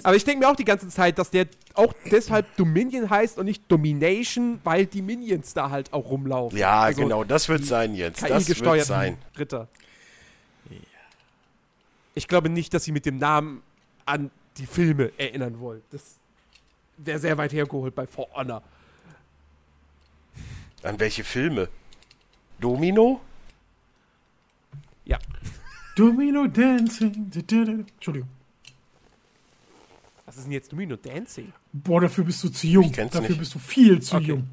Aber ich denke mir auch die ganze Zeit, dass der auch deshalb Dominion heißt und nicht Domination, weil die Minions da halt auch rumlaufen. Ja, Also genau, das wird sein jetzt. Das wird sein. Ritter. Ich glaube nicht, dass sie mit dem Namen an die Filme erinnern wollen. Das wäre sehr weit hergeholt bei For Honor. An welche Filme? Domino? Ja. Domino Dancing. da, da, da. Entschuldigung. Was ist denn jetzt Domino Dancing? Boah, dafür bist du zu jung. Ich kenn's Dafür nicht. bist du viel zu Okay. jung.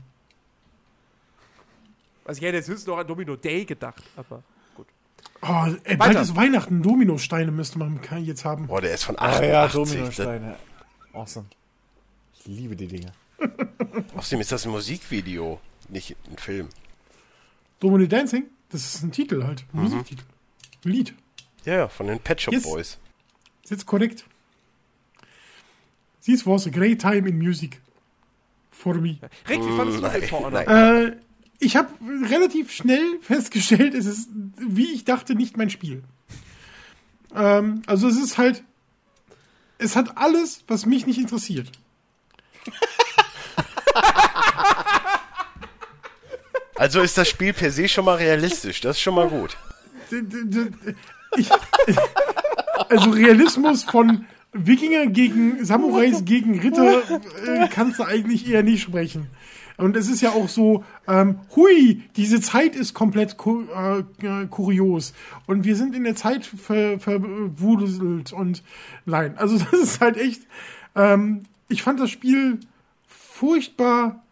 Also ich hätte jetzt höchstens noch an Domino Day gedacht, aber gut. Oh, ey, bald ist Weihnachten. Dominosteine müsste man jetzt haben. Boah, der ist von Ah 88. ja, Das- Dominosteine. Awesome. Ich liebe die Dinger. [LAUGHS] Außerdem ist das ein Musikvideo, nicht ein Film. Domino Dancing? Das ist ein Titel halt. Ein Musiktitel. Ein Lied. Ja, ja, von den Pet Shop Yes. Boys. Ist jetzt korrekt. This was a great time in music. For me. Rick, wie fandest du den Honor? nein. Äh, ich habe relativ schnell festgestellt, es ist, wie ich dachte, nicht mein Spiel. Ähm, also es ist halt, es hat alles, was mich nicht interessiert. [LAUGHS] Also ist das Spiel per se schon mal realistisch. Das ist schon mal gut. Ich, [LAUGHS] also Realismus von Wikinger gegen Samurais gegen Ritter äh, kannst du eigentlich eher nicht sprechen. Und es ist ja auch so, ähm, hui, diese Zeit ist komplett ku äh, äh, kurios. Und wir sind in der Zeit ver. Und nein, also [LAUGHS] das ist halt echt, ähm, ich fand das Spiel furchtbar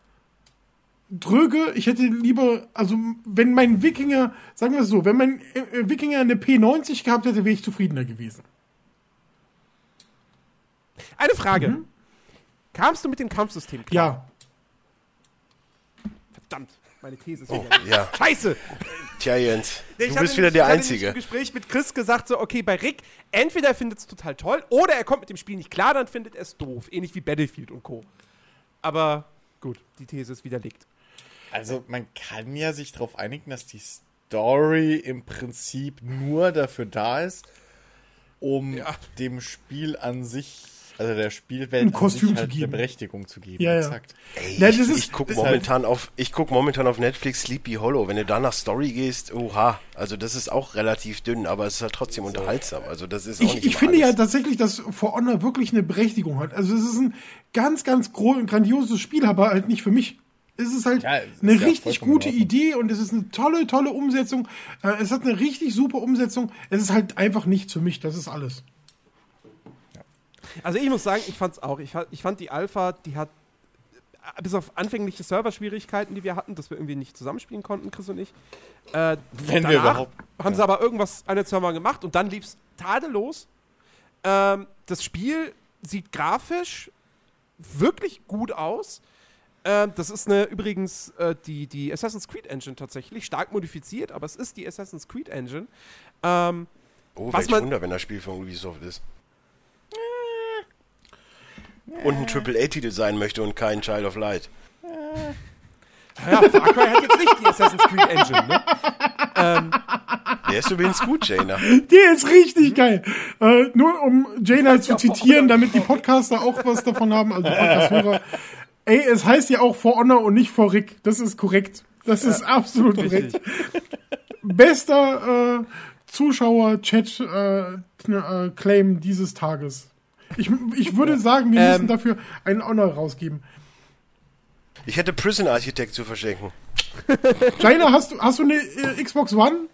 dröge. Ich hätte lieber, also wenn mein Wikinger, sagen wir es so, wenn mein äh, Wikinger eine P90 gehabt hätte, wäre ich zufriedener gewesen. Eine Frage. Kamst du mit dem Kampfsystem klar? Ja, Verdammt, meine These ist Oh, wieder. ja. Scheiße! Tja, Jens, Ich du hatte bist wieder nämlich- der ich hatte nämlich Einzige. im Gespräch mit Chris gesagt, so, okay, bei Rick, entweder er findet es total toll oder er kommt mit dem Spiel nicht klar, dann findet er es doof. Ähnlich wie Battlefield und Co. Aber gut, die These ist widerlegt. Also man kann ja sich darauf einigen, dass die Story im Prinzip nur dafür da ist, um Ja. dem Spiel an sich, also der Spielwelt Ein Kostüm an sich zu halt geben. eine Berechtigung zu geben. Ja, ja. Exakt. Ey, Na, ich, ist- ich guck das- momentan auf, ich guck momentan auf Netflix Sleepy Hollow. Wenn du da nach Story gehst, oha, also das ist auch relativ dünn, aber es ist halt trotzdem unterhaltsam. Also das ist auch ich, nicht ich finde ja alles. tatsächlich, dass For Honor wirklich eine Berechtigung hat. Also es ist ein ganz, ganz grandioses Spiel, aber halt nicht für mich. Es ist halt Ja, es ist eine ja richtig gute. Idee und es ist eine tolle, tolle Umsetzung. Äh, es hat eine richtig super Umsetzung. Es ist halt einfach nichts für mich. Das ist alles. Also ich muss sagen, ich fand's auch. Ich, ich fand die Alpha, die hat äh, bis auf anfängliche Serverschwierigkeiten, die wir hatten, dass wir irgendwie nicht zusammenspielen konnten, Chris und ich. Äh, Wenn wir überhaupt. haben sie aber irgendwas an den Servern gemacht und dann lief's tadellos. Ähm, das Spiel sieht grafisch wirklich gut aus. Ähm, das ist eine übrigens äh, die, die Assassin's Creed Engine tatsächlich, stark modifiziert, aber es ist die Assassin's Creed Engine. Ähm, Oh, was man- Wunder, wenn das Spiel von Ubisoft ist. Und ein AAA-Titel sein möchte und kein Child of Light. ja, Far Cry hat jetzt nicht die Assassin's Creed Engine, ne? Der ist übrigens gut, Jaina. Der ist richtig geil. Äh, nur um Jaina zu zitieren, damit die Podcaster auch was davon haben, also Podcast-Hörer. Ey, es heißt ja auch For Honor und nicht For Rick. Das ist korrekt. Das ist absolut korrekt. Bester äh, Zuschauer-Chat-Claim dieses Tages. Ich, ich würde sagen, wir Ähm. müssen dafür einen Honor rausgeben. Ich hätte Prison Architect zu verschenken. Jaina, hast du, hast du eine äh, Xbox One?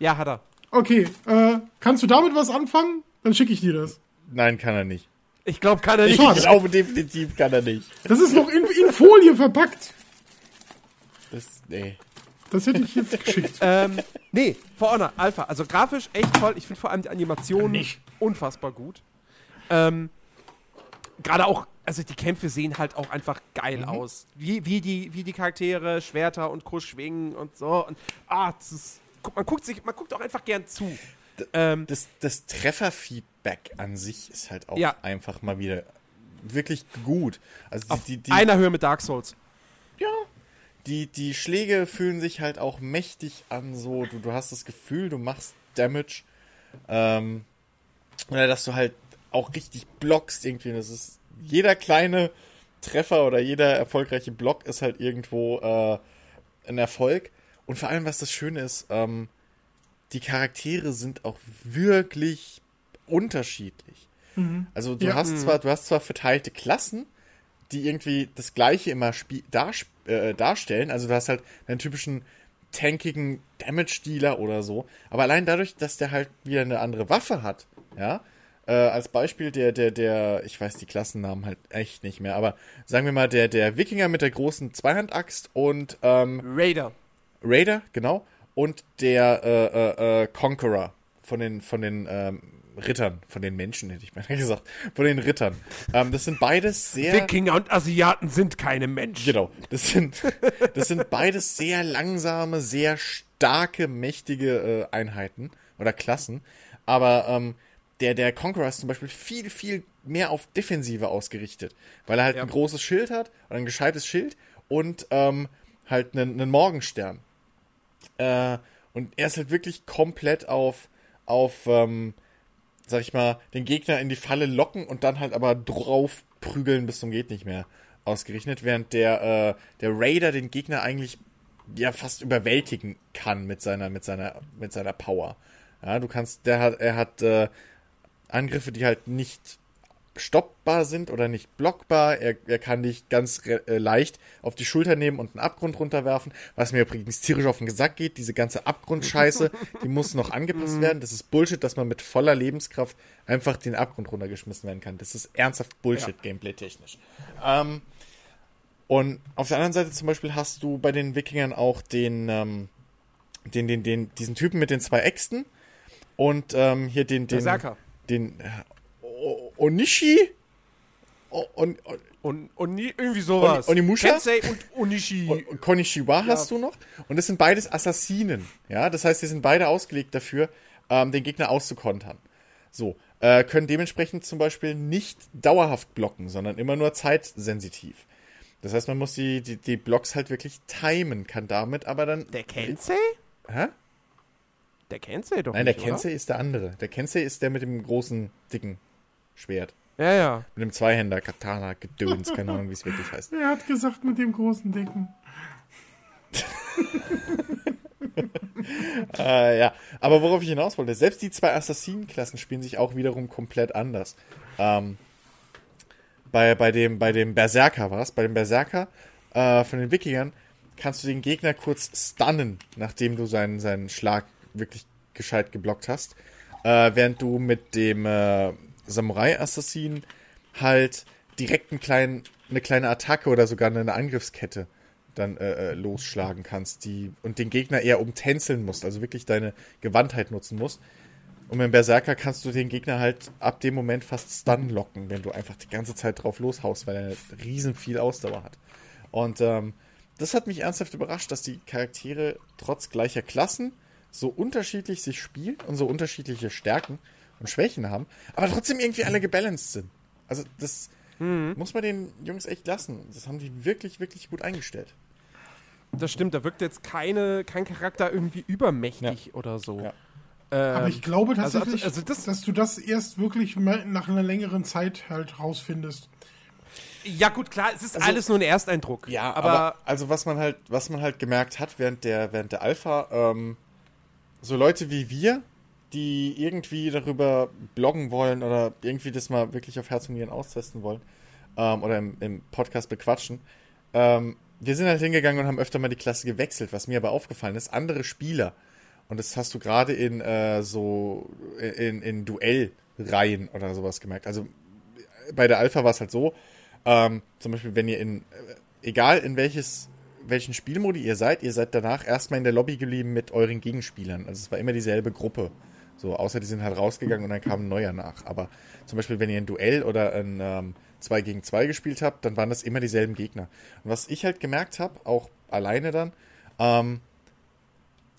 Ja, hat er. Okay, äh, kannst du damit was anfangen? Dann schicke ich dir das. Nein, kann er nicht. Ich glaube, kann er nicht. Schade. Ich glaube definitiv kann er nicht. Das ist noch in, in Folie verpackt. Das, nee. Das hätte ich jetzt geschickt. [LAUGHS] Ähm, nee, For Honor, Alpha. Also grafisch echt toll. Ich finde vor allem die Animationen Nicht. unfassbar gut. Ähm, Gerade auch, also die Kämpfe sehen halt auch einfach geil aus. Wie, wie, die, wie die Charaktere Schwerter und Co. schwingen und so. Und, ah, das ist, guck, man guckt sich, man guckt auch einfach gern zu. Ähm, Das, das Trefferfeedback an sich ist halt auch Ja. einfach mal wieder wirklich gut. Also auf die, die, einer Höhe mit Dark Souls. ja, die, die Schläge fühlen sich halt auch mächtig an, so. Du, du hast das Gefühl, du machst Damage. Ähm, Oder dass du halt auch richtig blockst irgendwie. Das ist jeder kleine Treffer oder jeder erfolgreiche Block ist halt irgendwo äh, ein Erfolg. Und vor allem, was das Schöne ist, ähm, die Charaktere sind auch wirklich unterschiedlich. Also du Ja. hast zwar, du hast zwar verteilte Klassen, die irgendwie das gleiche immer darst äh, darstellen. Also du hast halt einen typischen tankigen Damage-Dealer oder so. Aber allein dadurch, dass der halt wieder eine andere Waffe hat, ja, äh, als Beispiel der, der, der, ich weiß die Klassennamen halt echt nicht mehr, aber sagen wir mal, der, der Wikinger mit der großen Zweihandaxt und ähm, Raider. Raider, genau, und der äh, äh, äh, Conqueror von den, von den ähm, Rittern, von den Menschen hätte ich mal [LAUGHS] gesagt, von den Rittern. Ähm, das sind beides sehr. Wikinger und Asiaten sind keine Menschen. Genau. Das sind, das sind beides sehr langsame, sehr starke, mächtige äh, Einheiten oder Klassen. Aber ähm, der, der Conqueror ist zum Beispiel viel, viel mehr auf Defensive ausgerichtet. Weil er halt Ja. ein großes Schild hat ein gescheites Schild und ähm, halt einen, einen Morgenstern. Äh, und er ist halt wirklich komplett auf, auf ähm, sag ich mal, den Gegner in die Falle locken und dann halt aber drauf prügeln bis zum geht nicht mehr ausgerechnet, während der, äh, der Raider den Gegner eigentlich ja fast überwältigen kann mit seiner, mit seiner, mit seiner Power. Ja, du kannst, der hat, er hat äh, Angriffe, die halt nicht stoppbar sind oder nicht blockbar. Er, er kann dich ganz äh, leicht auf die Schulter nehmen und einen Abgrund runterwerfen, was mir übrigens tierisch auf den Sack geht. Diese ganze Abgrundscheiße, [LAUGHS] die muss noch angepasst werden. Das ist Bullshit, dass man mit voller Lebenskraft einfach den Abgrund runtergeschmissen werden kann. Das ist ernsthaft Bullshit, gameplay-technisch. Ähm, und auf der anderen Seite zum Beispiel hast du bei den Wikingern auch den, ähm, den, den, den, diesen Typen mit den zwei Äxten und ähm, hier den, den, Berserker. den äh, O- Onishi? O- On, on, Und, und nie, irgendwie sowas. Oni- Onimusha? Kensei und Onishi. und Konishiwa hast du noch. Und das sind beides Assassinen. Ja, das heißt, die sind beide ausgelegt dafür, ähm, den Gegner auszukontern. So, äh, können dementsprechend zum Beispiel nicht dauerhaft blocken, sondern immer nur zeitsensitiv. Das heißt, man muss die, die, die Blocks halt wirklich timen, kann damit aber dann. der Kensei? Hä? Der Kensei doch Nein, der nicht, Kensei ist der andere. Der Kensei ist der mit dem großen, dicken Schwert. Ja, ja. Mit dem Zweihänder, Katana, Gedöns, keine Ahnung, wie es wirklich heißt. Er hat gesagt mit dem großen Dicken. [LAUGHS] Äh, ja, aber worauf ich hinaus wollte, selbst die zwei Assassinenklassen spielen sich auch wiederum komplett anders. Ähm, bei, bei, dem, bei dem Berserker war es, bei dem Berserker äh, von den Wikingern kannst du den Gegner kurz stunnen, nachdem du seinen, seinen Schlag wirklich gescheit geblockt hast. Äh, während du mit dem äh, Samurai-Assassin halt direkt einen kleinen, eine kleine Attacke oder sogar eine Angriffskette dann äh, äh, losschlagen kannst, die und den Gegner eher umtänzeln musst, also wirklich deine Gewandtheit nutzen musst. Und mit dem Berserker kannst du den Gegner halt ab dem Moment fast stun locken, wenn du einfach die ganze Zeit drauf loshaust, weil er riesen viel Ausdauer hat. Und ähm, das hat mich ernsthaft überrascht, dass die Charaktere trotz gleicher Klassen so unterschiedlich sich spielen und so unterschiedliche Stärken und Schwächen haben, aber trotzdem irgendwie alle gebalanced sind. Also das muss man den Jungs echt lassen. Das haben die wirklich, wirklich gut eingestellt. Das stimmt, da wirkt jetzt keine, kein Charakter irgendwie übermächtig oder so. Ja. Ähm, Aber ich glaube also- tatsächlich, also das- dass du das erst wirklich nach einer längeren Zeit halt rausfindest. ja, gut, klar, es ist Also- alles nur ein Ersteindruck. Ja, aber, aber, also was man halt, was man halt gemerkt hat während der, während der Alpha, ähm, so Leute wie wir, die irgendwie darüber bloggen wollen oder irgendwie das mal wirklich auf Herz und Nieren austesten wollen ähm, oder im, im Podcast bequatschen, ähm, wir sind halt hingegangen und haben öfter mal die Klasse gewechselt. Was mir aber aufgefallen ist, andere Spieler, und das hast du gerade in äh, so in, in Duellreihen oder sowas gemerkt. Also bei der Alpha war es halt so, ähm, zum Beispiel, wenn ihr in, äh, egal in welches, welchen Spielmodi ihr seid, ihr seid danach erstmal in der Lobby geblieben mit euren Gegenspielern. Also es war immer dieselbe Gruppe. So, außer die sind halt rausgegangen und dann kam ein neuer nach. Aber zum Beispiel, wenn ihr ein Duell oder ein ähm, 2 gegen 2 gespielt habt, dann waren das immer dieselben Gegner. Und was ich halt gemerkt habe, auch alleine dann, ähm,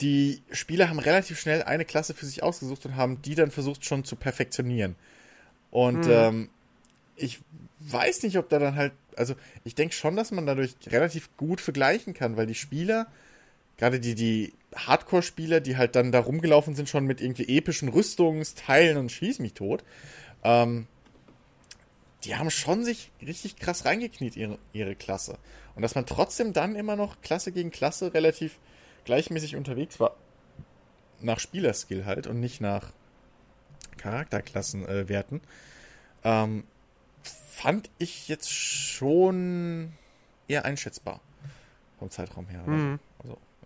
die Spieler haben relativ schnell eine Klasse für sich ausgesucht und haben die dann versucht schon zu perfektionieren. Und ähm, ich weiß nicht, ob da dann halt, also ich denke schon, dass man dadurch relativ gut vergleichen kann, weil die Spieler gerade die, die Hardcore-Spieler, die halt dann da rumgelaufen sind, schon mit irgendwie epischen Rüstungsteilen und schieß mich tot, ähm, die haben schon sich richtig krass reingekniet, ihre, ihre Klasse. Und dass man trotzdem dann immer noch Klasse gegen Klasse relativ gleichmäßig unterwegs war, nach Spielerskill halt und nicht nach Charakterklassenwerten, äh, ähm, fand ich jetzt schon eher einschätzbar vom Zeitraum her. Mhm.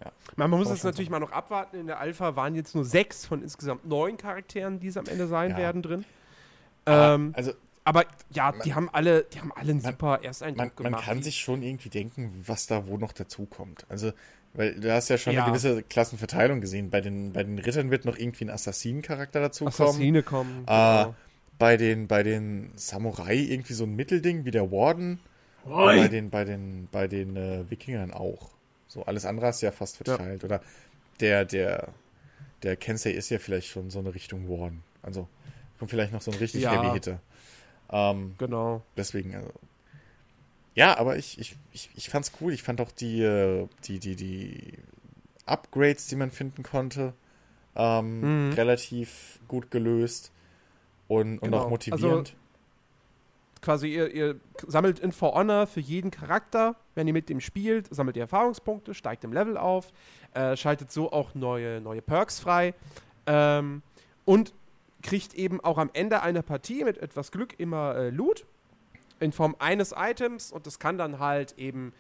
Ja. Man, man muss es natürlich mal noch abwarten. In der Alpha waren jetzt nur sechs von insgesamt neun Charakteren, die es am Ende sein Ja. werden drin. Aber, Ähm, also aber ja, die man- haben alle, die haben alle einen man- super Ersteindruck man, gemacht. man kann sich schon irgendwie denken, was da wo noch dazukommt. Also, weil du hast ja schon Ja. eine gewisse Klassenverteilung gesehen. Bei den, bei den Rittern wird noch irgendwie ein Assassinencharakter dazukommen. Assassine kommen. Äh, genau. bei den, bei den Samurai irgendwie so ein Mittelding wie der Warden. Oi. Bei den, bei den, bei den äh, Wikingern auch. So, alles andere ist ja fast verteilt. Oder der, der, der Kensei ist ja vielleicht schon so eine Richtung Warden. Also, kommt vielleicht noch so ein richtig Ja. Heavy Hitter. Ähm, Genau. deswegen, also. Ja, aber ich, ich, ich, ich fand's cool. Ich fand auch die, äh, die, die, die Upgrades, die man finden konnte, ähm, Mhm. relativ gut gelöst und, und Genau. auch motivierend. Quasi, ihr, ihr sammelt in For Honor für jeden Charakter, wenn ihr mit dem spielt, sammelt ihr Erfahrungspunkte, steigt im Level auf, äh, schaltet so auch neue, neue Perks frei ähm, und kriegt eben auch am Ende einer Partie mit etwas Glück immer äh, Loot in Form eines Items und das kann dann halt eben,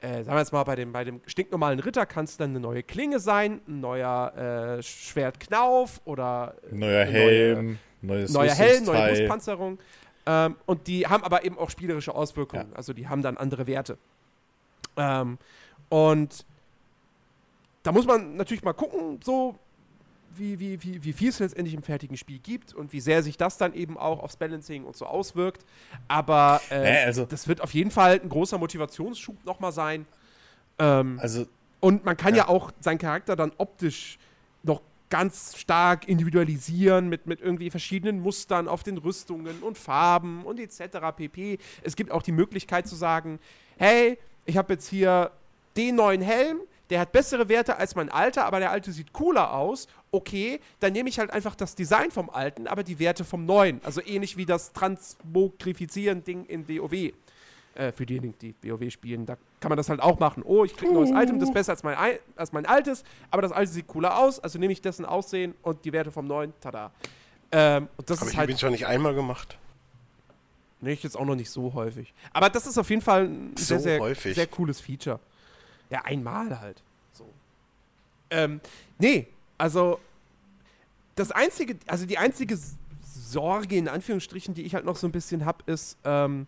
äh, sagen wir jetzt mal, bei dem, bei dem stinknormalen Ritter kann es dann eine neue Klinge sein, ein neuer äh, Schwertknauf oder äh, neuer Helm, neues neuer Helm, neue. Brustpanzerung. Ähm, und die haben aber eben auch spielerische Auswirkungen. Ja. Also die haben dann andere Werte. Ähm, und da muss man natürlich mal gucken, so wie, wie, wie, wie viel es letztendlich im fertigen Spiel gibt und wie sehr sich das dann eben auch aufs Balancing und so auswirkt. Aber äh, Nee, also- das wird auf jeden Fall ein großer Motivationsschub nochmal sein. Ähm, Also, und man kann ja. Ja. auch seinen Charakter dann optisch noch ganz stark individualisieren mit, mit irgendwie verschiedenen Mustern auf den Rüstungen und Farben und etc. pp. Es gibt auch die Möglichkeit zu sagen, hey, ich habe jetzt hier den neuen Helm, der hat bessere Werte als mein alter, aber der alte sieht cooler aus. Okay, dann nehme ich halt einfach das Design vom alten, aber die Werte vom neuen. Also ähnlich wie das Transmogrifizieren-Ding in WoW. Äh, für diejenigen, die WoW spielen, da kann man das halt auch machen. Oh, ich kriege ein neues Item, das ist besser als mein, Ei- als mein altes, aber das alte sieht cooler aus, also nehme ich dessen Aussehen und die Werte vom neuen, tada. Ähm, und das Aber ist ich halt habe ihn schon nicht einmal gemacht. Nee, ich jetzt auch noch nicht so häufig. Aber das ist auf jeden Fall ein So sehr, sehr, häufig. sehr cooles Feature. Ja, einmal halt. So. Ähm, nee, also das einzige, also die einzige Sorge in Anführungsstrichen, die ich halt noch so ein bisschen hab, ist, ähm,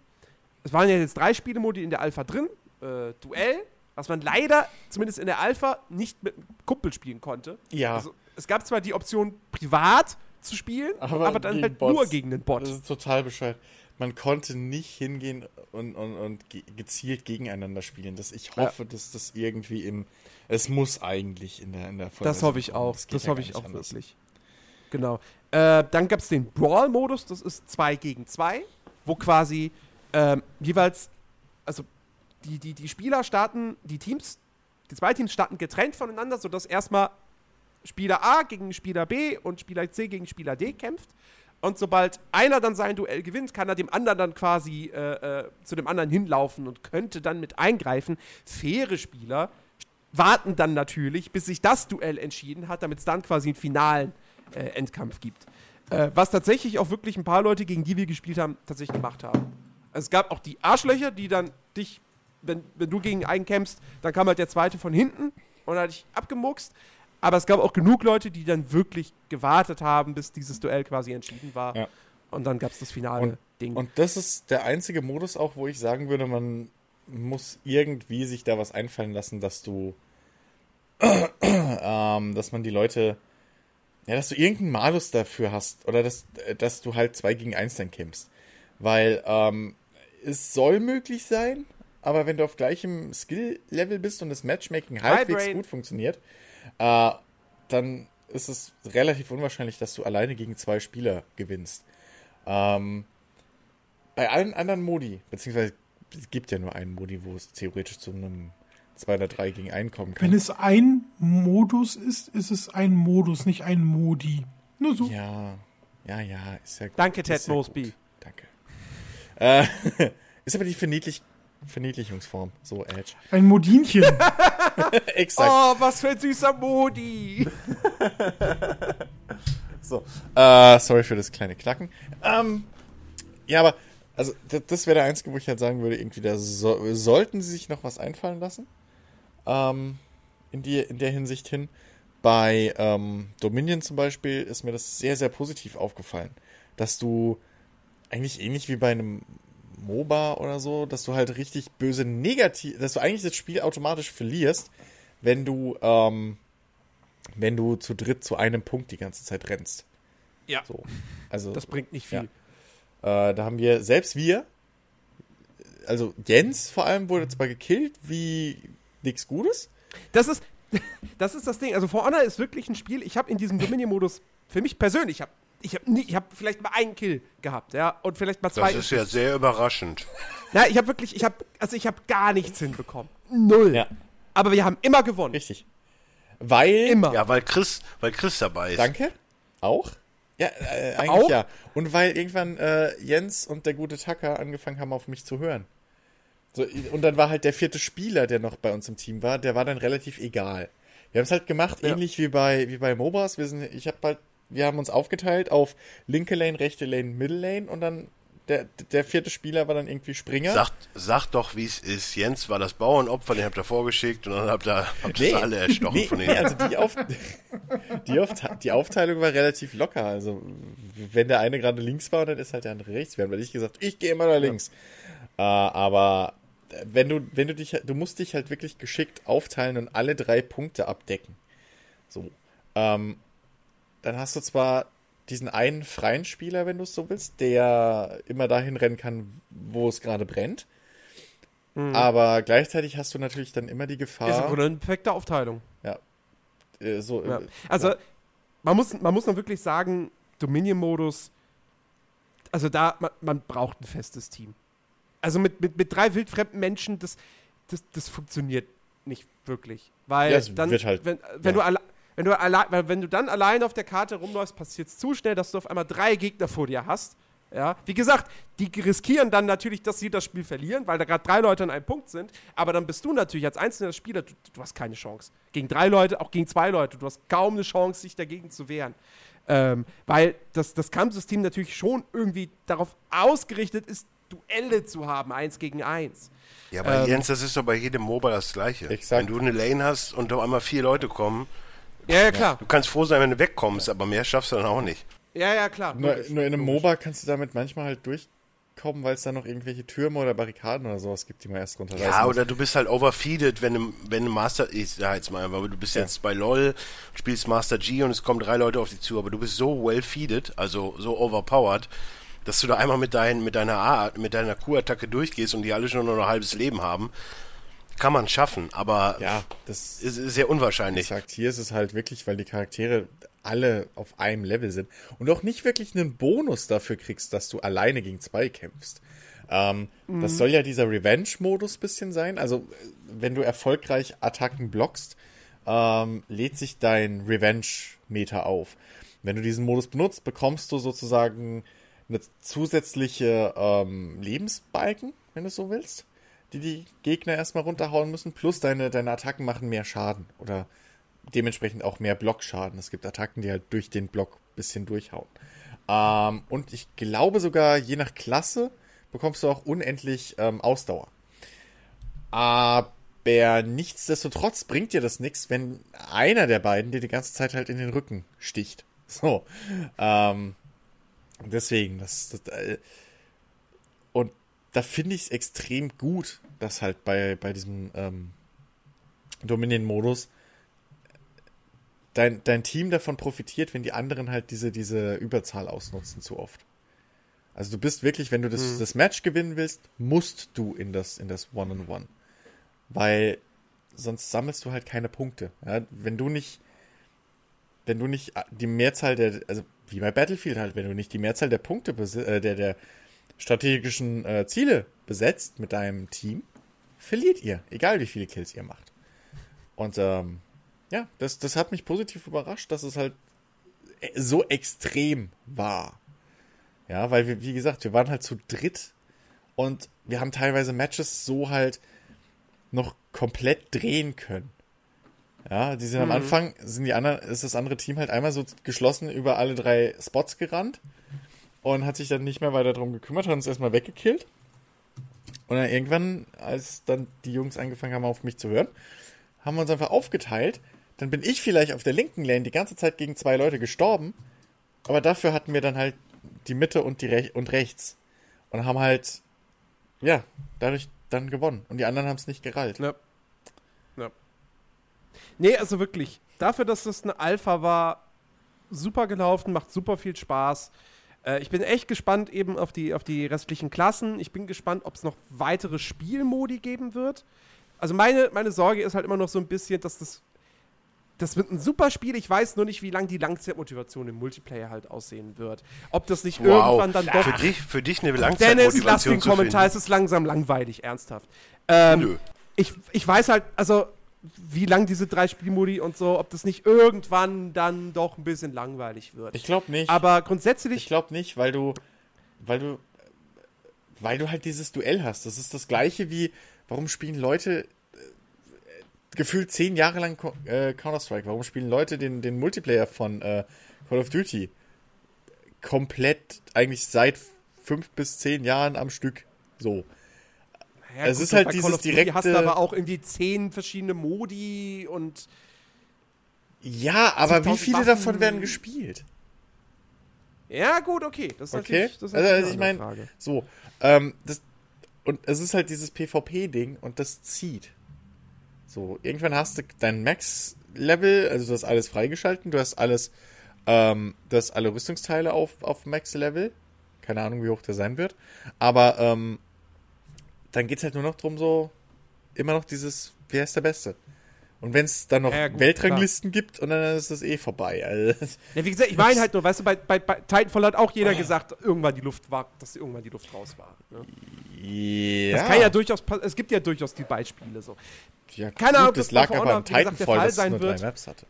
es waren ja jetzt drei Spielemodi in der Alpha drin. Äh, Duell, was man leider, zumindest in der Alpha, nicht mit einem Kumpel spielen konnte. ja, Also es gab zwar die Option, privat zu spielen, Aber aber, dann halt Bots. nur gegen einen Bot. das ist total bescheuert. Man konnte nicht hingehen und, und, und ge gezielt gegeneinander spielen. Das, ich hoffe, dass das irgendwie im. Es muss eigentlich in der, in der Das Vollversion hoffe ich auch. geht Das ja hoffe ich auch anders. wirklich. Genau. Äh, dann gab es den Brawl-Modus, das ist 2 gegen 2, wo quasi ähm, jeweils, also die, die, die Spieler starten, die Teams, die zwei Teams starten getrennt voneinander, sodass erstmal Spieler A gegen Spieler B und Spieler C gegen Spieler D kämpft. Und sobald einer dann sein Duell gewinnt, kann er dem anderen dann quasi äh, äh, zu dem anderen hinlaufen und könnte dann mit eingreifen. Faire Spieler warten dann natürlich, bis sich das Duell entschieden hat, damit es dann quasi einen finalen äh, Endkampf gibt. Äh, was tatsächlich auch wirklich ein paar Leute, gegen die wir gespielt haben, tatsächlich gemacht haben. Es gab auch die Arschlöcher, die dann dich, wenn, wenn du gegen einen kämpfst, dann kam halt der zweite von hinten und hat dich abgemuckst. Aber es gab auch genug Leute, die dann wirklich gewartet haben, bis dieses Duell quasi entschieden war. Ja. Und dann gab es das finale Und- Ding. Und das ist der einzige Modus auch, wo ich sagen würde, man muss irgendwie sich da was einfallen lassen, dass du, [CLEARS THROAT] ähm, dass man die Leute, ja, dass du irgendeinen Malus dafür hast oder dass, dass du halt zwei gegen eins dann kämpfst. Weil ähm, es soll möglich sein, aber wenn du auf gleichem Skill-Level bist und das Matchmaking halbwegs gut funktioniert, äh, dann ist es relativ unwahrscheinlich, dass du alleine gegen zwei Spieler gewinnst. Ähm, bei allen anderen Modi, beziehungsweise es gibt ja nur einen Modi, wo es theoretisch zu einem zwei oder drei gegen einen kommen kann. Wenn es ein Modus ist, ist es ein Modus, nicht ein Modi. Nur so. Ja, ja, ja, ist ja gut. Danke, Ted Mosby. Danke. Äh, [LAUGHS] ist aber die Verniedlich Verniedlichungsform, so Edge. [LAUGHS] Ein Modinchen. [LAUGHS] Exakt. Oh, was für ein süßer Modi. [LAUGHS] So. Äh, sorry für das kleine Klacken. Ähm, ja, aber, also, das, das wäre der einzige, wo ich halt sagen würde, irgendwie, da so, sollten sie sich noch was einfallen lassen. Ähm, in, die, in der Hinsicht hin. Bei ähm, Dominion zum Beispiel ist mir das sehr, sehr positiv aufgefallen. Dass du eigentlich ähnlich wie bei einem MOBA oder so, dass du halt richtig böse negativ, dass du eigentlich das Spiel automatisch verlierst, wenn du, ähm, wenn du zu dritt zu einem Punkt die ganze Zeit rennst. Ja, So. Also, das bringt nicht viel. äh, da haben wir, selbst wir, also Jens vor allem wurde zwar gekillt wie nichts Gutes. Das ist, [LAUGHS] das ist das Ding. Also For Honor ist wirklich ein Spiel. Ich habe in diesem Dominion-Modus für mich persönlich, ich habe ich hab nie, ich habe vielleicht mal einen Kill gehabt, ja, und vielleicht mal zwei. Das ist ja sehr überraschend. Na, ich habe wirklich, ich habe, also ich habe gar nichts hinbekommen. Null. Ja. Aber wir haben immer gewonnen. Richtig. Weil. Immer. Ja, weil Chris, weil Chris dabei ist. Danke. Auch? Ja, äh, eigentlich Auch? ja. Und weil irgendwann äh, Jens und der gute Tucker angefangen haben, auf mich zu hören. So, und dann war halt der vierte Spieler, der noch bei uns im Team war, der war dann relativ egal. Wir haben es halt gemacht, Ja. ähnlich wie bei, wie bei MOBAs. Wir, sind, ich hab halt, wir haben uns aufgeteilt auf linke Lane, rechte Lane, Middle Lane und dann der, der vierte Spieler war dann irgendwie Springer. Sag, sag doch, wie es ist. Jens war das Bauernopfer, den habt ihr vorgeschickt und dann habt ihr, habt ihr alle erstochen nee, von nee, ihnen. also die, Auf [LAUGHS] die, Aufte die Aufteilung war relativ locker. Also, wenn der eine gerade links war, dann ist halt der andere rechts. Wir haben halt nicht gesagt, ich gehe immer nach links. Äh, aber wenn du, wenn du dich, du musst dich halt wirklich geschickt aufteilen und alle drei Punkte abdecken. So. Ähm, dann hast du zwar diesen einen freien Spieler, wenn du es so willst, der immer dahin rennen kann, wo es gerade brennt. Aber gleichzeitig hast du natürlich dann immer die Gefahr. Ist im Grunde eine perfekte Aufteilung. äh, so, Ja. äh, Also, ja. man, muss, man muss wirklich sagen, Dominion-Modus, also da, man, man braucht ein festes Team. Also mit, mit, mit drei wildfremden Menschen, das, das, das funktioniert nicht wirklich. Weil Ja, dann, wird halt- wenn, wenn, ja. du alle, wenn, du alle, weil wenn du dann allein auf der Karte rumläufst, passiert es zu schnell, dass du auf einmal drei Gegner vor dir hast. Ja, wie gesagt, die riskieren dann natürlich, dass sie das Spiel verlieren, weil da gerade drei Leute an einem Punkt sind. Aber dann bist du natürlich als einzelner Spieler, du, du hast keine Chance. Gegen drei Leute, auch gegen zwei Leute, du hast kaum eine Chance, sich dagegen zu wehren. Ähm, weil das, das Kampfsystem natürlich schon irgendwie darauf ausgerichtet ist, Duelle zu haben, eins gegen eins. Ja, aber Ähm, Jens, das ist doch bei jedem MOBA das Gleiche. Exakt. Wenn du eine Lane hast und auf einmal vier Leute kommen, Ja, ja, klar. du kannst froh sein, wenn du wegkommst, aber mehr schaffst du dann auch nicht. Ja, ja, klar. Nur, logisch, nur in einem logisch. MOBA kannst du damit manchmal halt durchkommen, weil es da noch irgendwelche Türme oder Barrikaden oder sowas gibt, die man erst runterreißen Ja, muss. oder du bist halt overfeeded, wenn du, wenn du Master, ich sag jetzt mal, aber du bist jetzt bei LOL, spielst Master G und es kommen drei Leute auf dich zu, aber du bist so well feeded, also so overpowered, dass du da einmal mit, dein, mit deiner A, mit deiner Q-Attacke durchgehst und die alle schon nur noch ein halbes Leben haben. Kann man schaffen, aber Ja, das ist, ist sehr unwahrscheinlich. sagt, hier ist es halt wirklich, weil die Charaktere alle auf einem Level sind und auch nicht wirklich einen Bonus dafür kriegst, dass du alleine gegen zwei kämpfst. Ähm, Das soll ja dieser Revenge-Modus bisschen sein. Also, wenn du erfolgreich Attacken blockst, ähm, lädt sich dein Revenge-Meter auf. Wenn du diesen Modus benutzt, bekommst du sozusagen eine zusätzliche ähm, Lebensbalken, wenn du es so willst, die die Gegner erstmal runterhauen müssen, plus deine, deine Attacken machen mehr Schaden oder dementsprechend auch mehr Blockschaden. Es gibt Attacken, die halt durch den Block ein bisschen durchhauen. Ähm, und ich glaube sogar, je nach Klasse bekommst du auch unendlich ähm, Ausdauer. Aber nichtsdestotrotz bringt dir das nichts, wenn einer der beiden dir die ganze Zeit halt in den Rücken sticht. [LAUGHS] So. Ähm, deswegen, das, das äh, und da finde ich es extrem gut, dass halt bei, bei diesem ähm, Dominion-Modus dein, dein Team davon profitiert, wenn die anderen halt diese, diese Überzahl ausnutzen zu oft. Also du bist wirklich, wenn du das, das Match gewinnen willst, musst du in das, in das One-on-One. Weil sonst sammelst du halt keine Punkte. Ja? Wenn du nicht, wenn du nicht die Mehrzahl der, also wie bei Battlefield halt, wenn du nicht die Mehrzahl der Punkte, äh, der, der strategischen äh, Ziele besetzt mit deinem Team, verliert ihr, egal wie viele Kills ihr macht. Und ähm, ja, das, das hat mich positiv überrascht, dass es halt so extrem war. Ja, weil wir, wie gesagt, wir waren halt zu dritt und wir haben teilweise Matches so halt noch komplett drehen können. Ja, die sind am Anfang, sind die anderen, ist das andere Team halt einmal so geschlossen über alle drei Spots gerannt und hat sich dann nicht mehr weiter drum gekümmert, hat uns erstmal weggekillt. Und dann irgendwann, als dann die Jungs angefangen haben, auf mich zu hören, haben wir uns einfach aufgeteilt. Dann bin ich vielleicht auf der linken Lane die ganze Zeit gegen zwei Leute gestorben, aber dafür hatten wir dann halt die Mitte und die Rech und rechts und haben halt ja dadurch dann gewonnen und die anderen haben es nicht gerallt. Ja. ja. Nee, also wirklich, dafür, dass das eine Alpha war, super gelaufen, macht super viel Spaß. Äh, ich bin echt gespannt eben auf die, auf die restlichen Klassen. Ich bin gespannt, ob es noch weitere Spielmodi geben wird. Also meine, meine Sorge ist halt immer noch so ein bisschen, dass das das wird ein super Spiel. Ich weiß nur nicht, wie lang die Langzeitmotivation im Multiplayer halt aussehen wird. Ob das nicht irgendwann dann doch. Für dich, für dich eine Dennis, lass Langzeitmotivation den Kommentar, es ist langsam langweilig, ernsthaft. Ähm, Nö. ich, ich weiß halt, also, wie lang diese drei Spielmodi und so, ob das nicht irgendwann dann doch ein bisschen langweilig wird. Ich glaube nicht. Aber grundsätzlich, Ich glaube nicht, weil du, weil du, weil du halt dieses Duell hast. Das ist das gleiche wie, warum spielen Leute äh, gefühlt zehn Jahre lang äh, Counter-Strike? Warum spielen Leute den, den Multiplayer von äh, Call of Duty komplett eigentlich seit fünf bis zehn Jahren am Stück? So. Ja, es ist halt dieses Call of Duty hast du direkte- aber auch irgendwie zehn verschiedene Modi und Ja, aber wie 70.000 viele Waffen. davon werden gespielt? ja, gut, okay. Das ist Okay. natürlich, das ist Also, also ich eine meine, so, ähm, das, und es ist halt dieses PvP-Ding und das zieht. So, irgendwann hast du dein Max-Level, also du hast alles freigeschalten, du hast alles, ähm, du hast alle Rüstungsteile auf, auf Max-Level. Keine Ahnung, wie hoch der sein wird. Aber, ähm, dann geht's halt nur noch drum, so, immer noch dieses, wer ist der Beste? Und wenn es dann noch Ja, gut, Weltranglisten gibt, und dann ist das eh vorbei. Also, Ja, wie gesagt, ich meine halt nur, weißt du, bei, bei, bei Titanfall hat auch jeder gesagt, irgendwann die Luft war, dass irgendwann die Luft raus war. Ne? ja. Das kann ja durchaus, es gibt ja durchaus die Beispiele so. Ja, Keine Ahnung, das das lag aber am Titanfall, Fall dass es nur drei wird. Maps hatte.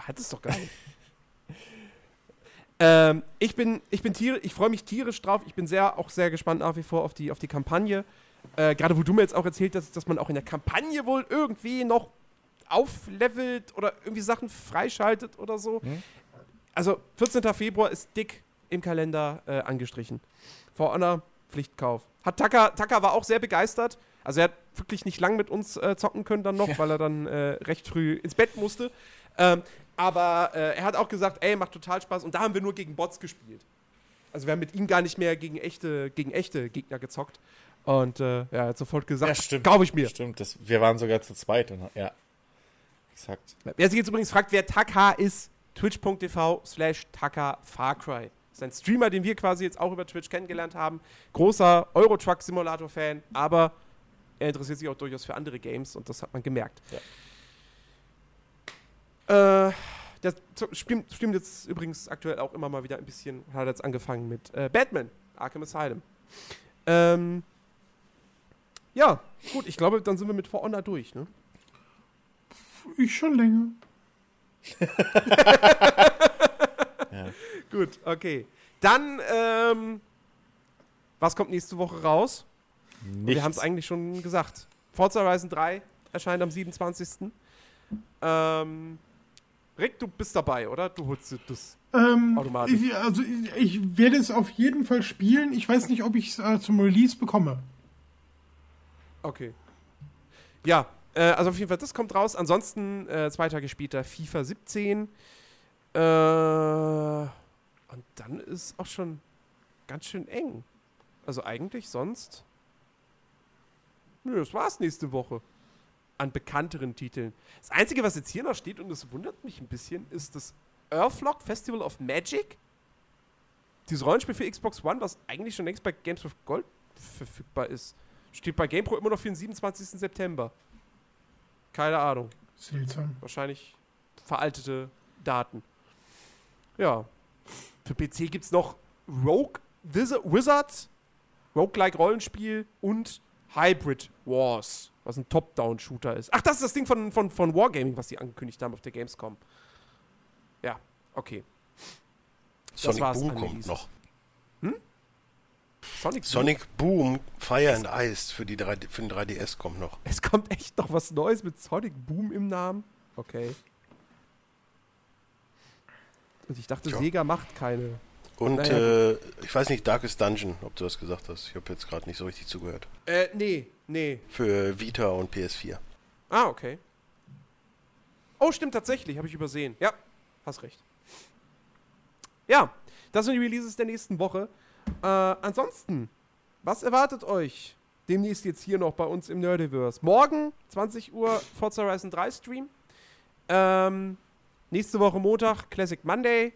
Hat es doch gar nicht. Ähm, ich bin, ich bin tierisch, ich freue mich tierisch drauf. Ich bin sehr, auch sehr gespannt nach wie vor auf die, auf die Kampagne. Äh, Gerade wo du mir jetzt auch erzählt hast, dass man auch in der Kampagne wohl irgendwie noch auflevelt oder irgendwie Sachen freischaltet oder so. Also 14. Februar ist dick im Kalender äh, angestrichen. For Honor, Pflichtkauf. Hat Taka, Taka war auch sehr begeistert. Also er hat wirklich nicht lang mit uns äh, zocken können dann noch, weil er dann äh, recht früh ins Bett musste. Ähm, aber äh, er hat auch gesagt, ey, macht total Spaß. Und da haben wir nur gegen Bots gespielt. Also wir haben mit ihm gar nicht mehr gegen echte, gegen echte Gegner gezockt. Und äh, ja, er hat sofort gesagt, kaufe ich mir. Stimmt, das, wir waren sogar zu zweit. Und, ja, exakt. Wer sich jetzt übrigens fragt, wer Taka ist, twitch.tv slash Taka Far Cry. Das ist ein Streamer, den wir quasi jetzt auch über Twitch kennengelernt haben. Großer Euro-Truck-Simulator-Fan, aber er interessiert sich auch durchaus für andere Games und das hat man gemerkt. Äh, der z- streamt, streamt jetzt übrigens aktuell auch immer mal wieder ein bisschen, hat jetzt angefangen mit äh, Batman, Arkham Asylum. Ähm, ja, gut, ich glaube, dann sind wir mit For Honor durch, ne? Ich schon länger. [LAUGHS] Gut, okay. Dann, ähm, was kommt nächste Woche raus? Wir haben es eigentlich schon gesagt. Forza Horizon 3 erscheint am 27. Ähm, Rick, du bist dabei, oder? Du holst das. Ähm, Automatisch. Ich, also ich, ich werde es auf jeden Fall spielen. Ich weiß nicht, ob ich es äh, zum Release bekomme. Okay. Ja, äh, also auf jeden Fall, das kommt raus. Ansonsten, äh, zwei Tage später, FIFA 17. Äh, und dann ist auch schon ganz schön eng. Also eigentlich sonst. Nö, das war's nächste Woche. An bekannteren Titeln. Das Einzige, was jetzt hier noch steht, und das wundert mich ein bisschen, ist das Earthlock Festival of Magic. Dieses Rollenspiel für Xbox One, was eigentlich schon längst bei Games of Gold verfügbar ist. Steht bei GamePro immer noch für den 27. September. Keine Ahnung. Seltsam. Wahrscheinlich veraltete Daten. Ja. Für PC gibt es noch Rogue Wiz- Wizards, Roguelike Rollenspiel und Hybrid Wars, was ein Top-Down-Shooter ist. Ach, das ist das Ding von, von, von Wargaming, was die angekündigt haben auf der Gamescom. Ja, okay. Sonic war's Boom kommt noch. Sonic, Sonic Boom Fire and Ice für, die 3D, für den 3DS kommt noch. Es kommt echt noch was Neues mit Sonic Boom im Namen. Okay. Und ich dachte, Tja. Sega macht keine. Und Naja, äh, ich weiß nicht, Darkest Dungeon, ob du das gesagt hast. Ich habe jetzt gerade nicht so richtig zugehört. Äh, nee, nee. Für Vita und PS4. Ah, okay. Oh, stimmt tatsächlich, habe ich übersehen. Ja, hast recht. Ja, das sind die Releases der nächsten Woche. Äh, ansonsten, was erwartet euch demnächst jetzt hier noch bei uns im Nerdiverse? Morgen, 20 Uhr, Forza Horizon 3 Stream. Ähm, nächste Woche Montag, Classic Monday.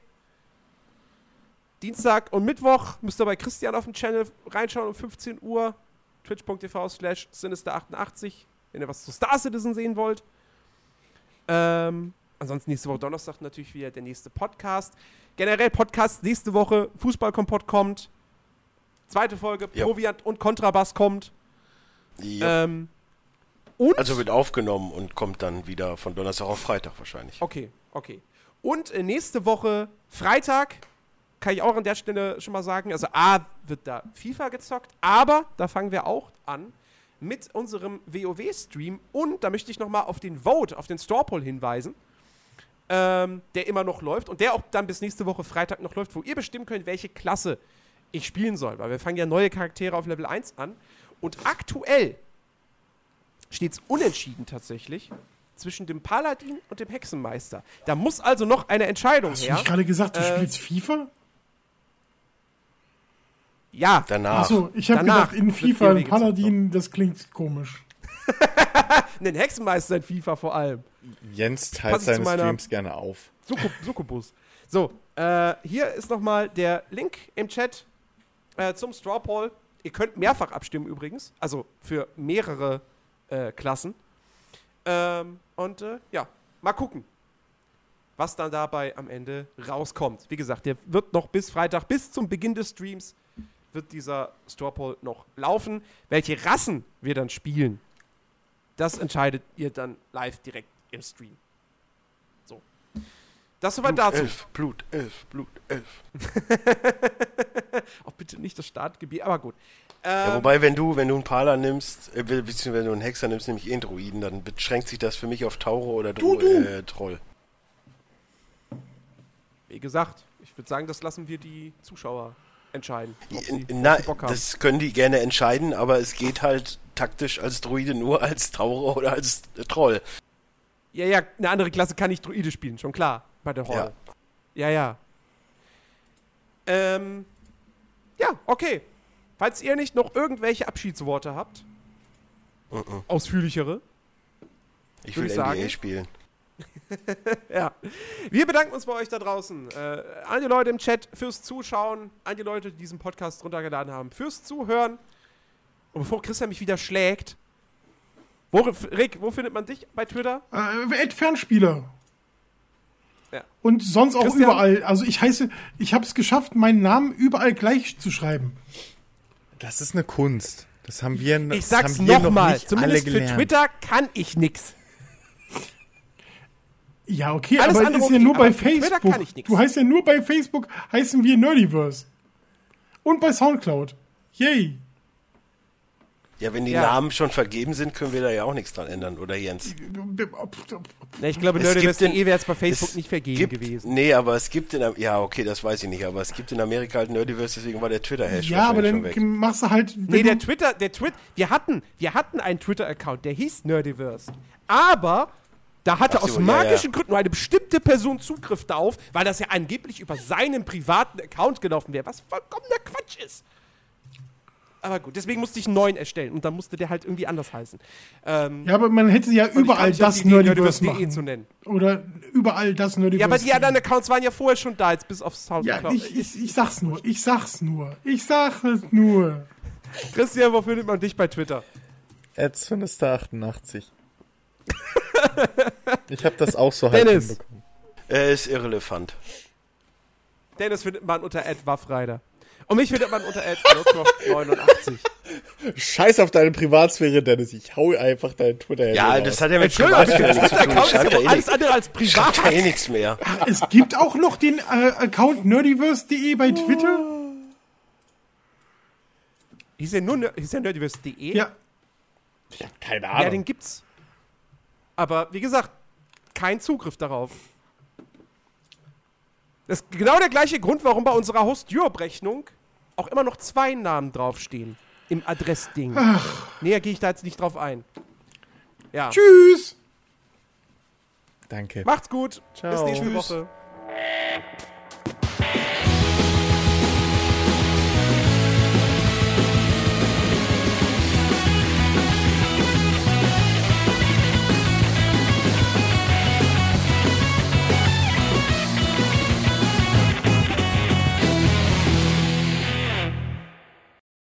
Dienstag und Mittwoch müsst ihr bei Christian auf dem Channel reinschauen um 15 Uhr. Twitch.tv slash Sinister88, wenn ihr was zu Star Citizen sehen wollt. Ähm, ansonsten nächste Woche Donnerstag natürlich wieder der nächste Podcast. Generell Podcast nächste Woche, Fußballkompott kommt. Zweite Folge, Ja. Proviant und Kontrabass kommt. Ja. Ähm, und also wird aufgenommen und kommt dann wieder von Donnerstag auf Freitag wahrscheinlich. Okay, okay. Und äh, nächste Woche Freitag kann ich auch an der Stelle schon mal sagen, also A wird da FIFA gezockt, aber da fangen wir auch an mit unserem WoW-Stream und da möchte ich nochmal auf den Vote, auf den Storepoll hinweisen, ähm, der immer noch läuft und der auch dann bis nächste Woche Freitag noch läuft, wo ihr bestimmen könnt, welche Klasse ich spielen soll, weil wir fangen ja neue Charaktere auf Level 1 an und aktuell steht es unentschieden tatsächlich zwischen dem Paladin und dem Hexenmeister. Da muss also noch eine Entscheidung Hast du her. nicht gerade gesagt, du Äh, spielst FIFA? Ja, Danach. Achso, ich habe Danach gedacht, in FIFA ein Paladin, das klingt komisch. [LAUGHS] einen Hexenmeister in FIFA vor allem. Jens teilt seine Streams gerne auf. Succub Succubus. So, äh, hier ist nochmal der Link im Chat äh, zum Straw Poll. Ihr könnt mehrfach abstimmen übrigens, also für mehrere äh, Klassen. Ähm, und äh, ja, mal gucken, was dann dabei am Ende rauskommt. Wie gesagt, der wird noch bis Freitag, bis zum Beginn des Streams, wird dieser Straw Poll noch laufen. Welche Rassen wir dann spielen, das entscheidet ihr dann live direkt im Stream. So. Das soweit Blut dazu. 11, Blut 11, Blut 11. [LAUGHS] Auch bitte nicht das Startgebiet, aber gut. Ja, Ähm, wobei, wenn du, wenn du einen Paler nimmst, äh, be- beziehungsweise wenn du einen Hexer nimmst, nämlich eh einen Druiden, dann beschränkt sich das für mich auf Tauro oder Dro Du, du. Äh, Troll. wie gesagt, ich würde sagen, das lassen wir die Zuschauer entscheiden. sie- Na, das können die gerne entscheiden, aber es geht halt taktisch als Druide nur als Tauro oder als äh, Troll. Ja, ja, eine andere Klasse kann nicht Druide spielen, schon klar, bei der Horde. Ja, ja. Ähm, ja, okay. Falls ihr nicht noch irgendwelche Abschiedsworte habt, Mhm. ausführlichere, Ich will ich NBA sagen. spielen. Ja. Wir bedanken uns bei euch da draußen. Äh, an die Leute im Chat fürs Zuschauen, an die Leute, die diesen Podcast runtergeladen haben, fürs Zuhören. Und bevor Christian mich wieder schlägt, wo, Rick, wo findet man dich bei Twitter? Äh, Fernspieler. Ja. Und sonst auch Christian? überall. Also ich heiße, ich habe es geschafft, meinen Namen überall gleich zu schreiben. Das ist eine Kunst. Das haben wir, Ich das sag's haben wir noch nochmal, nicht zumindest alle für. Twitter kann ich nix. Ja, okay, Alles aber andere ist ja nur bei Twitter Facebook. kann ich nix. Du heißt ja nur bei Facebook, heißen wir Nerdiverse. Und bei Soundcloud. Yay. Ja, wenn die Ja. Namen schon vergeben sind, können wir da ja auch nichts dran ändern, oder Jens? Ne, ich glaube, Nerdiverse gibt den- wäre jetzt bei Facebook es nicht vergeben gibt, gewesen. Nee, aber es gibt in ja, okay, das weiß ich nicht, aber es gibt in Amerika halt Nerdiverse, deswegen war der Twitter-Hash Ja, aber dann schon weg. machst du halt. Nee, der Twitter, der Twit, wir hatten, wir hatten einen Twitter-Account, der hieß Nerdiverse. Aber da hatte so, aus ja, magischen ja. Gründen nur eine bestimmte Person Zugriff darauf, weil das ja angeblich über seinen privaten Account gelaufen wäre, was vollkommener Quatsch ist. Aber gut, deswegen musste ich einen neuen erstellen und dann musste der halt irgendwie anders heißen. Ähm, ja, aber man hätte ja überall das Nerdiverse zu machen. nennen. Oder überall das Nerdiverse. Ja, aber die geben. anderen Accounts waren ja vorher schon da, jetzt bis auf Ja, Soundcloud. ich, ich, ich sag's nur. Ich sag's nur. Ich sag es nur. Christian, wo findet man dich bei Twitter? Sinister88. [LAUGHS] ich habe das auch so halb Dennis. hinbekommen. Er ist irrelevant. Dennis findet man unter Waffreiter. Und mich findet man unter @lowcroft89. Scheiß auf deine Privatsphäre, Dennis. Ich hau einfach deinen twitter Ja, das hat ja mit Privatsphäre nichts zu tun. Ist da aber eh alles andere als privat. schreibe da eh nichts mehr. [LAUGHS] Es gibt auch noch den äh, Account nerdiverse.de bei Twitter. Hieß ja nur ja nerdiverse.de. Ja, Ich hab keine Ja, Ahnung. den gibt's. Aber wie gesagt, kein Zugriff darauf. Das ist genau der gleiche Grund, warum bei unserer Host-Europe-Rechnung auch immer noch zwei Namen draufstehen. Im Adressding. Näher gehe ich da jetzt nicht drauf ein. Ja. tschüss. Danke. Macht's gut. Ciao. Bis nächste Tschüss. Woche.